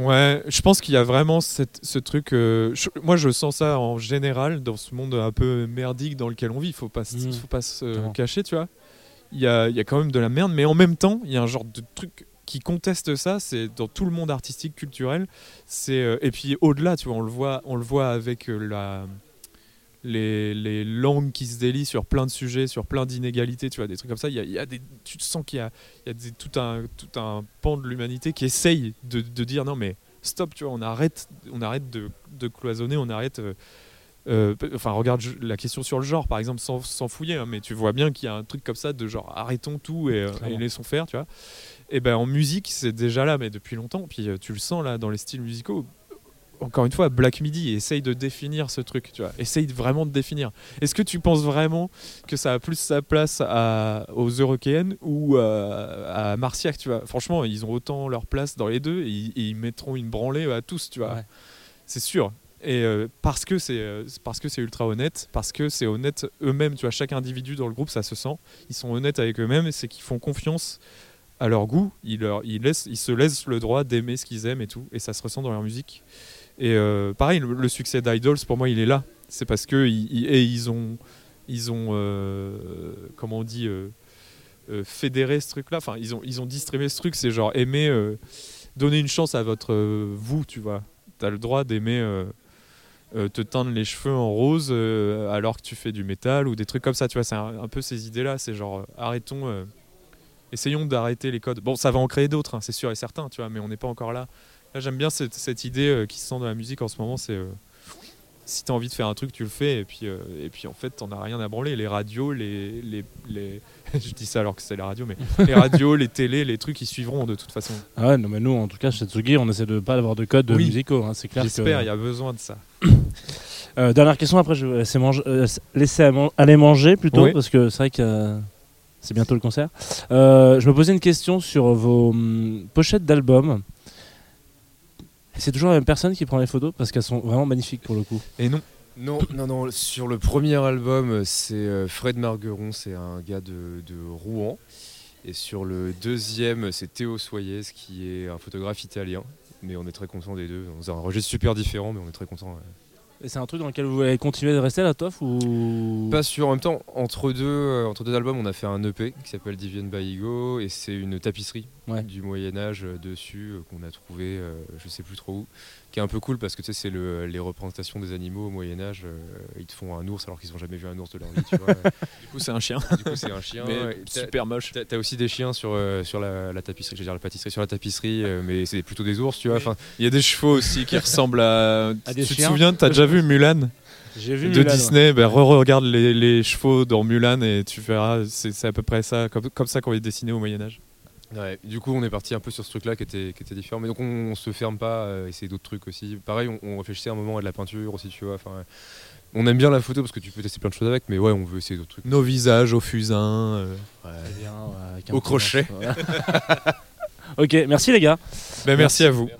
Ouais, je pense qu'il y a vraiment cette- ce truc. euh, je- moi, je sens ça en général dans ce monde un peu merdique dans lequel on vit. Il faut pas, se- faut pas se Clairement. cacher, tu vois. Il y a, y a quand même de la merde, mais en même temps, il y a un genre de truc qui conteste ça. C'est dans tout le monde artistique, culturel. C'est euh, et puis au-delà, tu vois, on le voit, on le voit avec euh, la les, les langues qui se délient sur plein de sujets, sur plein d'inégalités, tu vois, des trucs comme ça. Il y a, il y a tu sens qu'il y a, il y a tout, un, tout un pan de l'humanité qui essaye de, de dire non mais stop, tu vois, on arrête, on arrête de, de cloisonner, on arrête. euh, euh, enfin, regarde la question sur le genre, par exemple, sans, sans fouiller, hein, mais tu vois bien qu'il y a un truc comme ça de genre arrêtons tout et, euh, et laissons faire, tu vois. Et ben en musique, c'est déjà là, mais depuis longtemps. Puis euh, tu le sens là dans les styles musicaux. Encore une fois, Black Midi essaye de définir ce truc, tu vois. Essaye vraiment de définir. Est-ce que tu penses vraiment que ça a plus sa place à, aux Eurokéennes ou à, à Marciac, tu vois? Franchement, ils ont autant leur place dans les deux et ils, et ils mettront une branlée à tous, tu vois. Ouais. C'est sûr. Et euh, parce que c'est euh, parce que c'est ultra honnête, parce que c'est honnête eux-mêmes, tu vois, chaque individu dans le groupe, ça se sent. Ils sont honnêtes avec eux-mêmes, c'est qu'ils font confiance à leur goût. Ils, leur, ils, laissent, ils se laissent le droit d'aimer ce qu'ils aiment et tout, et ça se ressent dans leur musique. Et euh, pareil, le, succès d'Idols, pour moi, il est là. C'est parce que ils, ils- et ils ont, ils ont, comment on dit, fédéré ce truc-là. Enfin, ils ont, ils ont distribué ce truc. C'est genre aimer, donner une chance à votre vous, tu vois. T'as le droit d'aimer. Euh, te teindre les cheveux en rose euh, alors que tu fais du métal ou des trucs comme ça. Tu vois c'est un, un peu ces idées là c'est genre euh, arrêtons essayons d'arrêter les codes. Bon ça va en créer d'autres hein, c'est sûr et certain tu vois mais on n'est pas encore là. Là j'aime bien cette, cette idée qui se sent dans la musique en ce moment c'est si t'as envie de faire un truc tu le fais. Et puis et puis en fait t'en as rien à branler. Les radios les les, les... je dis ça alors que c'est la radio mais les radios les télés les trucs ils suivront de toute façon. Ah ouais, non, mais nous, en tout cas, chez Tsugi, on essaie de pas avoir de codes Oui. musicaux. hein, c'est clair j'espère il y a besoin de ça Euh, dernière question, après je vais laisser, euh, laisser à man- aller manger plutôt, Oui. parce que c'est vrai que euh, c'est bientôt le concert. Euh, je me posais une question sur vos hum, pochettes d'albums. C'est toujours la même personne qui prend les photos parce qu'elles sont vraiment magnifiques pour le coup. et non Non, non, non. Sur le premier album, c'est Fred Margueron, c'est un gars de, de Rouen. Et sur le deuxième, c'est Théo Soyez, qui est un photographe italien. Mais on est très content des deux. On a un registre super différent, mais on est très content. Et c'est un truc dans lequel vous allez continuer de rester la Toff ou? Pas sûr. En même temps, entre deux, euh, entre deux albums, on a fait un EP qui s'appelle Divian by Ego et c'est une tapisserie Ouais. du Moyen Âge euh, dessus euh, qu'on a trouvé, je sais plus trop où, qui est un peu cool parce que tu sais, c'est le- les représentations des animaux au Moyen Âge. euh, ils te font un ours alors qu'ils n'ont jamais vu un ours de leur vie. Tu vois. Du coup, c'est un chien. Du coup, c'est un chien. Mais super moche. T'as t'as aussi des chiens sur, euh, sur la, la tapisserie, je veux dire la pâtisserie sur la tapisserie, euh, mais c'est plutôt des ours, tu vois. Enfin, Il y a des chevaux aussi qui ressemblent à. À des tu te souviens, t'as déjà vu Mulan? J'ai vu de Mulan, ouais. Disney ben, Re-regarde les, les chevaux dans Mulan et tu verras, c'est c'est à peu près ça, comme, comme ça qu'on est dessiné au Moyen-Âge. Ouais, du coup, on est parti un peu sur ce truc-là qui était, qui était différent. Mais donc, on, on se ferme pas à essayer d'autres trucs aussi. Pareil, on, on réfléchissait un moment à de la peinture aussi, tu vois. Enfin, on aime bien la photo parce que tu peux tester plein de choses avec, mais ouais, on veut essayer d'autres trucs. Nos visages au fusain. euh. Très bien, ouais, avec un Au crochet. ok, merci les gars. Ben, merci à vous.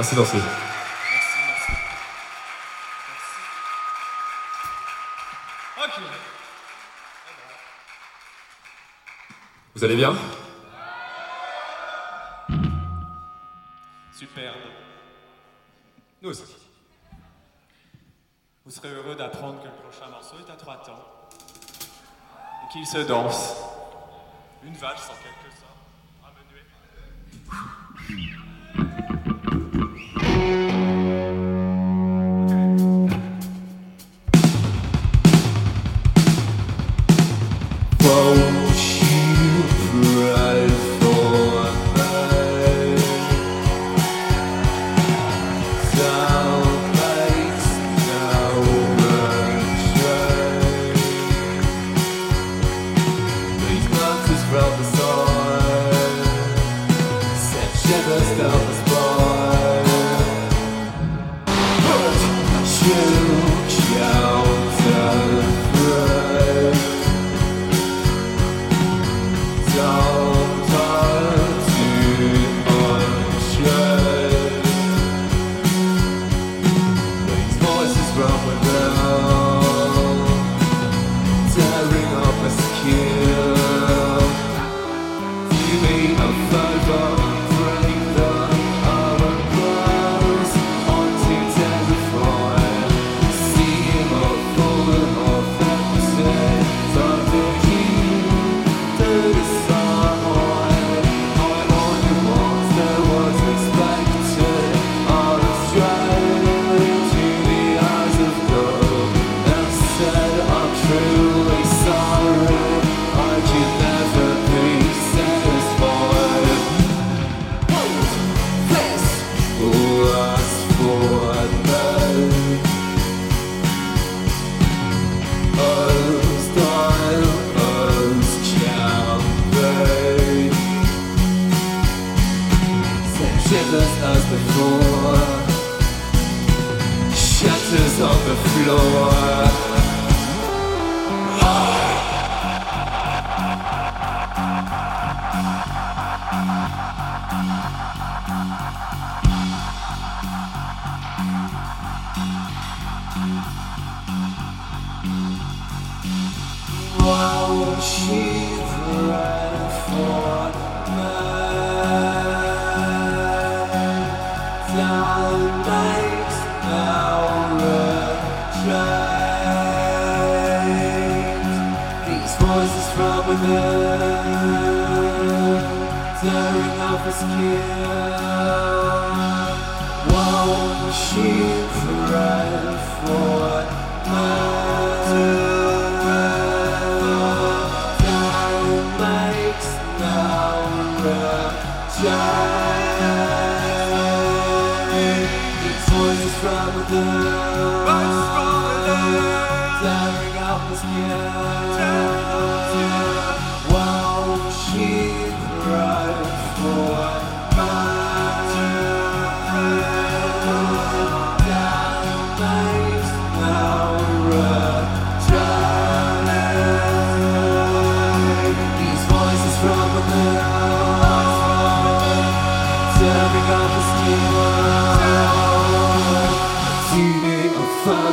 Merci, merci. Ok. Vous allez bien? Superbe. Nous aussi. Vous serez heureux d'apprendre que le prochain morceau est à trois temps et qu'il se danse. Une vache sans quelque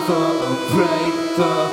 a further, a break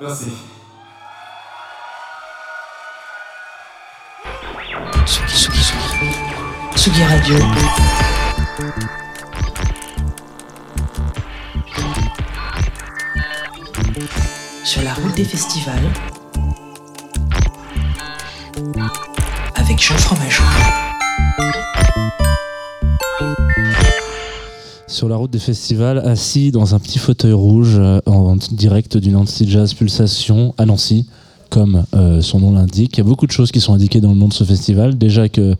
Merci. Tsugi, Tsugi, Tsugi. Tsugi Radio. Sur la route des festivals. Avec Jean Fromageau. Sur la route des festivals, assis dans un petit fauteuil rouge euh, en direct du Nancy Jazz Pulsation à Nancy, comme euh, son nom l'indique. Il y a beaucoup de choses qui sont indiquées dans le nom de ce festival. Déjà que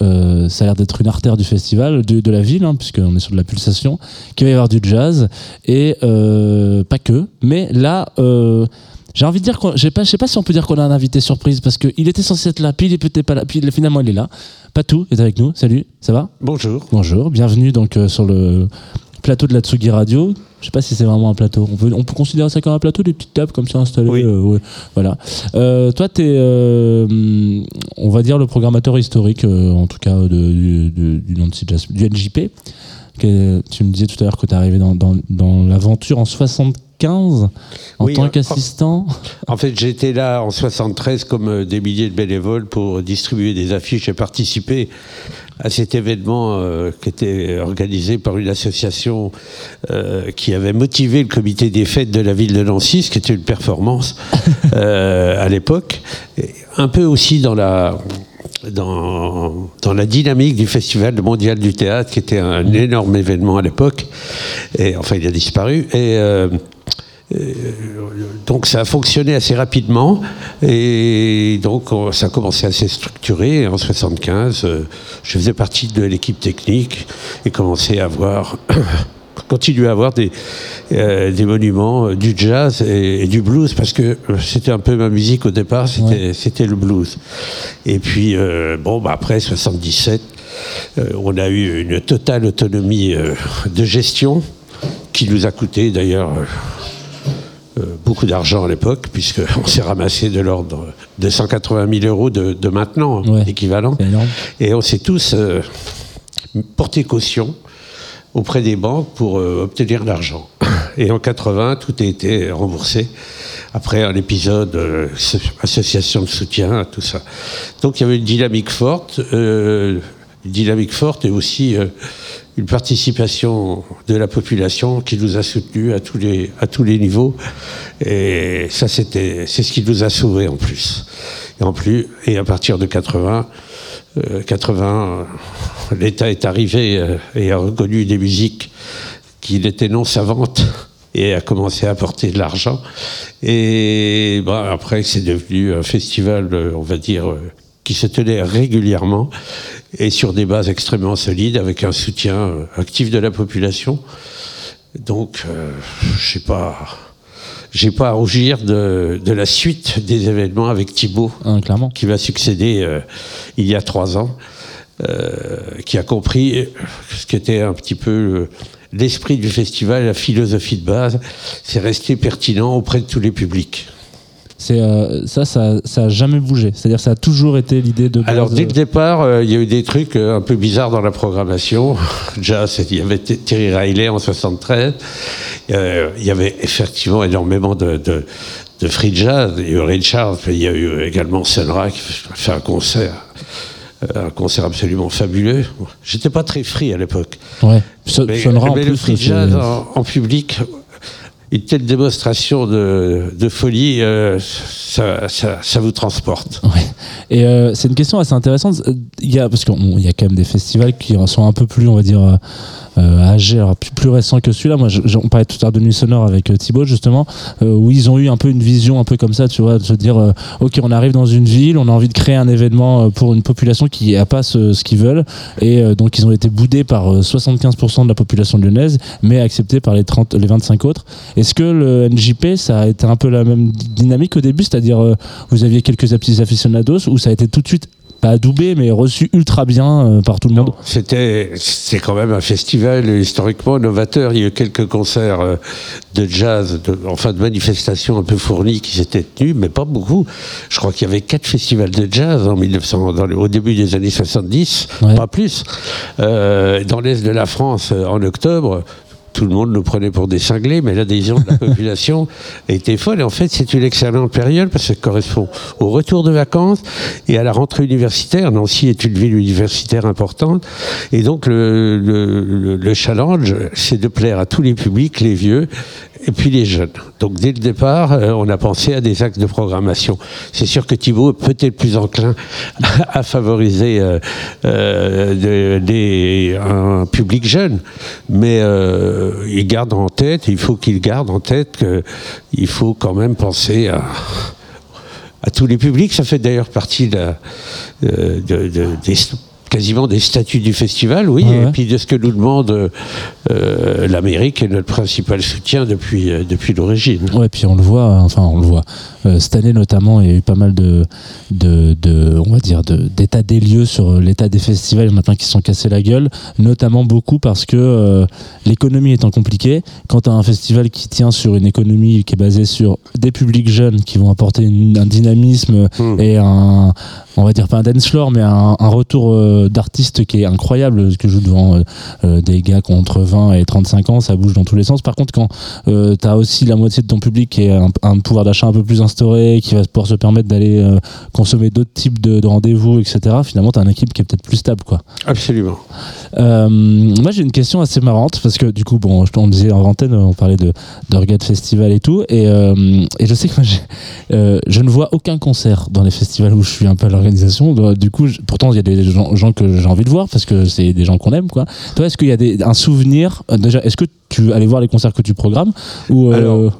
euh, ça a l'air d'être une artère du festival, de, la ville, hein, puisqu'on est sur de la pulsation, qu'il va y avoir du jazz, et pas que. Mais là... euh, j'ai envie de dire, je sais pas si on peut dire qu'on a un invité surprise parce qu'il était censé être là, puis il était pas là, puis finalement il est là. Patou est avec nous. Salut, ça va? Bonjour. Bonjour, bienvenue donc euh, sur le plateau de la Tsugi Radio. Je sais pas si c'est vraiment un plateau. On peut, on peut considérer ça comme un plateau, des petites tables comme ça installées. euh, ouais, voilà. Euh, toi, tu es, on va dire, le programmateur historique, euh, en tout cas, de, du, du, du du NJP. Que, tu me disais tout à l'heure que tu es arrivé dans, dans, dans l'aventure en 75 en Oui, tant euh, qu'assistant. En fait, j'étais là en 73 comme euh, des milliers de bénévoles pour distribuer des affiches et participer à cet événement euh, qui était organisé par une association euh, qui avait motivé le comité des fêtes de la ville de Nancy, ce qui était une performance euh, à l'époque. Un peu aussi dans la dans, la dynamique du Festival mondial du théâtre, qui était un énorme événement à l'époque. Et enfin, il a disparu. Et euh, euh, donc ça a fonctionné assez rapidement et donc on- ça a commencé à se structurer. En 75, euh, je faisais partie de l'équipe technique et commençais à avoir, continuer à avoir des, euh, des monuments euh, du jazz et, et du blues parce que c'était un peu ma musique au départ, c'était c'était le blues. Et puis euh, bon, bah, après 77, euh, on a eu une totale autonomie de gestion qui nous a coûté d'ailleurs. beaucoup d'argent à l'époque, puisqu'on s'est ramassé de l'ordre de 180 000 euros de, de maintenant, équivalent. Et on s'est tous euh, porté caution auprès des banques pour euh, obtenir l'argent. Et en 80, tout a été remboursé. Après un épisode, euh, so- association de soutien, tout ça. Donc il y avait une dynamique forte. Euh, une dynamique forte et aussi euh, une participation de la population qui nous a soutenus à tous les, à tous les niveaux. Et ça, c'était, c'est ce qui nous a sauvés en plus. Et en plus, et à partir de 80, euh, 80, euh, l'État est arrivé euh, et a reconnu des musiques qui n'étaient non savantes et a commencé à apporter de l'argent. Et bon, après, c'est devenu un festival, euh, on va dire, euh, qui se tenait régulièrement et sur des bases extrêmement solides, avec un soutien euh, actif de la population. Donc, euh, je sais pas, j'ai pas à rougir de, de la suite des événements avec Thibaut, qui va succéder euh, il y a trois ans, euh, qui a compris ce qu'était un petit peu l'esprit du festival, la philosophie de base. C'est rester pertinent auprès de tous les publics. C'est euh, ça, ça, ça a jamais bougé. C'est-à-dire, ça a toujours été l'idée de. Alors dès euh, le départ, euh, il y a eu des trucs euh, un peu bizarres dans la programmation. Déjà, il y avait T- Terry Riley en 73. Euh, il y avait effectivement énormément de, de, de free jazz. Il y a eu Richard, il y a eu également Sun Ra qui a fait un concert. Un concert absolument fabuleux. J'étais pas très free à l'époque. Ouais. Mais, Sun Ra, en mais le plus, free jazz en, en public, une telle démonstration de, de folie, euh, ça, ça, vous transporte. Et euh, c'est une question assez intéressante. Euh, Il y a parce qu'il y a quand même des festivals qui sont un peu plus, on va dire, âgés, alors plus, plus récents que celui-là. Moi, je- on parlait tout à l'heure de Nuit Sonore avec euh, Thibaut justement, euh, où ils ont eu un peu une vision un peu comme ça, tu vois, de se dire, euh, ok, on arrive dans une ville, on a envie de créer un événement euh, pour une population qui n'a pas ce, ce qu'ils veulent, et euh, donc ils ont été boudés par euh, 75% de la population lyonnaise, mais acceptés par les 30, les 25 autres. Est-ce que le NJP, ça a été un peu la même dynamique au début, c'est-à-dire euh, vous aviez quelques petits aficionados, ou ça a été tout de suite pas adoubé, mais reçu ultra bien euh, par tout le monde C'était, c'est quand même un festival historiquement novateur. Il y a eu quelques concerts euh, de jazz, de, enfin de manifestations un peu fournies qui s'étaient tenues, mais pas beaucoup. Je crois qu'il y avait quatre festivals de jazz en 1900, dans le- au début des années 70, pas plus. Euh, dans l'est de la France, en octobre, tout le monde nous prenait pour des cinglés, mais l'adhésion de la population était folle. Et en fait, c'est une excellente période parce que ça correspond au retour de vacances et à la rentrée universitaire. Nancy est une ville universitaire importante. Et donc, le, le- le- le challenge, c'est de plaire à tous les publics, les vieux et puis les jeunes. Donc, dès le départ, euh, on a pensé à des actes de programmation. C'est sûr que Thibault est peut-être plus enclin à favoriser euh, euh, des- un public jeune, mais euh, il garde en tête, il faut qu'il garde en tête qu'il faut quand même penser à, à tous les publics. Ça fait d'ailleurs partie de la- de- de- des quasiment des statuts du festival, oui, ouais. et puis de ce que nous demande euh, l'Amérique est notre principal soutien depuis, euh, depuis l'origine. Ouais, puis on le voit, euh, enfin on le voit. Euh, cette année notamment, il y a eu pas mal de, de, de on va dire, de- d'état des lieux sur l'état des festivals. Il y en a plein qui se sont cassés la gueule, notamment beaucoup parce que l'économie étant compliquée, quand tu as un festival qui tient sur une économie qui est basée sur des publics jeunes qui vont apporter une- un dynamisme et un, on va dire pas un dance floor, mais un, un retour d'artistes qui est incroyable, que joue devant des gars qui ont entre 20 et 35 ans, ça bouge dans tous les sens. Par contre, quand euh, tu as aussi la moitié de ton public qui a un, un pouvoir d'achat un peu plus instauré, qui va pouvoir se permettre d'aller euh, consommer d'autres types de, de rendez-vous, etc., finalement, tu as une équipe qui est peut-être plus stable. quoi. Absolument. Euh, moi, j'ai une question assez marrante parce que du coup, bon, on disait en antenne, on parlait de de festival et tout, et, euh, et je sais que moi, je ne vois aucun concert dans les festivals où je suis un peu à l'organisation. Du coup, pourtant, il y a des gens, gens que j'ai envie de voir parce que c'est des gens qu'on aime, quoi. Toi, est-ce qu'il y a des, un souvenir euh, déjà Est-ce que tu allais voir les concerts que tu programmes ou euh,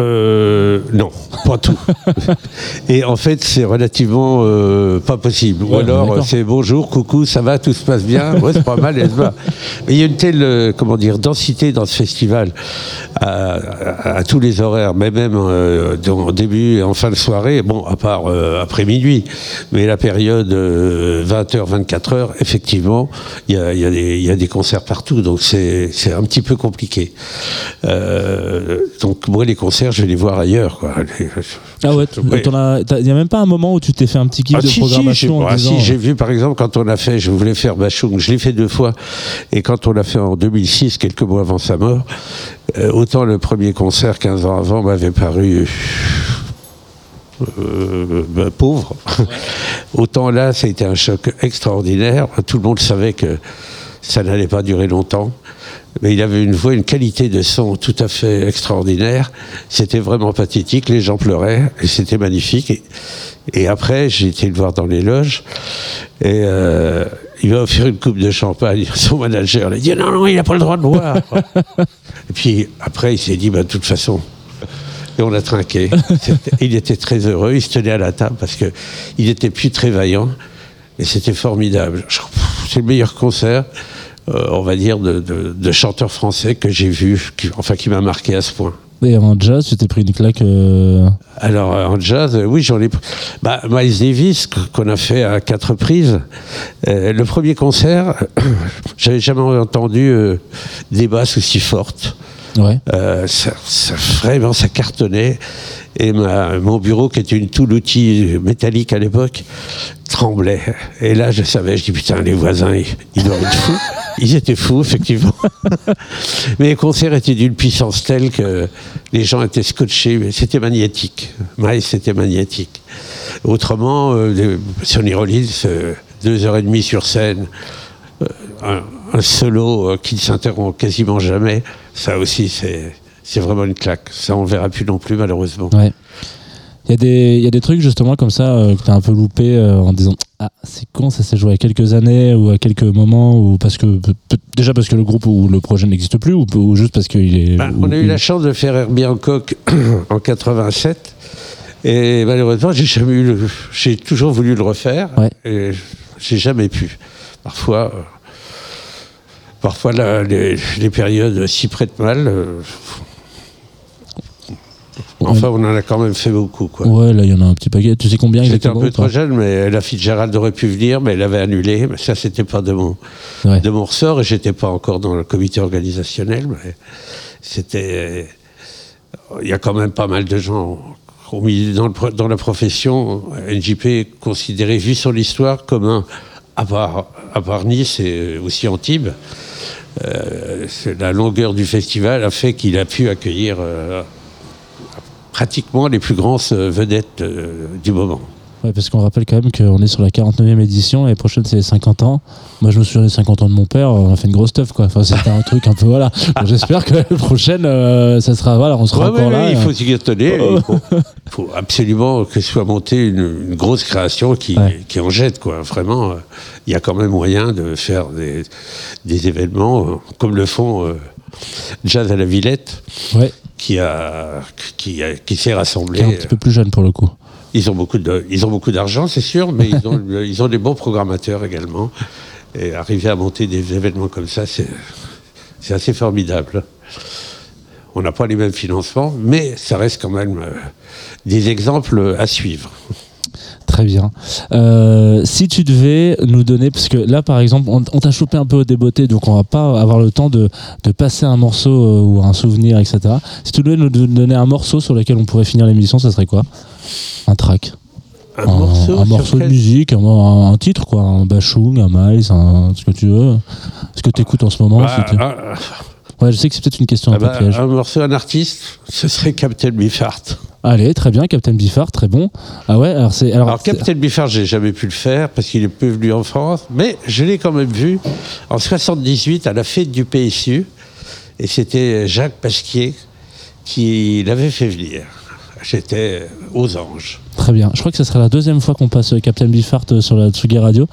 Euh, non, pas tout. Et en fait, c'est relativement euh, pas possible. Ou Ouais, alors, c'est bonjour, coucou, ça va, tout se passe bien. Ouais, c'est pas mal, elle va. Mais il y a une telle, euh, comment dire, densité dans ce festival à, à- à tous les horaires, mais même euh, en début et en fin de soirée. Bon, à part après minuit, mais la période 20h, 24h, effectivement, il y a, il y a des- il y a des concerts partout, donc c'est un petit peu compliqué. Donc moi, les concerts, je vais les voir ailleurs. Quoi. Les- Ah ouais, Ouais. il n'y a même pas un moment où tu t'es fait un petit kiff Ah, de si, si, programmation j'ai- en ah, disant, si, j'ai vu par exemple quand on a fait, je voulais faire Bachung, je l'ai fait deux fois, et quand on l'a fait en 2006, quelques mois avant sa mort, euh, autant le premier concert 15 ans avant m'avait paru euh, bah, pauvre, Autant là, ça a été un choc extraordinaire. Tout le monde savait que ça n'allait pas durer longtemps. Mais il avait une voix, une qualité de son tout à fait extraordinaire. C'était vraiment pathétique. Les gens pleuraient et c'était magnifique. Et, et après, j'ai été le voir dans les loges et euh, il m'a offert une coupe de champagne. Son manager il a dit non, non, il n'a pas le droit de boire. et puis après, il s'est dit, bah, de toute façon. Et on a trinqué. Il était très heureux. Il se tenait à la table parce que il était plus très vaillant. Et c'était formidable. C'est le meilleur concert, on va dire, de, de, de chanteur français que j'ai vu, qui- enfin qui m'a marqué à ce point. Et en jazz, tu t'es pris une claque. euh, Alors euh, en jazz, euh, oui, j'en ai. pr- Bah, Miles Davis qu- qu'on a fait à quatre reprises. Euh, le premier concert, j'avais jamais entendu euh, des basses aussi fortes. Ouais. Euh, ça, ça- vraiment, ça cartonnait. Et ma- mon bureau, qui était une tout outil métallique à l'époque, tremblait. Et là, je savais, je dis putain, les voisins, ils, ils doivent être fous. Ils étaient fous, effectivement. Mais les concerts étaient d'une puissance telle que les gens étaient scotchés. C'était magnétique. Miles, c'était magnétique. Autrement, euh, Sonny Rollins, euh, deux heures et demie sur scène, euh, un, un solo qui ne s'interrompt quasiment jamais, ça aussi, c'est vraiment une claque. Ça, on ne verra plus non plus, malheureusement. Ouais. Il y, a des- il y a des trucs justement comme ça euh, que tu as un peu loupé euh, en disant Ah, c'est con, ça s'est joué à quelques années ou à quelques moments, ou parce que déjà parce que le groupe ou le projet n'existe plus, ou, ou juste parce qu'il est. Ou- on a eu la chance de faire Herbie Hancock en 87. Et malheureusement, j'ai jamais eu le- j'ai toujours voulu le refaire. Et j'ai jamais pu. Parfois, euh, parfois la- les, les périodes s'y prêtent mal. euh, enfin, on en a quand même fait beaucoup. Quoi. Ouais, là, il y en a un petit paquet. Tu sais combien J'étais un exactement peu trop jeune, mais la Fitzgerald aurait pu venir, mais elle avait annulé. Mais ça, c'était pas de mon, de mon ressort, et j'étais pas encore dans le comité organisationnel. Mais c'était, il y a quand même pas mal de gens dans, le dans la profession. NJP est considéré, vu son histoire, comme un, à part, à part Nice et aussi Antibes. Euh, la longueur du festival a fait qu'il a pu accueillir euh, pratiquement les plus grandes euh, vedettes du moment. Ouais, parce qu'on rappelle quand même qu'on est sur la 49e édition et la prochaine c'est les 50 ans. Moi je me souviens des 50 ans de mon père, on a fait une grosse teuf quoi. Enfin, c'était un truc un peu voilà. J'espère que la prochaine euh, ça sera voilà, on sera Ouais, encore ouais, là. il euh. faut s'y étonner. Il faut, faut absolument que soit montée une, une grosse création qui, qui en jette. Quoi. Vraiment, euh, il y a quand même moyen de faire des, des événements euh, comme le font euh, Jazz à la Villette, qui, a, qui, a- qui s'est rassemblé. Qui est un petit peu plus jeune pour le coup. Ils ont beaucoup de, ils ont beaucoup d'argent, c'est sûr, mais ils ont, ils ont des bons programmateurs également. Et arriver à monter des événements comme ça, c'est, assez formidable. On n'a pas les mêmes financements, mais ça reste quand même euh, des exemples à suivre. Très bien. Euh, si tu devais nous donner, parce que là par exemple, on, on t'a chopé un peu au débeauté, donc on va pas avoir le temps de, de passer un morceau euh, ou un souvenir, etc. Si tu devais nous don- donner un morceau sur lequel on pourrait finir l'émission, ça serait quoi? Un track Un morceau un de musique, un, un- un titre quoi, un Bachung, un Miles, un, ce que tu veux. Ce que tu écoutes en ce moment. Bah, si tu- ah, Ouais, je sais que c'est peut-être une question un ah peu bah, piège. un morceau, un artiste, ce serait Captain Beefheart. Allez, très bien, Captain Biffard, très bon. Ah ouais, alors c'est alors, Alors, Captain Biffard, j'ai jamais pu le faire parce qu'il est peu venu en France, mais je l'ai quand même vu en 78 à la fête du PSU, et c'était Jacques Pasquier qui l'avait fait venir. J'étais aux anges. Très bien. Je crois que ce sera la deuxième fois qu'on passe euh, Captain Biffard euh, sur la Tsugi Radio.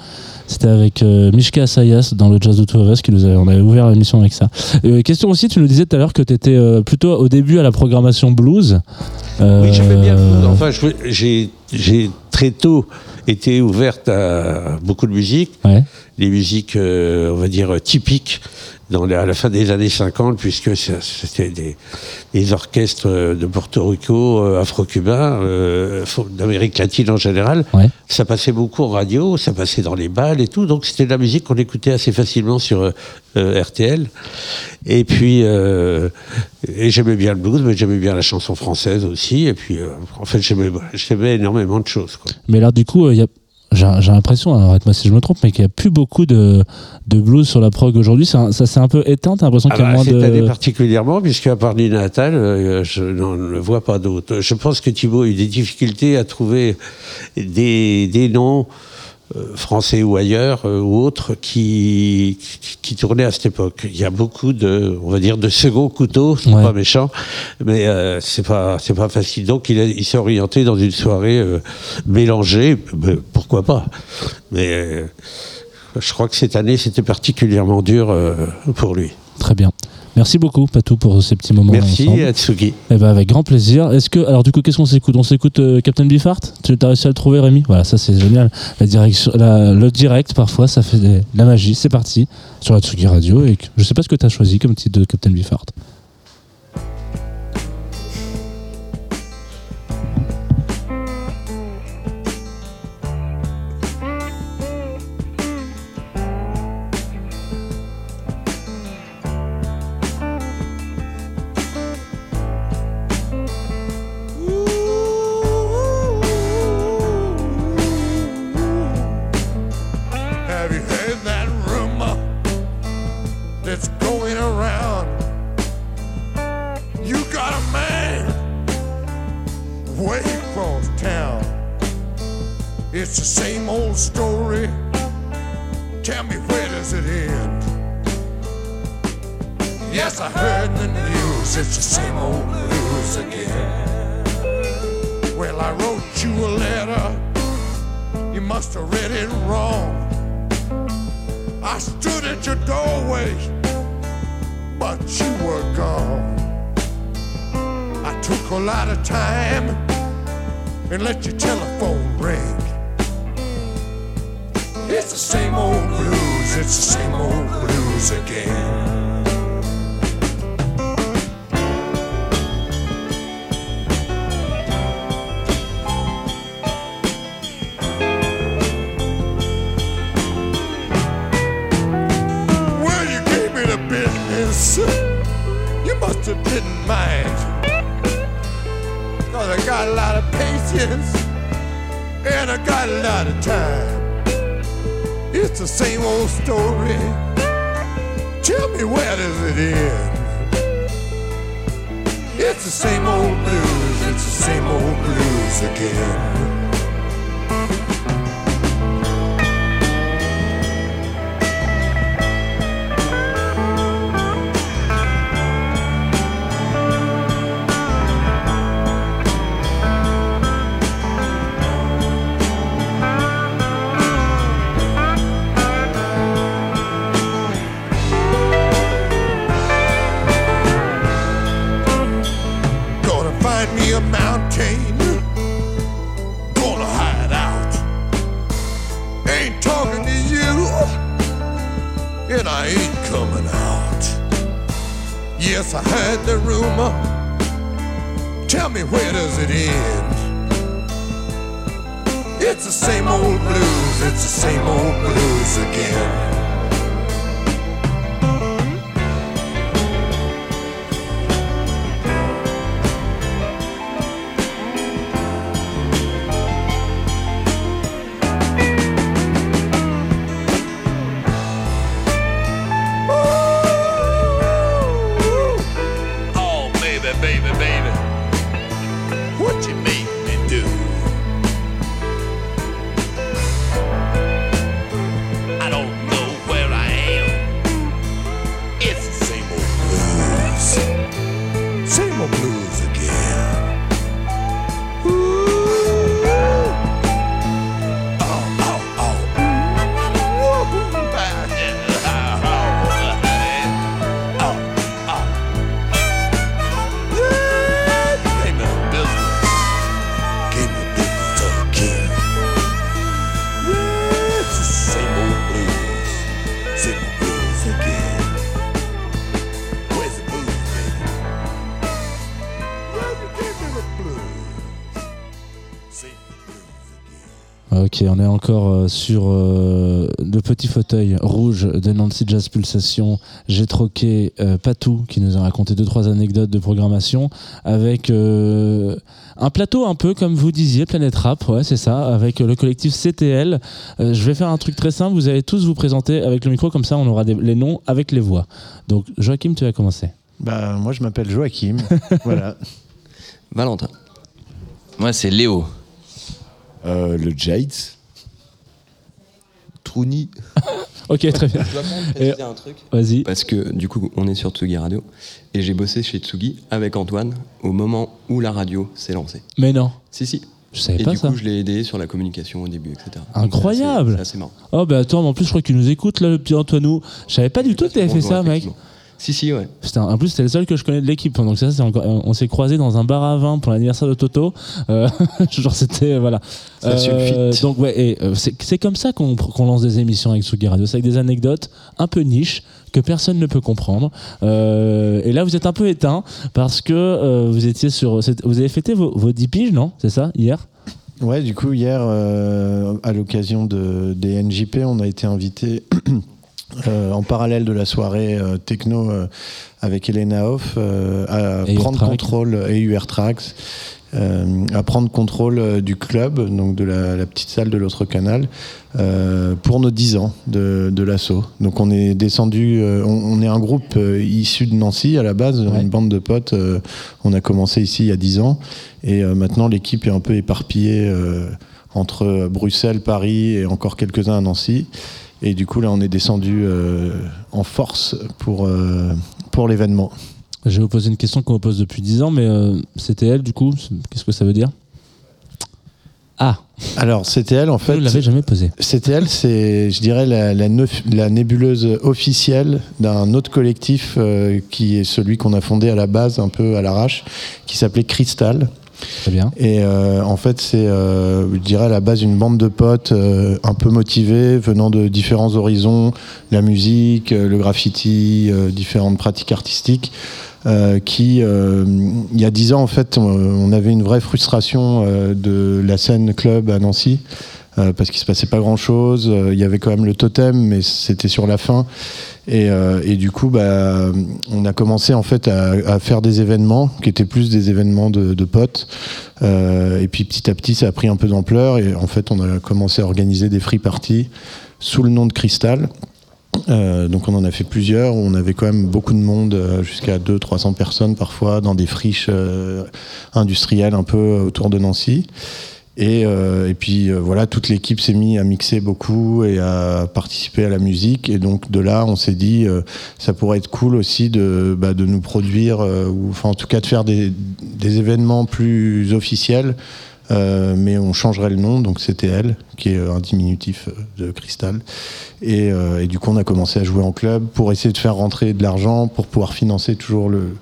C'était avec euh, Mishka Asayas dans le Jazz de Us qui nous avait, on avait ouvert l'émission avec ça. Euh, question aussi, tu nous disais tout à l'heure que tu étais plutôt au début à la programmation blues. Euh, Oui, j'aimais bien. Enfin, je- j'ai j'ai très tôt été ouverte à beaucoup de musique. Les musiques, euh, on va dire, typiques dans à la fin des années 50, puisque c'était des, des orchestres euh, de Porto Rico, euh, afro-cubains, euh, d'Amérique latine en général. Ça passait beaucoup en radio, ça passait dans les balles et tout. Donc c'était de la musique qu'on écoutait assez facilement sur euh, RTL. Et puis, euh, et j'aimais bien le blues, mais j'aimais bien la chanson française aussi. Et puis, euh, en fait, j'aimais énormément de choses. Quoi. Mais là, du coup, il y a j'ai l'impression, alors arrête-moi si je me trompe, mais qu'il n'y a plus beaucoup de, de blues sur la prog aujourd'hui. Ça, ça s'est un peu éteint, t'as l'impression Ah qu'il y a bah, moins cette année particulièrement, puisqu'à part Nina Natal, je n'en ne vois pas d'autres. Je pense que Thibaut a eu des difficultés à trouver des, des noms français ou ailleurs euh, ou autres qui, qui, tournaient à cette époque. Il y a beaucoup de, on va dire, de second couteau, c'est Ouais. pas méchant, mais euh, c'est pas c'est pas facile. Donc il, s'est orienté dans une soirée euh, mélangée, pourquoi pas. Mais euh, je crois que cette année c'était particulièrement dur euh, pour lui. Très bien. Merci beaucoup, Patou, pour ces petits moments. Merci ensemble. Atsugi. Eh ben, avec grand plaisir. Est-ce que, alors du coup, qu'est-ce qu'on s'écoute? On s'écoute euh, Captain Beefheart Tu as réussi à le trouver, Rémi? Voilà, ça c'est génial. La direction, la- le direct, parfois, ça fait de la magie. C'est parti sur la Tsugi Radio. Et je sais pas ce que tu as choisi comme titre de Captain Beefheart. Lot of time and let your telephone ring. It's the same old blues, it's the same old blues again. You must have didn't mind. Cause I got a lot of patience and I got a lot of time. It's the same old story. Tell me where does it end? It's the same old blues, it's the same old blues again. Encore euh, sur euh, le petit fauteuil rouge de Nancy Jazz Pulsation. J'ai troqué euh, Patou qui nous a raconté deux trois anecdotes de programmation avec euh, un plateau un peu comme vous disiez, Planète Rap, ouais c'est ça, avec le collectif CTL. Euh, je vais faire un truc très simple, vous allez tous vous présenter avec le micro comme ça on aura des- les noms avec les voix. Donc Joachim, tu vas commencer. Bah, moi, je m'appelle Joachim. voilà. Valentin. Moi, c'est Léo. Euh, le Jades. Trouni. ok, très bien. Je dois quand même Et- préciser un truc. Vas-y. Parce que du coup, on est sur Tsugi Radio. Et j'ai bossé chez Tsugi avec Antoine au moment où la radio s'est lancée. Mais non. Si, si. Je savais et pas du ça. coup, je l'ai aidé sur la communication au début, etc. Incroyable. C'est assez marrant. Oh bah attends, mais en plus je crois qu'il nous écoute là, le petit Antoinou. Je savais pas du tout que t'avais fait ça, mec. Si, si, ouais. Putain, en plus c'était le seul que je connais de l'équipe. Donc ça, c'est encore. On s'est croisés dans un bar à vin pour l'anniversaire de Toto. Euh, genre c'était voilà. Ça sulfite. Donc ouais, et, euh, c'est c'est comme ça qu'on qu'on lance des émissions avec Sugi Radio. C'est avec des anecdotes un peu niches que personne ne peut comprendre. Euh, et là, vous êtes un peu éteint parce que euh, vous étiez sur. Vous avez fêté vos, vos 10 piges, non? C'est ça? Hier? Ouais, du coup, hier, euh, à l'occasion de, des NJP, on a été invité euh, en parallèle de la soirée euh, techno euh, avec Elena Hoff euh, à Et prendre contrôle et UR Tracks. euh, à prendre contrôle du club, donc de la, la petite salle de l'autre canal, euh, pour nos 10 ans de, de l'assaut. Donc on est descendu, euh, on, on est un groupe euh, issu de Nancy à la base, une bande de potes. euh, on a commencé ici il y a 10 ans et euh, maintenant l'équipe est un peu éparpillée euh, entre Bruxelles, Paris et encore quelques-uns à Nancy. Et du coup là on est descendu euh, en force pour, euh, pour l'événement. Je vais vous poser une question qu'on me pose depuis 10 ans, mais euh, CTL, du coup, qu'est-ce que ça veut dire? Ah Alors, CTL, en fait. Vous ne l'avez jamais posé. CTL, c'est, je dirais, la, la neuf- la nébuleuse officielle d'un autre collectif qui est celui qu'on a fondé à la base, un peu à l'arrache, qui s'appelait Crystal. Très bien. Et euh, en fait, c'est, euh, je dirais, à la base une bande de potes euh, un peu motivés, venant de différents horizons, la musique, le graffiti, différentes pratiques artistiques. qui, il y a dix ans, en fait, on, avait une vraie frustration de la scène club à Nancy. Euh, parce qu'il se passait pas grand chose. Il y avait quand même le totem, mais c'était sur la fin. Et, euh, du coup, bah, on a commencé en fait à, faire des événements qui étaient plus des événements de, potes. Euh, et puis petit à petit, ça a pris un peu d'ampleur. Et en fait, on a commencé à organiser des free parties sous le nom de Cristal. Euh, donc on en a fait plusieurs, on avait quand même beaucoup de monde, euh, jusqu'à 200-300 personnes parfois, dans des friches euh, industrielles un peu autour de Nancy. Et, euh, et puis euh, voilà, toute l'équipe s'est mise à mixer beaucoup et à participer à la musique. Et donc de là, on s'est dit, euh, ça pourrait être cool aussi de, bah, de nous produire, ou enfin en tout cas de faire des, des événements plus officiels. Mais on changerait le nom, donc CTL, qui est un diminutif de Cristal. Et, du coup, on a commencé à jouer en club pour essayer de faire rentrer de l'argent, pour pouvoir financer toujours le.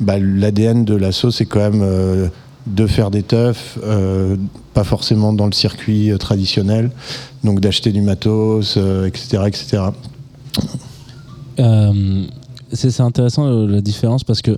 Bah, L'ADN de l'asso, c'est quand même de faire des teufs, euh, pas forcément dans le circuit euh, traditionnel, donc d'acheter du matos, etc., etc. Euh, c'est c'est intéressant la différence parce que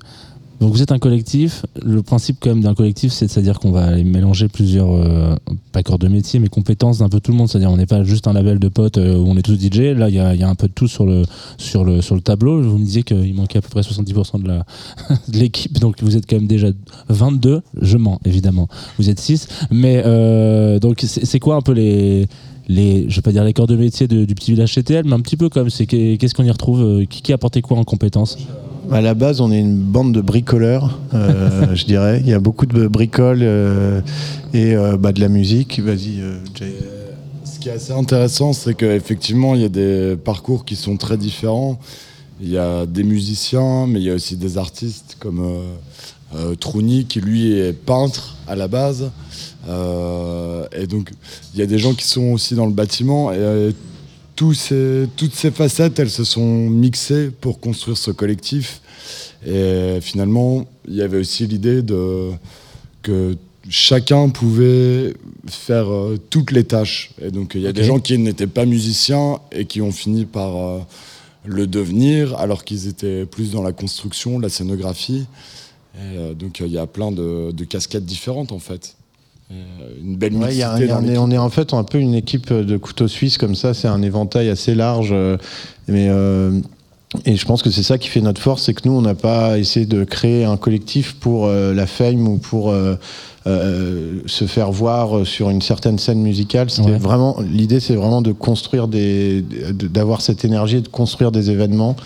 donc vous êtes un collectif. Le principe quand même d'un collectif, c'est à dire qu'on va mélanger plusieurs, euh, pas corps de métier, mais compétences d'un peu tout le monde. C'est-à-dire on n'est pas juste un label de potes euh, où on est tous DJ. Là, il y a, un peu de tout sur le sur le tableau. Vous me disiez qu'il manquait à peu près 70% de l'équipe, donc vous êtes quand même déjà 22. Je mens évidemment. Vous êtes 6 mais euh, donc c'est quoi un peu les les, je vais pas dire les corps de métier du petit village CTL, mais un petit peu comme c'est qu'est- qu'est-ce qu'on y retrouve, qui, qui a apporté quoi en compétences? À la base, on est une bande de bricoleurs, euh, je dirais. Il y a beaucoup de bricoles euh, et euh, bah, de la musique. Vas-y, Jay. Ce qui est assez intéressant, c'est qu'effectivement, il y a des parcours qui sont très différents. Il y a des musiciens, mais il y a aussi des artistes comme Trouni, qui lui est peintre à la base. Et donc, il y a des gens qui sont aussi dans le bâtiment. Tous ces- toutes ces facettes, elles se sont mixées pour construire ce collectif. Et finalement, il y avait aussi l'idée de que chacun pouvait faire euh, toutes les tâches. Et donc, il y a des gens qui n'étaient pas musiciens et qui ont fini par euh, le devenir, alors qu'ils étaient plus dans la construction, la scénographie. Et, euh, donc, il y a plein de, de casquettes différentes, en fait. Euh, une belle Ouais, il y a- mixité il y a- dans on, est, l'équipe. on est en fait un peu une équipe de couteaux suisses comme ça, c'est un éventail assez large. euh, mais, euh, et je pense que c'est ça qui fait notre force, c'est que nous, on n'a pas essayé de créer un collectif pour euh, la fame ou pour euh, euh, se faire voir sur une certaine scène musicale. C'était Ouais. vraiment l'idée, c'est vraiment de construire des, d'avoir cette énergie, et de construire des événements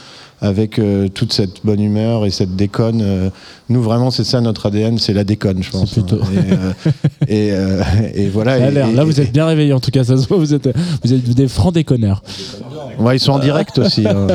avec euh, toute cette bonne humeur et cette déconne. euh, nous, vraiment, c'est ça notre ADN, c'est la déconne, je pense. plutôt- Et, euh, et, et voilà. Ça a et- l'air. et- Là, vous êtes bien réveillés en tout cas, ça se voit, vous êtes, vous êtes des francs déconneurs. Ouais, ils sont en direct aussi. hein.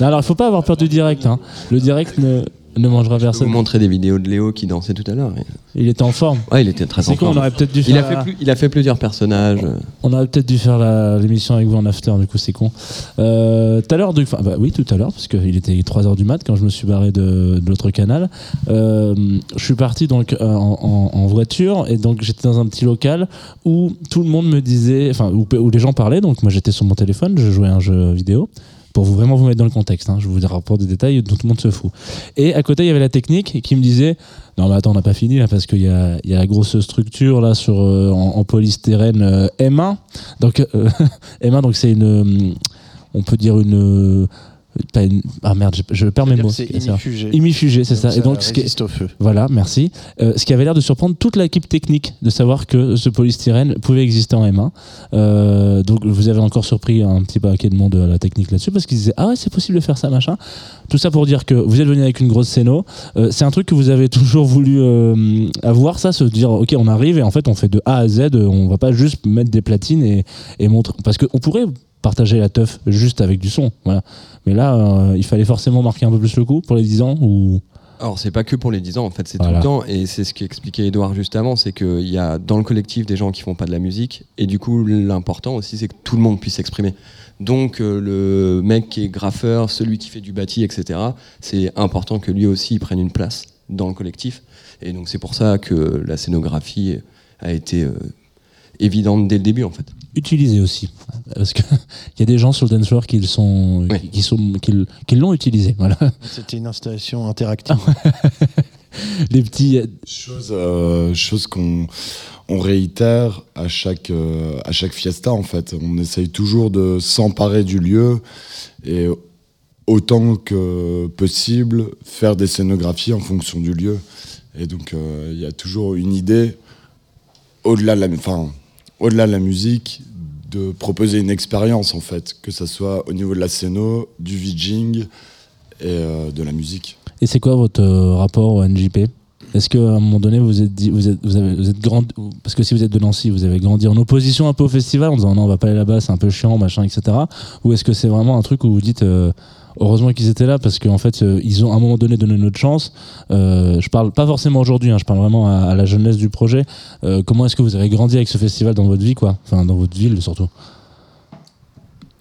Non, alors, il faut pas avoir peur du direct. hein. Le direct ne, ne mangera Je personne. vous montrer des vidéos de Léo qui dansait tout à l'heure. Il était en forme. Ouais, il était très en forme. on aurait peut-être dû il faire a, fait la- plus- il a fait plusieurs personnages. On aurait peut-être dû faire l'émission avec vous en after, du coup c'est con. Euh, Tout à l'heure, du- enfin, bah oui, tout à l'heure, parce qu'il était 3h du mat quand je me suis barré de, de l'autre canal. Euh, je suis parti donc euh, en, en- en voiture et donc j'étais dans un petit local où tout le monde me disait, enfin où, où les gens parlaient, donc moi j'étais sur mon téléphone, je jouais à un jeu vidéo. Pour vous vraiment vous mettre dans le contexte, hein, je vous rapporte des détails tout le monde se fout. Et à côté, il y avait la technique qui me disait Non, mais attends, on n'a pas fini là parce qu'il y a, y a la grosse structure là sur, euh, en, en polystyrène euh, M1. Donc, euh, M1, donc c'est une. On peut dire une. Une- ah merde, je, je perds mes mots. c'est ça. imifugé. Imifugé, c'est ça. ça Et donc, ce qui est- au feu. Voilà, merci. Euh, ce qui avait l'air de surprendre toute l'équipe technique de savoir que ce polystyrène pouvait exister en M1. Euh, donc vous avez encore surpris un petit paquet de monde à la technique là-dessus parce qu'ils disaient ah ouais c'est possible de faire ça machin. Tout ça pour dire que vous êtes venu avec une grosse scéno. Euh, c'est un truc que vous avez toujours voulu avoir ça, se dire ok on arrive et en fait on fait de A à Z. On va pas juste mettre des platines et, et montrer parce qu'on pourrait partager la teuf juste avec du son. Voilà. Mais là euh, il fallait forcément marquer un peu plus le coup pour les 10 ans ou? Alors, c'est pas que pour les 10 ans, en fait, c'est Voilà. tout le temps. Et c'est ce qu'expliquait Edouard juste avant c'est qu'il y a dans le collectif des gens qui font pas de la musique. Et du coup, l'important aussi, c'est que tout le monde puisse s'exprimer. Donc, euh, le mec qui est graffeur, celui qui fait du bâti, etc., c'est important que lui aussi il prenne une place dans le collectif. Et donc, c'est pour ça que la scénographie a été euh, évidente dès le début, en fait. Utilisé aussi. Parce qu'il y a des gens sur le dance floor qui, le sont, qui, qui sont, qui, l- qui l'ont utilisé. Voilà. C'était une installation interactive. Les petits. Chose, euh, chose qu'on on réitère à chaque, euh, à chaque fiesta, en fait. On essaye toujours de s'emparer du lieu et autant que possible faire des scénographies en fonction du lieu. Et donc, euh, il y a toujours une idée, au-delà de, la, enfin, au-delà de la musique, de proposer une expérience, en fait, que ce soit au niveau de la scéno, du VJing et euh, de la musique. Et c'est quoi votre euh, rapport au NJP Est-ce qu'à un moment donné, vous êtes dit, avez, grand, parce que si vous êtes de Nancy, vous avez grandi en opposition un peu au festival en disant non, on va pas aller là-bas, c'est un peu chiant, machin, etc. Ou est-ce que c'est vraiment un truc où vous dites euh, heureusement qu'ils étaient là parce qu'en fait, euh, ils ont à un moment donné donné notre chance. Euh, je parle pas forcément aujourd'hui, hein, je parle vraiment à, à la jeunesse du projet. Euh, comment est-ce que vous avez grandi avec ce festival dans votre vie, quoi? Enfin, dans votre ville surtout.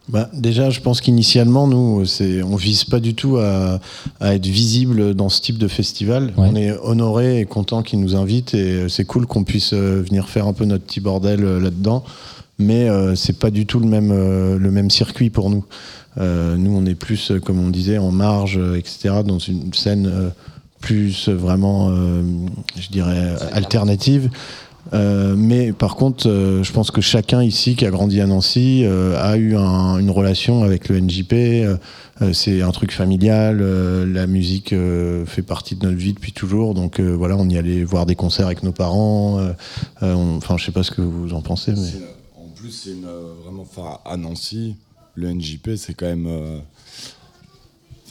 Bah, déjà, je pense qu'initialement, nous, c'est, on vise pas du tout à, à être visible dans ce type de festival. On est honoré et content qu'ils nous invitent et c'est cool qu'on puisse venir faire un peu notre petit bordel là-dedans. Mais euh, c'est pas du tout le même, euh, le même circuit pour nous. Euh, nous, on est plus, euh, comme on disait, en marge, euh, etc., dans une scène euh, plus vraiment, euh, je dirais, alternative. Euh, mais par contre, euh, je pense que chacun ici qui a grandi à Nancy euh, a eu un- une relation avec le NJP. c'est un truc familial. euh, la musique euh, fait partie de notre vie depuis toujours. Donc euh, voilà, on y allait voir des concerts avec nos parents. euh, euh, Enfin, je sais pas ce que vous en pensez, mais En plus, c'est vraiment, enfin, à Nancy, le NJP, c'est quand même. euh,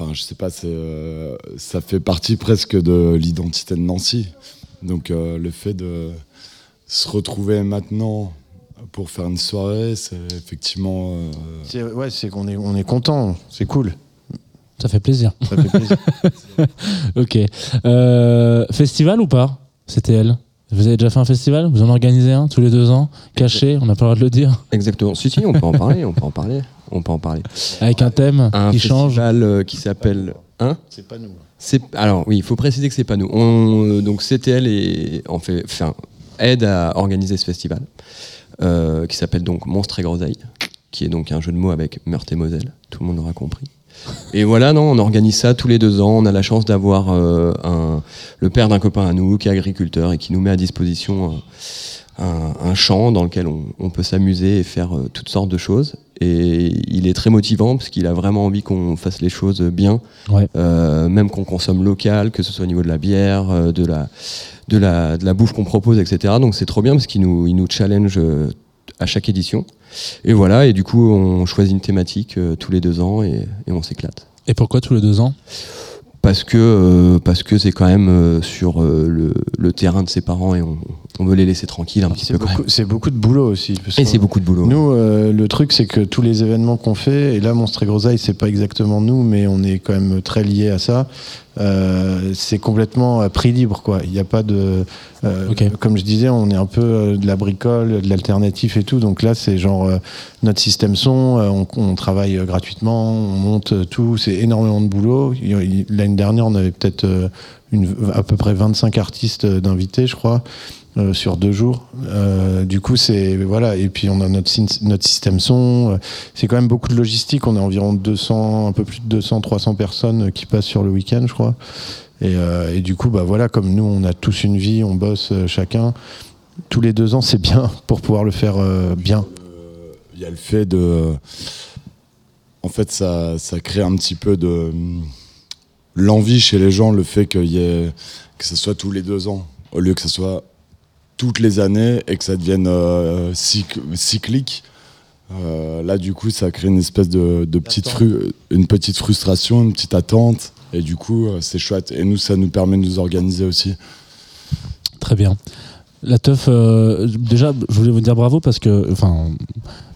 Enfin, je sais pas, euh, ça fait partie presque de l'identité de Nancy. Donc, euh, le fait de se retrouver maintenant pour faire une soirée, c'est effectivement. euh, ouais, c'est qu'on est on est content. C'est cool. Ça fait plaisir. Ça fait plaisir. ok. Euh, festival ou pas? C'était elle. Vous avez déjà fait un festival? Vous en organisez un tous les deux ans Caché On n'a pas le droit de le dire? Exactement. Si, si, on peut en parler, on peut en parler. On peut en parler. Avec un thème un qui change festival euh, qui s'appelle. Hein? C'est pas nous. C'est alors oui, il faut préciser que c'est pas nous. On, euh, donc CTL et en fait, enfin, aide à organiser ce festival euh, qui s'appelle donc Monstre et Groseille, qui est donc un jeu de mots avec Meurthe et Moselle. Tout le monde aura compris. Et voilà, non, on organise ça tous les deux ans. On a la chance d'avoir euh, un- le père d'un copain à nous qui est agriculteur et qui nous met à disposition euh, un, un champ dans lequel on, on peut s'amuser et faire euh, toutes sortes de choses. Et il est très motivant parce qu'il a vraiment envie qu'on fasse les choses bien, Ouais. Même qu'on consomme local, que ce soit au niveau de la bière, de la, de la, de la bouffe qu'on propose, etc. Donc c'est trop bien parce qu'il nous, il nous challenge à chaque édition. Et voilà, et du coup on choisit une thématique euh, tous les deux ans et, et on s'éclate. Et pourquoi tous les deux ans? Parce que euh, parce que c'est quand même euh, sur euh, le, le terrain de ses parents et on, on veut les laisser tranquilles un petit peu C'est beaucoup de boulot aussi. parce Et c'est beaucoup de boulot. Nous, euh, le truc, c'est que tous les événements qu'on fait, et là, Monstre et Grosaille, c'est pas exactement nous, mais on est quand même très lié à ça. euh, c'est complètement à prix libre, quoi. Il n'y a pas de. euh, Comme je disais, on est un peu de la bricole, de l'alternatif et tout. Donc là, c'est genre euh, notre système son, euh, on, on travaille gratuitement, on monte tout. C'est énormément de boulot. L'année dernière, on avait peut-être euh, une- à peu près 25 artistes d'invités, je crois. Euh, sur deux jours. Euh, du coup, c'est voilà. Et puis on a notre notre système son. Euh, C'est quand même beaucoup de logistique. On a environ 200, un peu plus de 200, 300 personnes qui passent sur le week-end, je crois. Et, du coup, bah voilà, comme nous, on a tous une vie, on bosse chacun. Tous les deux ans, c'est bien pour pouvoir le faire bien. Il y a le fait de. En fait, ça, ça crée un petit peu de. L'envie chez les gens, le fait y que ce soit tous les deux ans, au lieu que ce soit toutes les années et que ça devienne euh, cyc- cyclique. Euh, là, du coup, ça crée une espèce de, de petite, fru- une petite frustration, une petite attente. Et du coup, euh, c'est chouette. Et nous, ça nous permet de nous organiser aussi. Très bien. La teuf, euh, déjà, je voulais vous dire bravo parce que, enfin,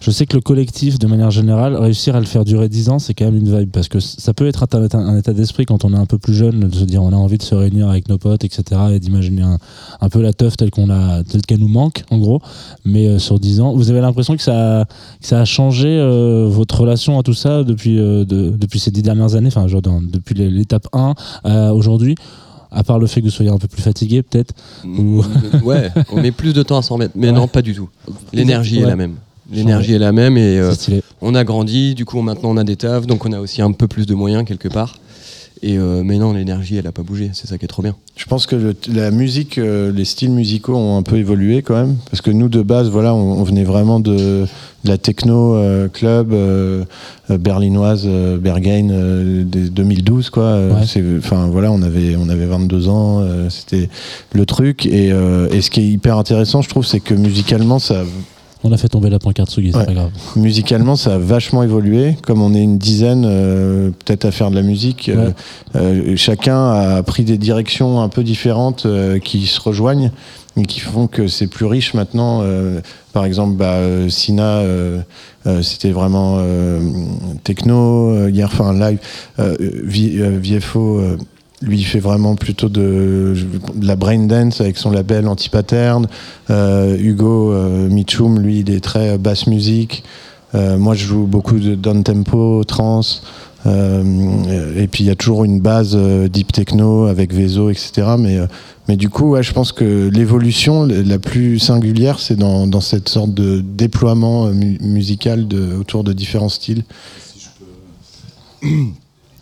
je sais que le collectif, de manière générale, réussir à le faire durer 10 ans, c'est quand même une vibe parce que ça peut être un, un état d'esprit quand on est un peu plus jeune, de se dire on a envie de se réunir avec nos potes, etc. et d'imaginer un, peu la teuf telle qu'on a, qu'elle nous manque, en gros. Mais euh, sur 10 ans, vous avez l'impression que ça, a, que ça a changé euh, votre relation à tout ça depuis, de- depuis ces 10 dernières années, enfin, depuis l'étape 1 à aujourd'hui? À part le fait que vous soyez un peu plus fatigué, peut-être ou... Ouais, on met plus de temps à s'en remettre. Mais Ouais. non, pas du tout. L'énergie est la même. L'énergie est la même et euh, on a grandi, du coup maintenant on a des tafs, donc on a aussi un peu plus de moyens quelque part. Et euh, mais non, l'énergie elle a pas bougé, c'est ça qui est trop bien. Je pense que le- la musique, euh, les styles musicaux ont un peu évolué quand même, parce que nous de base, voilà, on, on venait vraiment de, de la techno euh, club euh, berlinoise, Berghain, des 2012 quoi. Ouais. Enfin voilà, on avait on avait 22 ans, c'était le truc. Et, et ce qui est hyper intéressant, je trouve, c'est que musicalement ça On a fait tomber la pancarte Sugi, c'est Ouais. pas grave. Musicalement, ça a vachement évolué. Comme on est une dizaine, euh, peut-être à faire de la musique, euh, Ouais. euh, chacun a pris des directions un peu différentes euh, qui se rejoignent et qui font que c'est plus riche maintenant. Euh, par exemple, bah, Sina, euh, euh, c'était vraiment euh, techno. euh, hier, enfin live, euh, euh, VFO. Euh, lui, il fait vraiment plutôt de, la brain dance avec son label Antipattern. Euh, Hugo euh, lui, il est très basse musique. Euh, moi, je joue beaucoup de down tempo, trance. Euh, et puis, il y a toujours une base euh, deep techno avec Vezo, etc. Mais, euh, mais du coup, je pense que l'évolution la plus singulière, c'est dans, cette sorte de déploiement euh, mu- musical autour de différents styles.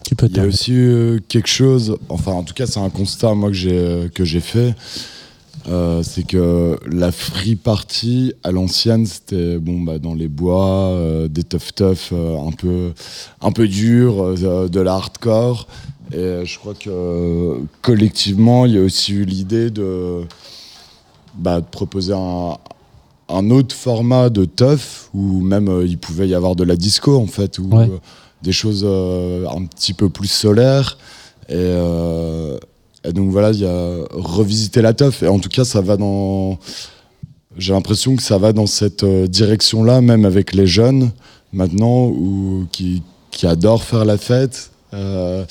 Tu peux Il y a aussi euh, quelque chose, enfin en tout cas c'est un constat moi que j'ai euh, que j'ai fait, euh, c'est que la free party à l'ancienne c'était bon bah dans les bois, euh, des tough tough un peu un peu dur, de la hardcore. Et je crois que collectivement il y a aussi eu l'idée de bah, de proposer un, un autre format de tough où même il pouvait y avoir de la disco en fait Ouais. Euh, des choses euh, un petit peu plus solaires et, euh, et donc voilà il y a revisiter la teuf et en tout cas ça va dans j'ai l'impression que ça va dans cette direction là même avec les jeunes maintenant ou qui, qui adorent faire la fête euh,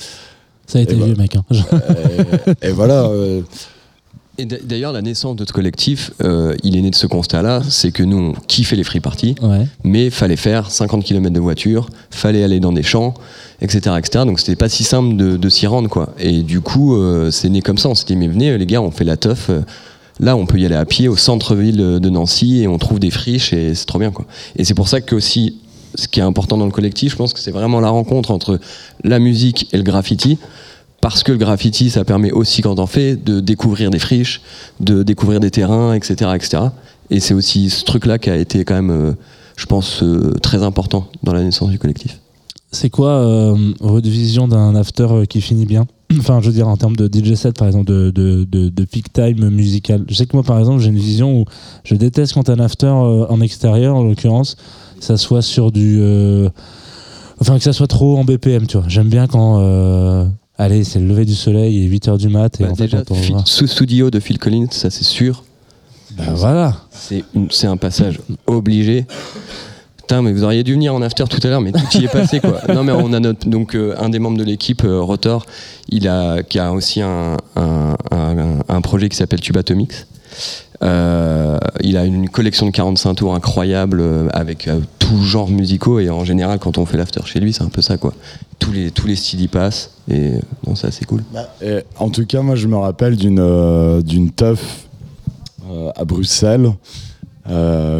Ça a été et vieux, mec. hein. et, et voilà euh, Et d'ailleurs, la naissance de ce collectif, euh, il est né de ce constat-là, c'est que nous, on kiffait les free parties, Ouais. mais fallait faire 50 km de voiture, fallait aller dans des champs, etc. etc. donc c'était pas si simple de, de s'y rendre, quoi. Et du coup, euh, c'est né comme ça. On s'est dit, mais venez, les gars, on fait la teuf. euh, Là, on peut y aller à pied au centre-ville de Nancy et on trouve des friches et c'est trop bien, quoi. Et c'est pour ça que aussi, ce qui est important dans le collectif, je pense que c'est vraiment la rencontre entre la musique et le graffiti. Parce que le graffiti, ça permet aussi, quand on fait, de découvrir des friches, de découvrir des terrains, etc. etc. Et c'est aussi ce truc-là qui a été quand même, euh, je pense, euh, très important dans la naissance du collectif. C'est quoi euh, votre vision d'un after qui finit bien? Enfin, je veux dire, en termes de DJ set, par exemple, de, peak time musical. Je sais que moi, par exemple, j'ai une vision où je déteste quand un after en extérieur, en l'occurrence, ça soit sur du. Enfin, que ça soit trop en BPM, tu vois. J'aime bien quand. Allez, c'est le lever du soleil, il est 8h du mat, et Bah, en fait, on Phil- sous studio de Phil Collins, ça c'est sûr. Bah, voilà. C'est un passage obligé. Putain, mais vous auriez dû venir en after tout à l'heure, mais tout y est passé quoi. Non, mais on a notre donc euh, un des membres de l'équipe, euh, Rotor, il a qui a aussi un, un, un- un projet qui s'appelle Tubatomics. Euh, il a une collection de 45 tours incroyable euh, avec euh, tout genre musicaux et en général quand on fait l'after chez lui c'est un peu ça quoi. Tous les tous les styles y passent et non c'est cool. Et en tout cas, moi, je me rappelle d'une euh, d'une teuf à Bruxelles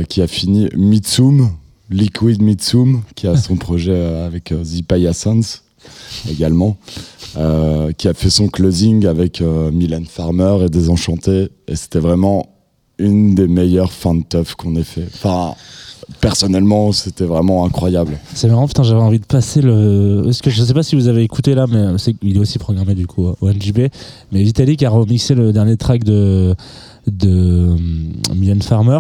qui a fini Mitsum, Liquid Mitsum, qui a son projet avec The Payasans également, euh, qui a fait son closing avec euh, Mylène Farmer et Désenchanté. Et c'était vraiment une des meilleures fins de teuf qu'on ait fait. Enfin, personnellement, c'était vraiment incroyable. C'est marrant, putain, j'avais envie de passer le. Est-ce que je sais pas si vous avez écouté là, mais c'est il est aussi programmé du coup au NJB. Mais Vitalik a remixé le dernier track de de hum, Mylène Farmer.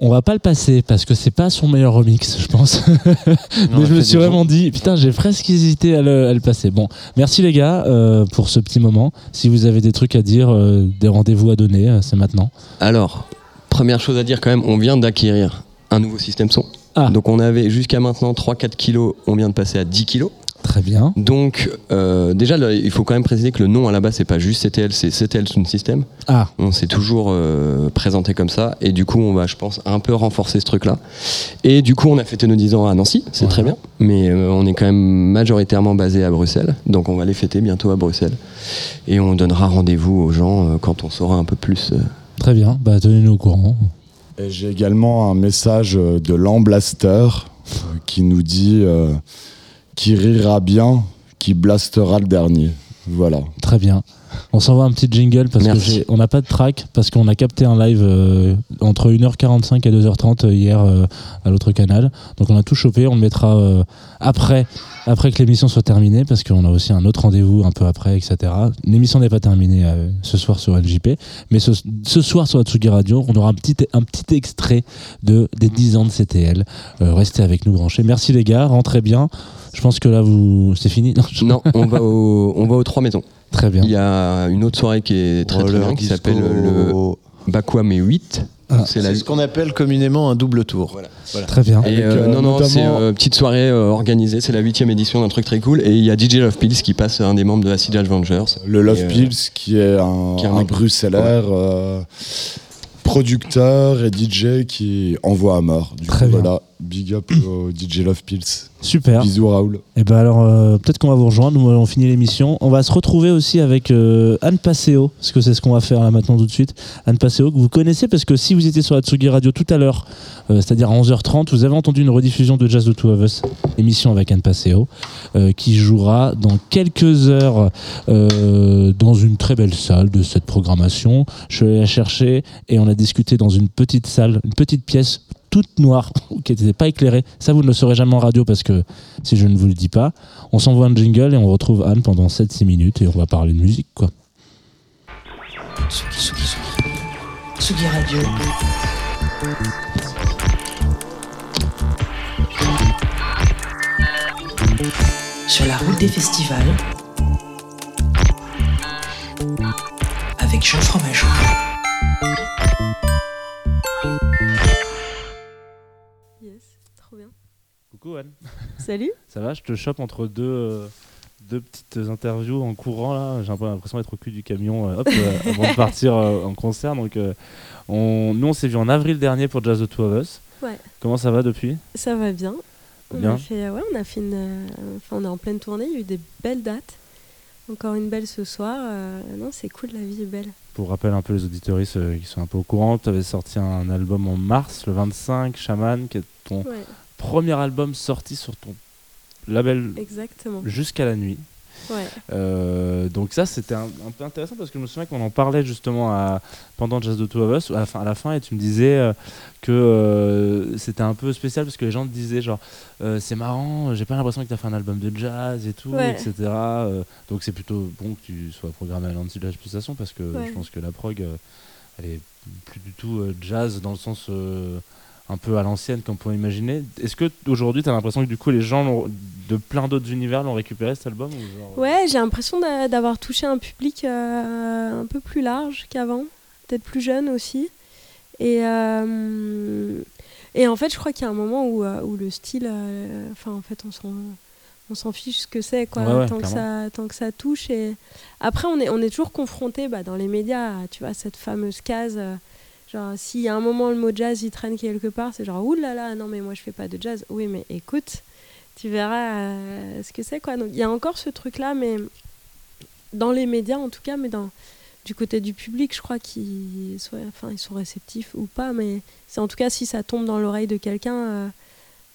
On va pas le passer parce que c'est pas son meilleur remix, je pense. mais je me suis vraiment dit, putain, j'ai presque hésité à le, à le passer. Bon, merci les gars euh, pour ce petit moment. Si vous avez des trucs à dire, euh, des rendez-vous à donner, euh, c'est maintenant. Alors, première chose à dire quand même, on vient d'acquérir un nouveau système son. Ah. Donc on avait jusqu'à maintenant 3-4 kilos, on vient de passer à 10 kilos. Très bien. Donc euh, déjà, là, il faut quand même préciser que le nom à la base, c'est pas juste CTL, c'est CTL Sound System. Ah. On s'est toujours euh, présenté comme ça et du coup, on va, je pense, un peu renforcer ce truc-là. Et du coup, on a fêté nos 10 ans à Nancy, c'est très bien, mais euh, on est quand même majoritairement basé à Bruxelles, donc on va les fêter bientôt à Bruxelles et on donnera rendez-vous aux gens euh, quand on saura un peu plus. euh, Très bien, bah tenez-nous au courant. Et j'ai également un message de l'Amblaster euh, qui nous dit euh, qui rira bien, qui blastera le dernier. Voilà. Très bien. On s'envoie un petit jingle parce Merci. que j'ai- on n'a pas de track parce qu'on a capté un live euh, entre 1h45 et 2h30 hier euh, à l'autre canal. Donc on a tout chopé, on le mettra euh, après, après que l'émission soit terminée parce qu'on a aussi un autre rendez-vous un peu après, etc. L'émission n'est pas terminée euh, ce soir sur LJP, mais ce, ce soir sur Atsugi Radio, on aura un petit, un petit extrait de, des 10 ans de CTL. Euh, restez avec nous branchés. Merci les gars, rentrez bien. Je pense que là, vous c'est fini. Non, on va, au, on va aux trois maisons. Très bien. Il y a une autre soirée qui est très, très bien, qui s'appelle le Bakwame 8. C'est ce qu'on appelle communément un double tour. Voilà. Très bien. Et euh, non, non, c'est euh, petite soirée euh, organisée, c'est la huitième édition d'un truc très cool. Et il y a DJ Love Pills qui passe, un des membres de Acid Avengers. Le Love Et, euh, Pills, qui est un, qui est un un mec- bruxellaire, euh, producteur et DJ qui envoie à mort. Du Très coup, bien. voilà, big up au DJ Love Pills. Super. Bisous Raoul. Et ben alors euh, peut-être qu'on va vous rejoindre, nous on finit l'émission. On va se retrouver aussi avec euh, Anne Passeo, parce que c'est ce qu'on va faire là maintenant tout de suite. Anne Passeo que vous connaissez parce que si vous étiez sur la Tsugi Radio tout à l'heure, euh, c'est-à-dire à 11h30, vous avez entendu une rediffusion de Jazz de Two of Us, émission avec Anne Passeo, euh, qui jouera dans quelques heures euh, dans une très belle salle de cette programmation. Je suis allé la chercher et on a discuté dans une petite salle, une petite pièce toute noire, qui n'était pas éclairée. Ça, vous ne le saurez jamais en radio parce que si je ne vous le dis pas, on s'envoie un jingle et on retrouve Anne pendant 7-6 minutes et on va parler de musique, quoi. Tsugi, Tsugi, Tsugi. Tsugi Radio. Sur la route des festivals. Avec Jean Fromageau. Coucou Anne. Salut. Ça va, je te chope entre deux, euh, deux petites interviews en courant là. J'ai un peu l'impression d'être au cul du camion euh, hop, euh, avant de partir euh, en concert. Donc, euh, on, nous, on s'est vu en avril dernier pour Jazz the Two of Us. Ouais. Comment ça va depuis? Ça va bien. On Bien. a fait, ouais, on a fait une, euh, on est en pleine tournée. Il y a eu des belles dates. Encore une belle ce soir. euh, non, c'est cool, la vie est belle. Pour rappel un peu les auditoristes euh, qui sont un peu au courant, tu avais sorti un album en mars, le 25, Shaman, qui est ton Ouais. Premier album sorti sur ton label Exactement. jusqu'à la nuit. Ouais. Euh, donc ça c'était un, un peu intéressant parce que je me souviens qu'on en parlait justement à, pendant Jazz de Two of Us à la, fin, à la fin et tu me disais euh, que euh, c'était un peu spécial parce que les gens te disaient genre c'est marrant j'ai pas l'impression que tu as fait un album de jazz et tout Ouais. etc donc c'est plutôt bon que tu sois programmé à l'anti-jazz pulsation parce que Ouais. je pense que la prog elle est plus du tout jazz dans le sens un peu à l'ancienne comme on pourrait imaginer est-ce que aujourd'hui tu as l'impression que du coup les gens de plein d'autres univers l'ont récupéré cet album ou genre, Ouais, j'ai l'impression d'a- d'avoir touché un public euh, un peu plus large qu'avant, peut-être plus jeune aussi. Et, euh, et en fait, je crois qu'il y a un moment où, euh, où le style, euh, enfin, en fait, on s'en, on s'en fiche ce que c'est, quoi, Ouais, ouais, tant, que ça, tant que ça touche. Et après, on est, on est toujours confronté bah, dans les médias, à, tu vois, cette fameuse case. Genre, y a un moment le mot jazz il traîne quelque part, c'est genre, oulala, là là, non, mais moi je fais pas de jazz. Oui, mais écoute, tu verras euh, ce que c'est, quoi. Donc, il y a encore ce truc-là, mais dans les médias en tout cas, mais dans, du côté du public, je crois qu'ils soient, enfin, ils sont réceptifs ou pas, mais c'est en tout cas si ça tombe dans l'oreille de quelqu'un, euh,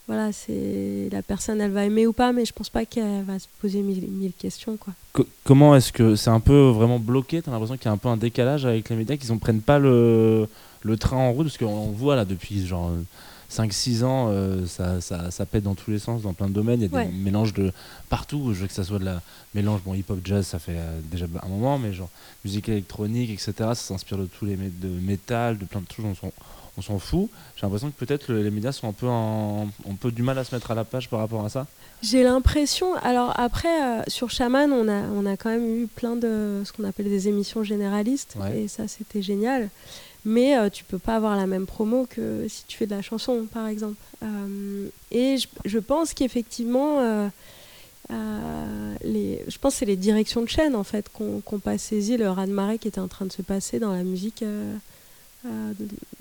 voilà, c'est la personne, elle va aimer ou pas, mais je pense pas qu'elle va se poser mille, mille questions, quoi. Co- comment est-ce que c'est un peu vraiment bloqué T'as l'impression qu'il y a un peu un décalage avec les médias, qu'ils ne prennent pas le, le train en route? Parce qu'on voit là depuis genre 5-6 ans, euh, ça, ça, ça pète dans tous les sens, dans plein de domaines. Il y a Ouais. des mélanges de partout. Je veux que ça soit de la mélange, bon, hip-hop, jazz, ça fait euh, déjà un moment, mais genre musique électronique, etc. Ça s'inspire de tous les mé- de métal, de plein de choses. On on s'en fout. J'ai l'impression que peut-être le- les médias sont un peu, en, ont un peu du mal à se mettre à la page par rapport à ça. J'ai l'impression, alors après, euh, sur Shaman, on a, on a quand même eu plein de ce qu'on appelle des émissions généralistes, Ouais. et ça c'était génial. Mais euh, tu peux pas avoir la même promo que si tu fais de la chanson, par exemple. Euh, et je, je pense qu'effectivement, euh, les, je pense que c'est les directions de chaîne en fait qu'on qu'on pas saisi le raz-de-marée qui était en train de se passer dans la musique euh,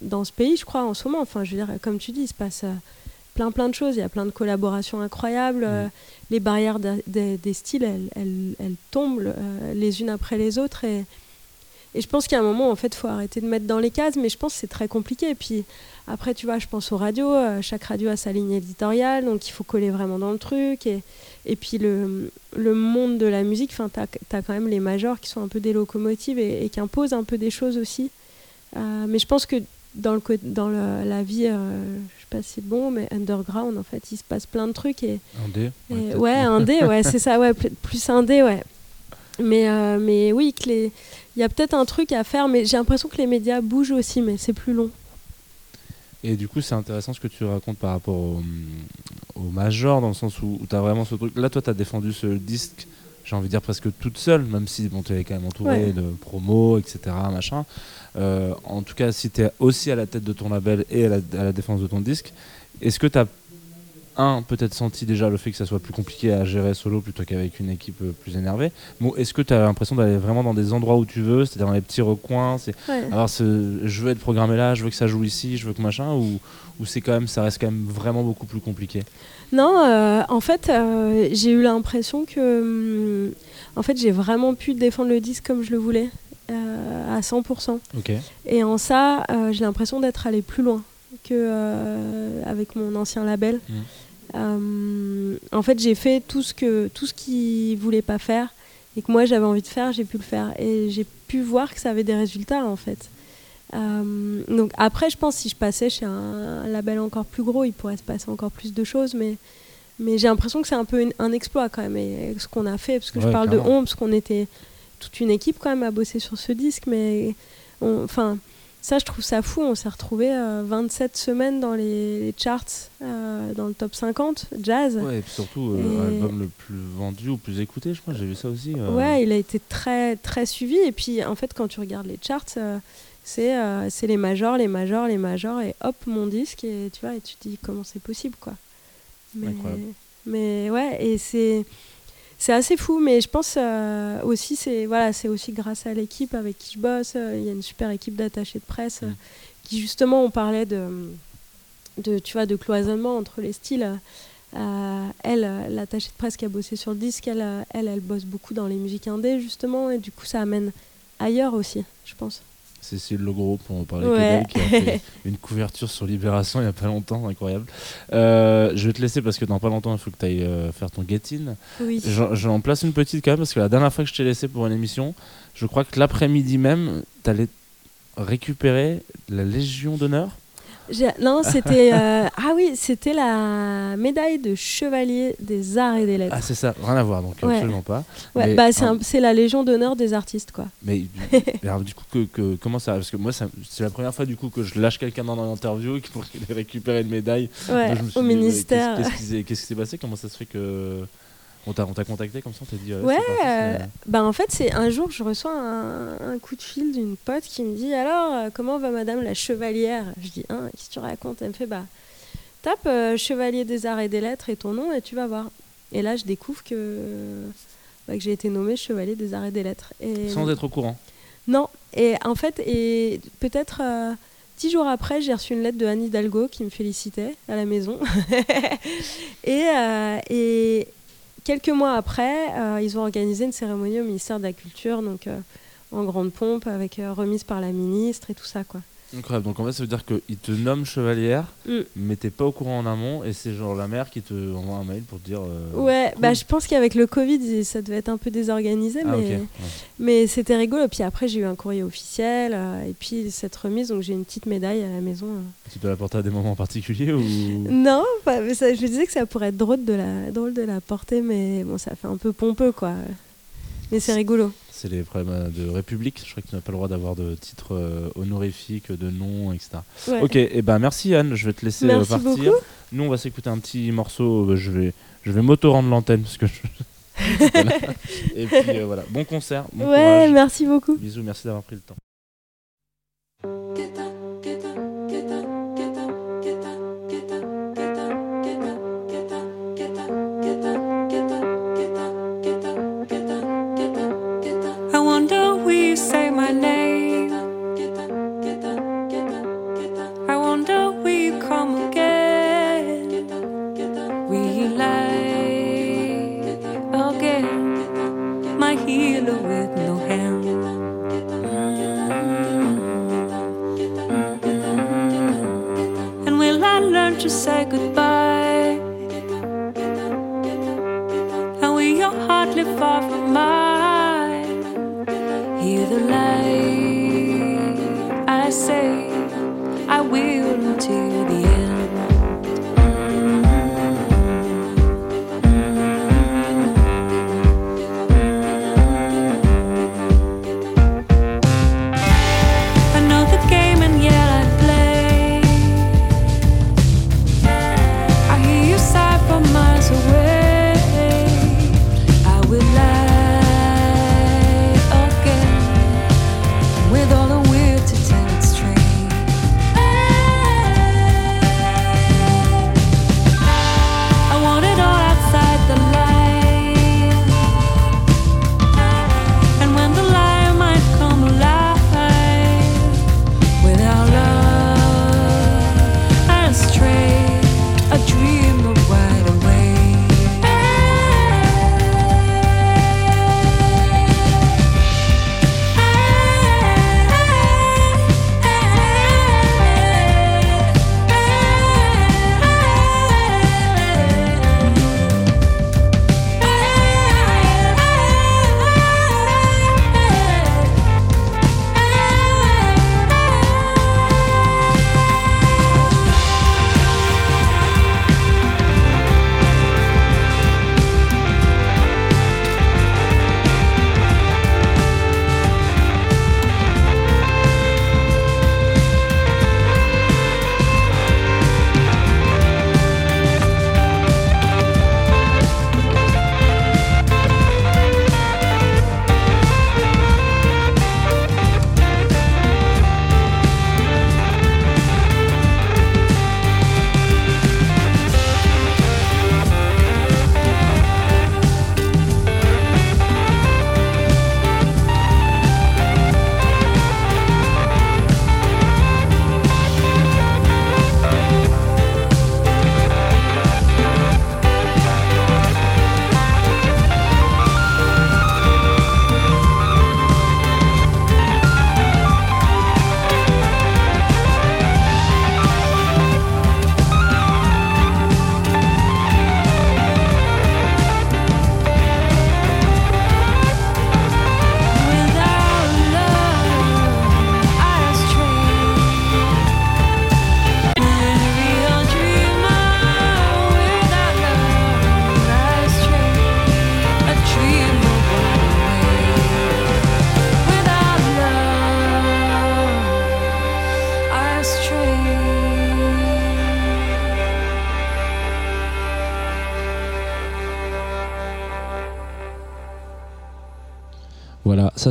dans ce pays, je crois, en ce moment. Enfin, je veux dire, comme tu dis, il se passe euh, plein plein de choses. Il y a plein de collaborations incroyables. Euh, les barrières de- de- des styles, elles, elles- elles tombent euh, les unes après les autres. Et, et je pense qu'à un moment, en fait, il faut arrêter de mettre dans les cases. Mais je pense que c'est très compliqué. Et puis après, tu vois, je pense aux radios. euh, chaque radio a sa ligne éditoriale. Donc il faut coller vraiment dans le truc. Et, et puis le, le monde de la musique, tu as, quand même les majors qui sont un peu des locomotives et, et qui imposent un peu des choses aussi. Euh, mais je pense que dans, le, dans le- la vie, euh, je sais pas si c'est bon, mais underground, en fait, il se passe plein de trucs. Et, Indé, et- ouais, peut-être. ouais, indé, ouais, c'est ça, ouais, pl- plus indé, ouais. Mais, euh, mais oui, il y a peut-être un truc à faire, mais j'ai l'impression que les médias bougent aussi, mais c'est plus long. Et du coup, c'est intéressant ce que tu racontes par rapport au, au major, dans le sens où, tu as vraiment ce truc. Là, toi, tu as défendu ce disque, j'ai envie de dire presque toute seule, même si bon, tu es quand même entouré Ouais. de promos, etc. Machin. Euh, en tout cas, si tu es aussi à la tête de ton label et à la, à la défense de ton disque, est-ce que tu as, un, peut-être senti déjà le fait que ça soit plus compliqué à gérer solo plutôt qu'avec une équipe euh, plus énervée? Bon, Est-ce que tu as l'impression d'aller vraiment dans des endroits où tu veux, c'est-à-dire dans les petits recoins c'est, Ouais. alors je veux être programmé là, je veux que ça joue ici, je veux que machin, ou, ou c'est quand même, ça reste quand même vraiment beaucoup plus compliqué Non, euh, en fait, euh, j'ai eu l'impression que, hum, en fait, j'ai vraiment pu défendre le disque comme je le voulais, euh, à 100%. Ok. Et en ça, j'ai l'impression d'être allé plus loin que avec mon ancien label. Mm. Euh, en fait, j'ai fait tout ce que tout ce qu'ils voulaient pas faire et que moi j'avais envie de faire, j'ai pu le faire et j'ai pu voir que ça avait des résultats en fait. Euh, donc après, je pense si je passais chez un, un label encore plus gros, il pourrait se passer encore plus de choses, mais mais j'ai l'impression que c'est un peu une- un exploit quand même et, ce qu'on a fait parce que je parle clairement. de on parce qu'on était toute une équipe quand même à bosser sur ce disque, mais enfin ça je trouve ça fou. On s'est retrouvé 27 semaines dans les, les charts, euh, dans le top 50 jazz. Ouais, et puis surtout, euh, Et- l'album le plus vendu ou plus écouté, je crois, j'ai vu ça aussi. euh. Ouais, il a été très très suivi et puis en fait quand tu regardes les charts, euh, c'est euh, les majors, les majors, les majors et hop mon disque et tu vois et tu te dis comment c'est possible quoi. Mais, Incroyable. mais ouais et c'est c'est assez fou mais je pense euh, aussi c'est voilà c'est aussi grâce à l'équipe avec qui je bosse. euh, Il y a une super équipe d'attachés de presse euh, qui justement on parlait de de tu vois de cloisonnement entre les styles. Euh, elle, l'attachée de presse qui a bossé sur le disque, elle, elle, elle bosse beaucoup dans les musiques indées justement, et du coup ça amène ailleurs aussi, je pense. Cécile Legros, pour en parler Ouais. qui a fait une couverture sur Libération il n'y a pas longtemps, incroyable. Euh, je vais te laisser parce que dans pas longtemps, il faut que tu ailles faire ton get-in. Oui. J'en j'en place une petite quand même parce que la dernière fois que je t'ai laissé pour une émission, je crois que l'après-midi même, tu allais récupérer la Légion d'honneur. Non, c'était. euh, Ah oui, c'était la médaille de chevalier des arts et des lettres. Ah, c'est ça, rien à voir, donc Ouais. absolument pas. Ouais, Mais, bah, c'est hein, la Légion d'honneur des artistes, quoi. Mais du, mais alors, du coup, que, que- comment ça Parce que moi, c'est la première fois du coup que je lâche quelqu'un dans une interview qui pour qu'il ait récupéré une médaille. Ouais, Moi, je me suis au dit, ministère. Qu'est-ce qu'est-ce qui s'est- qu'est-ce qui s'est passé Comment ça se fait que on t'a on t'a contacté comme ça On t'a dit. euh, Ouais, euh, bah en fait, c'est un jour, je reçois un, un coup de fil d'une pote qui me dit Alors, euh, comment va madame la chevalière? Je dis Hein, qu'est-ce que tu racontes? Elle me fait Bah, tape euh, chevalier des arts et des lettres et ton nom et tu vas voir. Et là, je découvre que, bah, que j'ai été nommée chevalier des arts et des lettres. Et... Sans être au courant. Non, et en fait, et peut-être dix jours après, j'ai reçu une lettre de Anne Hidalgo qui me félicitait à la maison. et, euh, et quelques mois après, euh, ils ont organisé une cérémonie au ministère de la Culture, donc euh, en grande pompe, avec euh, remise par la ministre et tout ça, quoi. Incroyable. Donc en fait, ça veut dire qu'ils te nomment chevalière, Mm. mais t'es pas au courant en amont, et c'est genre la mère qui te envoie un mail pour te dire. euh, Ouais, cool. bah, je pense qu'avec le Covid, ça devait être un peu désorganisé, Ah, mais, ok, ouais. mais c'était rigolo. Puis après, j'ai eu un courrier officiel, euh, et puis cette remise, donc j'ai une petite médaille à la maison. euh. Tu peux l'apporter à des moments particuliers ou Non, pas- mais ça- je me disais que ça pourrait être drôle de la, drôle de la porter, mais bon, ça fait un peu pompeux, quoi. Mais c'est rigolo. C'est les problèmes de République. Je crois que tu n'as pas le droit d'avoir de titre euh, honorifique, de nom, etc. Ouais. Ok, et ben merci Anne, je vais te laisser euh, Merci partir. beaucoup. Nous, on va s'écouter un petit morceau. euh, je vais, je vais m'auto-rendre l'antenne parce que je- Voilà. Et puis euh, voilà, bon concert. Bon Ouais, courage. merci beaucoup. Bisous, merci d'avoir pris le temps.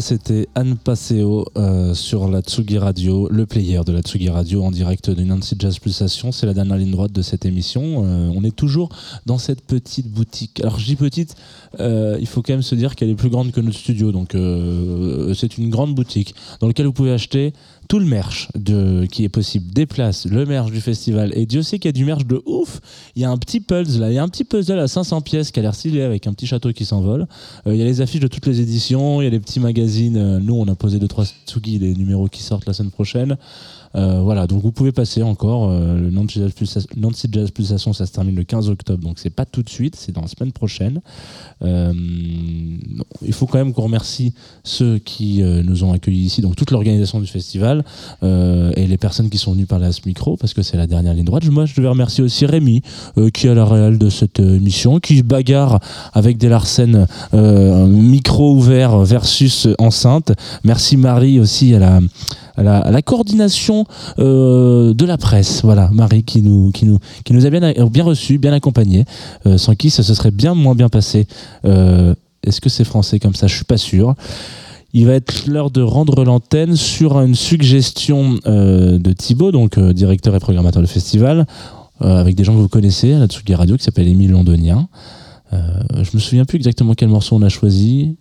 C'était Anne Passeo euh, sur la Tsugi Radio, le player de la Tsugi Radio en direct de Nancy Jazz Pulsation. C'est la dernière ligne droite de cette émission. Euh, on est toujours dans cette petite boutique. Alors je dis petite, euh, il faut quand même se dire qu'elle est plus grande que notre studio. Donc c'est une grande boutique dans laquelle vous pouvez acheter tout le merch qui est possible. Des places, le merch du festival. Et Dieu sait qu'il y a du merch de ouf. Il y a un petit puzzle là, il y a un petit puzzle à 500 pièces qui a l'air stylé avec un petit château qui s'envole. Euh, il y a les affiches de toutes les éditions, il y a les petits magazines. Euh, nous, on a posé deux trois Tsugi, les numéros qui sortent la semaine prochaine. Euh, voilà, donc vous pouvez passer encore. euh, le Nancy Jazz, Pulsation, ça se termine le 15 octobre, donc c'est pas tout de suite, c'est dans la semaine prochaine. Euh, il faut quand même qu'on remercie ceux qui nous ont accueillis ici, donc toute l'organisation du festival et les personnes qui sont venues parler à ce micro, parce que c'est la dernière ligne droite. Moi, je devais remercier aussi Rémi, qui est à la réelle de cette émission, qui bagarre avec des Larsen micro ouvert versus enceinte. Merci Marie aussi à la à la, coordination euh, de la presse. Voilà, Marie qui nous, qui nous, qui nous a bien, bien bien accompagnés, euh, sans qui ça se serait bien moins bien passé. Euh, Est-ce que c'est français comme ça? Je suis pas sûr. Il va être l'heure de rendre l'antenne sur une suggestion euh, de Thibaut, donc directeur et programmateur du festival, avec des gens que vous connaissez à la Tsugi Radio, qui s'appelle Émile Londonien. Je me souviens plus exactement quel morceau on a choisi.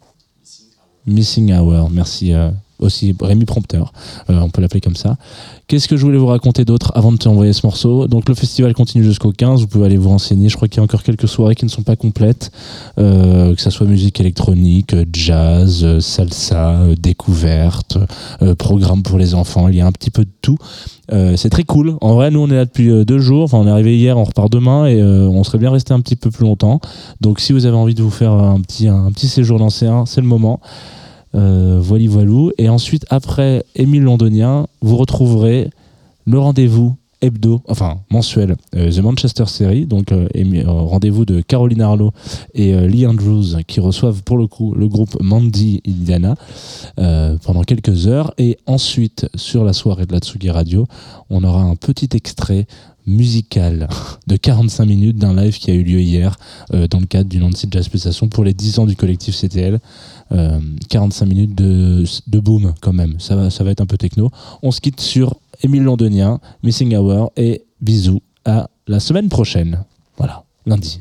Missing Hour, merci. Aussi Rémi Prompteur, euh, on peut l'appeler comme ça. Qu'est-ce que je voulais vous raconter d'autre avant de t'envoyer ce morceau? Donc le festival continue jusqu'au 15, vous pouvez aller vous renseigner. Je crois qu'il y a encore quelques soirées qui ne sont pas complètes, euh, que ça soit musique électronique, jazz, salsa, euh, découverte, programme pour les enfants. Il y a un petit peu de tout. C'est très cool. En vrai, nous on est là depuis deux jours. Enfin, on est arrivé hier, on repart demain et on serait bien resté un petit peu plus longtemps. Donc si vous avez envie de vous faire un petit un petit séjour l'ancien, c'est le moment. Euh, voili voilou. Et ensuite, après Émile Londonien, vous retrouverez le rendez-vous hebdo, enfin mensuel, euh, The Manchester Series, donc euh, rendez-vous de Caroline Arlo et Lee Andrews qui reçoivent pour le coup le groupe Mandy Indiana pendant quelques heures. Et ensuite, sur la soirée de la Tsugi Radio, on aura un petit extrait musical de 45 minutes d'un live qui a eu lieu hier dans le cadre du Nancy Jazz Pulsation pour les 10 ans du collectif CTL. Euh, 45 minutes de, de boom quand même. Ça va, ça va être un peu techno. On se quitte sur Émile Londonien, Missing Hour et bisous à la semaine prochaine. Voilà, lundi.